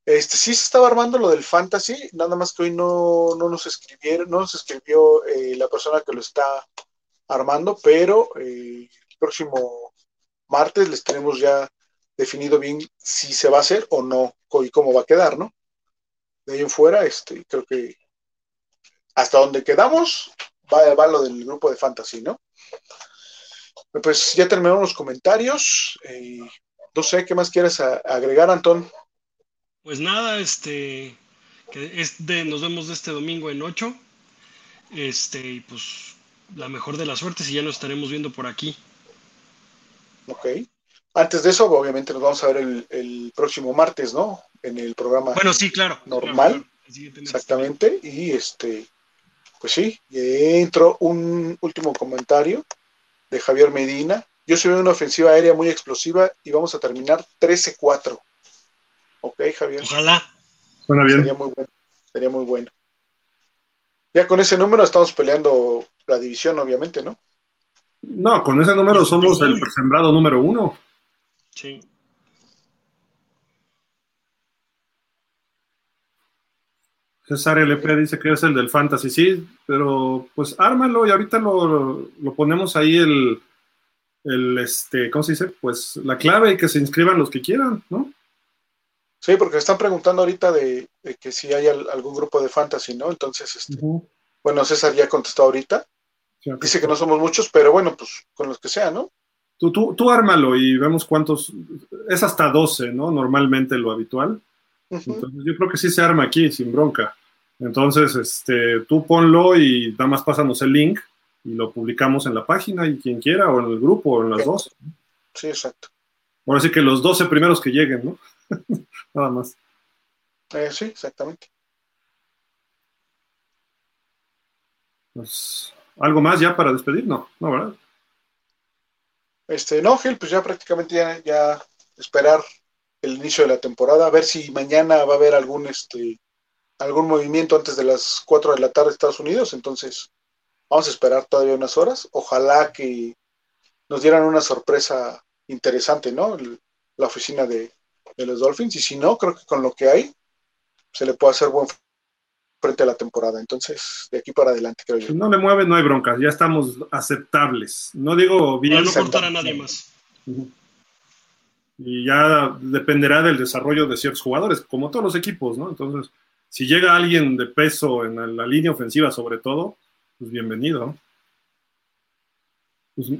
Este, sí se estaba armando lo del Fantasy, nada más que hoy no, no nos escribieron, no nos escribió eh, la persona que lo está armando, pero eh, el próximo martes les tenemos ya definido bien si se va a hacer o no, y cómo va a quedar, ¿no? De ahí en fuera, este, creo que hasta donde quedamos, va, va lo del grupo de fantasy, ¿no? Pues ya terminaron los comentarios. Eh, no sé, ¿qué más quieres a, agregar, Antón? Pues nada, este, que es de, nos vemos este domingo en 8. Este, y pues la mejor de las suertes y ya nos estaremos viendo por aquí. Ok. Antes de eso, obviamente nos vamos a ver el, el próximo martes, ¿no? En el programa. Bueno, sí, claro. Normal. Claro, claro. Exactamente. Y este, pues sí, entró un último comentario de Javier Medina. Yo soy una ofensiva aérea muy explosiva y vamos a terminar 13-4. Ok, Javier. Ojalá. Bien. Sería muy bueno. Sería muy bueno. Ya con ese número estamos peleando la división, obviamente, ¿no? No, con ese número somos el sembrado número uno. Sí. César LP dice que es el del Fantasy, sí, pero pues ármalo y ahorita lo, lo, ponemos ahí el, el, este, ¿cómo se dice? Pues la clave y que se inscriban los que quieran, ¿no? Sí, porque están preguntando ahorita de, que si hay algún grupo de fantasy, ¿no? Entonces, este, bueno, César ya contestó ahorita. Dice que no somos muchos, pero bueno, pues con los que sea, ¿no? Tú, tú, tú ármalo y vemos cuántos. Es hasta 12, ¿no? Normalmente lo habitual. Entonces, yo creo que sí se arma aquí, sin bronca. Entonces, este, tú ponlo y nada más pásanos el link y lo publicamos en la página y quien quiera, o en el grupo, o en las dos. Sí, exacto. Ahora sí que los 12 primeros que lleguen, ¿no? nada más. Eh, sí, exactamente. Pues, ¿Algo más ya para despedir? No, no, ¿verdad? Este, no, Gil, pues ya prácticamente ya, ya esperar el inicio de la temporada, a ver si mañana va a haber algún este algún movimiento antes de las 4 de la tarde de Estados Unidos, entonces vamos a esperar todavía unas horas. Ojalá que nos dieran una sorpresa interesante, ¿no? la oficina de, de, los Dolphins, y si no, creo que con lo que hay se le puede hacer buen frente a la temporada. Entonces, de aquí para adelante, creo yo. no le mueve, no hay broncas, ya estamos aceptables. No digo bien. no cortar a nadie más. Y ya dependerá del desarrollo de ciertos jugadores, como todos los equipos, ¿no? Entonces, si llega alguien de peso en la línea ofensiva, sobre todo, pues bienvenido. Pues,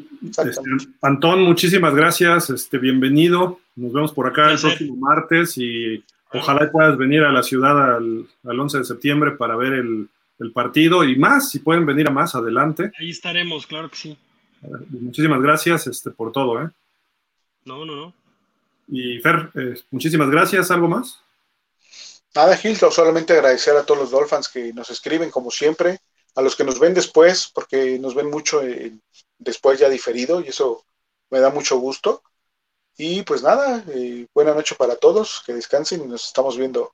este, Antón, muchísimas gracias, este, bienvenido. Nos vemos por acá el próximo martes y ojalá puedas venir a la ciudad al, 11 de septiembre para ver el, partido y más, si pueden venir a más adelante. Ahí estaremos, claro que sí. Muchísimas gracias este, por todo. ¿eh? No, no, no. Y Fer, eh, muchísimas gracias. ¿Algo más? Nada, Gil, solamente agradecer a todos los Dolphins que nos escriben como siempre, a los que nos ven después, porque nos ven mucho después ya diferido y eso me da mucho gusto. Y pues nada, eh, buena noche para todos, que descansen y nos estamos viendo.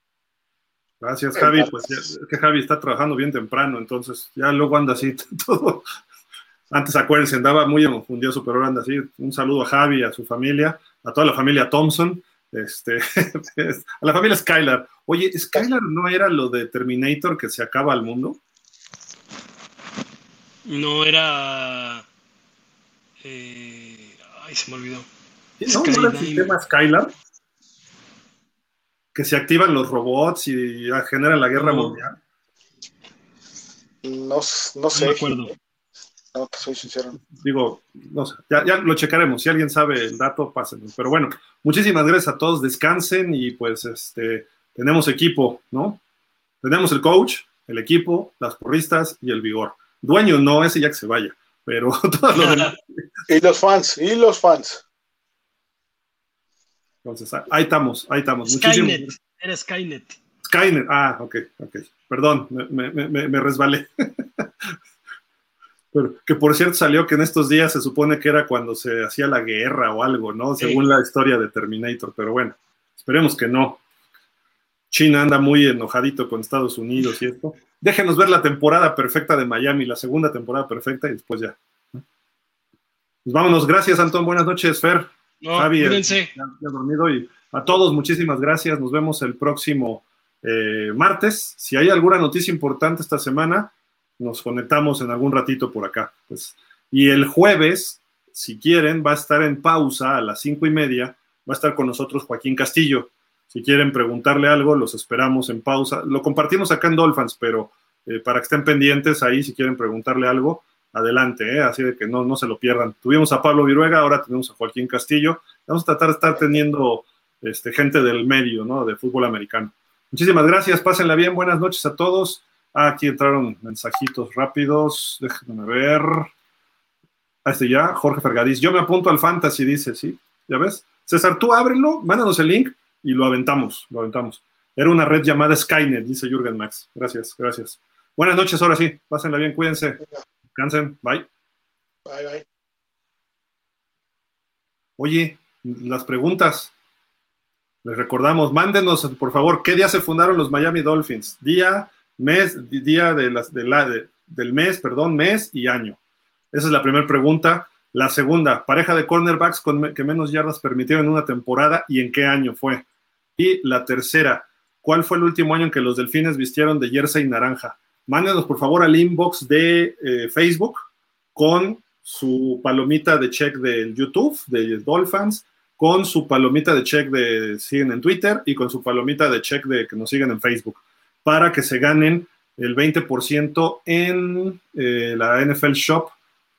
Gracias, Javi. Pues es que Javi está trabajando bien temprano, entonces ya luego anda así todo. Antes, acuérdense, andaba muy enfundioso, pero ahora anda así. Un saludo a Javi, a su familia, a toda la familia Thompson este, a la familia Skylar. Oye, ¿Skylar no era lo de Terminator que se acaba el mundo? No era. Eh, ay, se me olvidó. ¿No, ¿No era el sistema Skylar? Que se activan los robots y generan la guerra mundial. No, no sé. No me acuerdo. No, soy sincero. Digo, no sé, ya, ya, lo checaremos. Si alguien sabe el dato, pásenlo. Pero bueno, muchísimas gracias a todos. Descansen y pues este tenemos equipo, ¿no? Tenemos el coach, el equipo, las porristas y el vigor. Dueño no, ese ya que se vaya, pero todos los demás. y los fans, y los fans. Entonces, ahí estamos, ahí estamos. Skynet, eres Skynet. Skynet, ah, ok, ok. Perdón, me, me, me resbalé. que por cierto salió que en estos días se supone que era cuando se hacía la guerra o algo, ¿no? Según la historia de Terminator, pero bueno, esperemos que no. China anda muy enojadito con Estados Unidos y esto. Déjenos ver la temporada perfecta de Miami, la segunda temporada perfecta y después ya. Pues vámonos, gracias Antón, buenas noches, Fer. No, Javi, ya, dormido y a todos muchísimas gracias, nos vemos el próximo eh, martes. Si hay alguna noticia importante esta semana, nos conectamos en algún ratito por acá. Pues. Y el jueves, si quieren, va a estar en pausa a las cinco y media, va a estar con nosotros Joaquín Castillo. Si quieren preguntarle algo, los esperamos en pausa. Lo compartimos acá en Dolphins, pero eh, para que estén pendientes ahí, si quieren preguntarle algo, adelante, ¿eh? así de que no, no se lo pierdan. Tuvimos a Pablo Viruega, ahora tenemos a Joaquín Castillo. Vamos a tratar de estar teniendo este, gente del medio, ¿no? De fútbol americano. Muchísimas gracias, pásenla bien, buenas noches a todos. Ah, aquí entraron mensajitos rápidos. Déjenme ver. Ah, este ya, Jorge Fergadís. Yo me apunto al fantasy, dice, ¿sí? ¿Ya ves? César, tú ábrelo, mándanos el link y lo aventamos, lo aventamos. Era una red llamada Skynet, dice Jürgen Max. Gracias, gracias. Buenas noches, ahora sí. Pásenla bien, cuídense. Descansen. Bye. Bye, bye. Oye, las preguntas. Les recordamos, mándenos, por favor, ¿qué día se fundaron los Miami Dolphins? Día, mes, día de las, de la, del mes, perdón, mes y año. Esa es la primera pregunta. La segunda, pareja de cornerbacks con que menos yardas permitieron en una temporada y en qué año fue. Y la tercera, ¿cuál fue el último año en que los delfines vistieron de jersey naranja? Mándenos por favor al inbox de eh, Facebook con su palomita de check del YouTube, de Dolphins, con su palomita de check de siguen en Twitter y con su palomita de check de que nos siguen en Facebook para que se ganen el 20% en eh, la NFL Shop,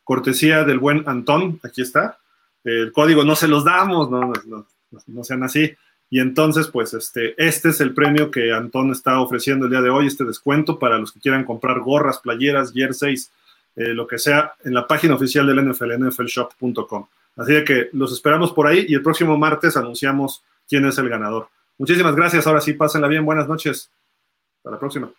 cortesía del buen Antón, aquí está. El código no se los damos, no, no, no sean así. Y entonces, pues este, este es el premio que Antón está ofreciendo el día de hoy, este descuento para los que quieran comprar gorras, playeras, jerseys, eh, lo que sea, en la página oficial del NFL, nflshop.com. Así que los esperamos por ahí y el próximo martes anunciamos quién es el ganador. Muchísimas gracias. Ahora sí, pásenla bien. Buenas noches. Hasta la próxima.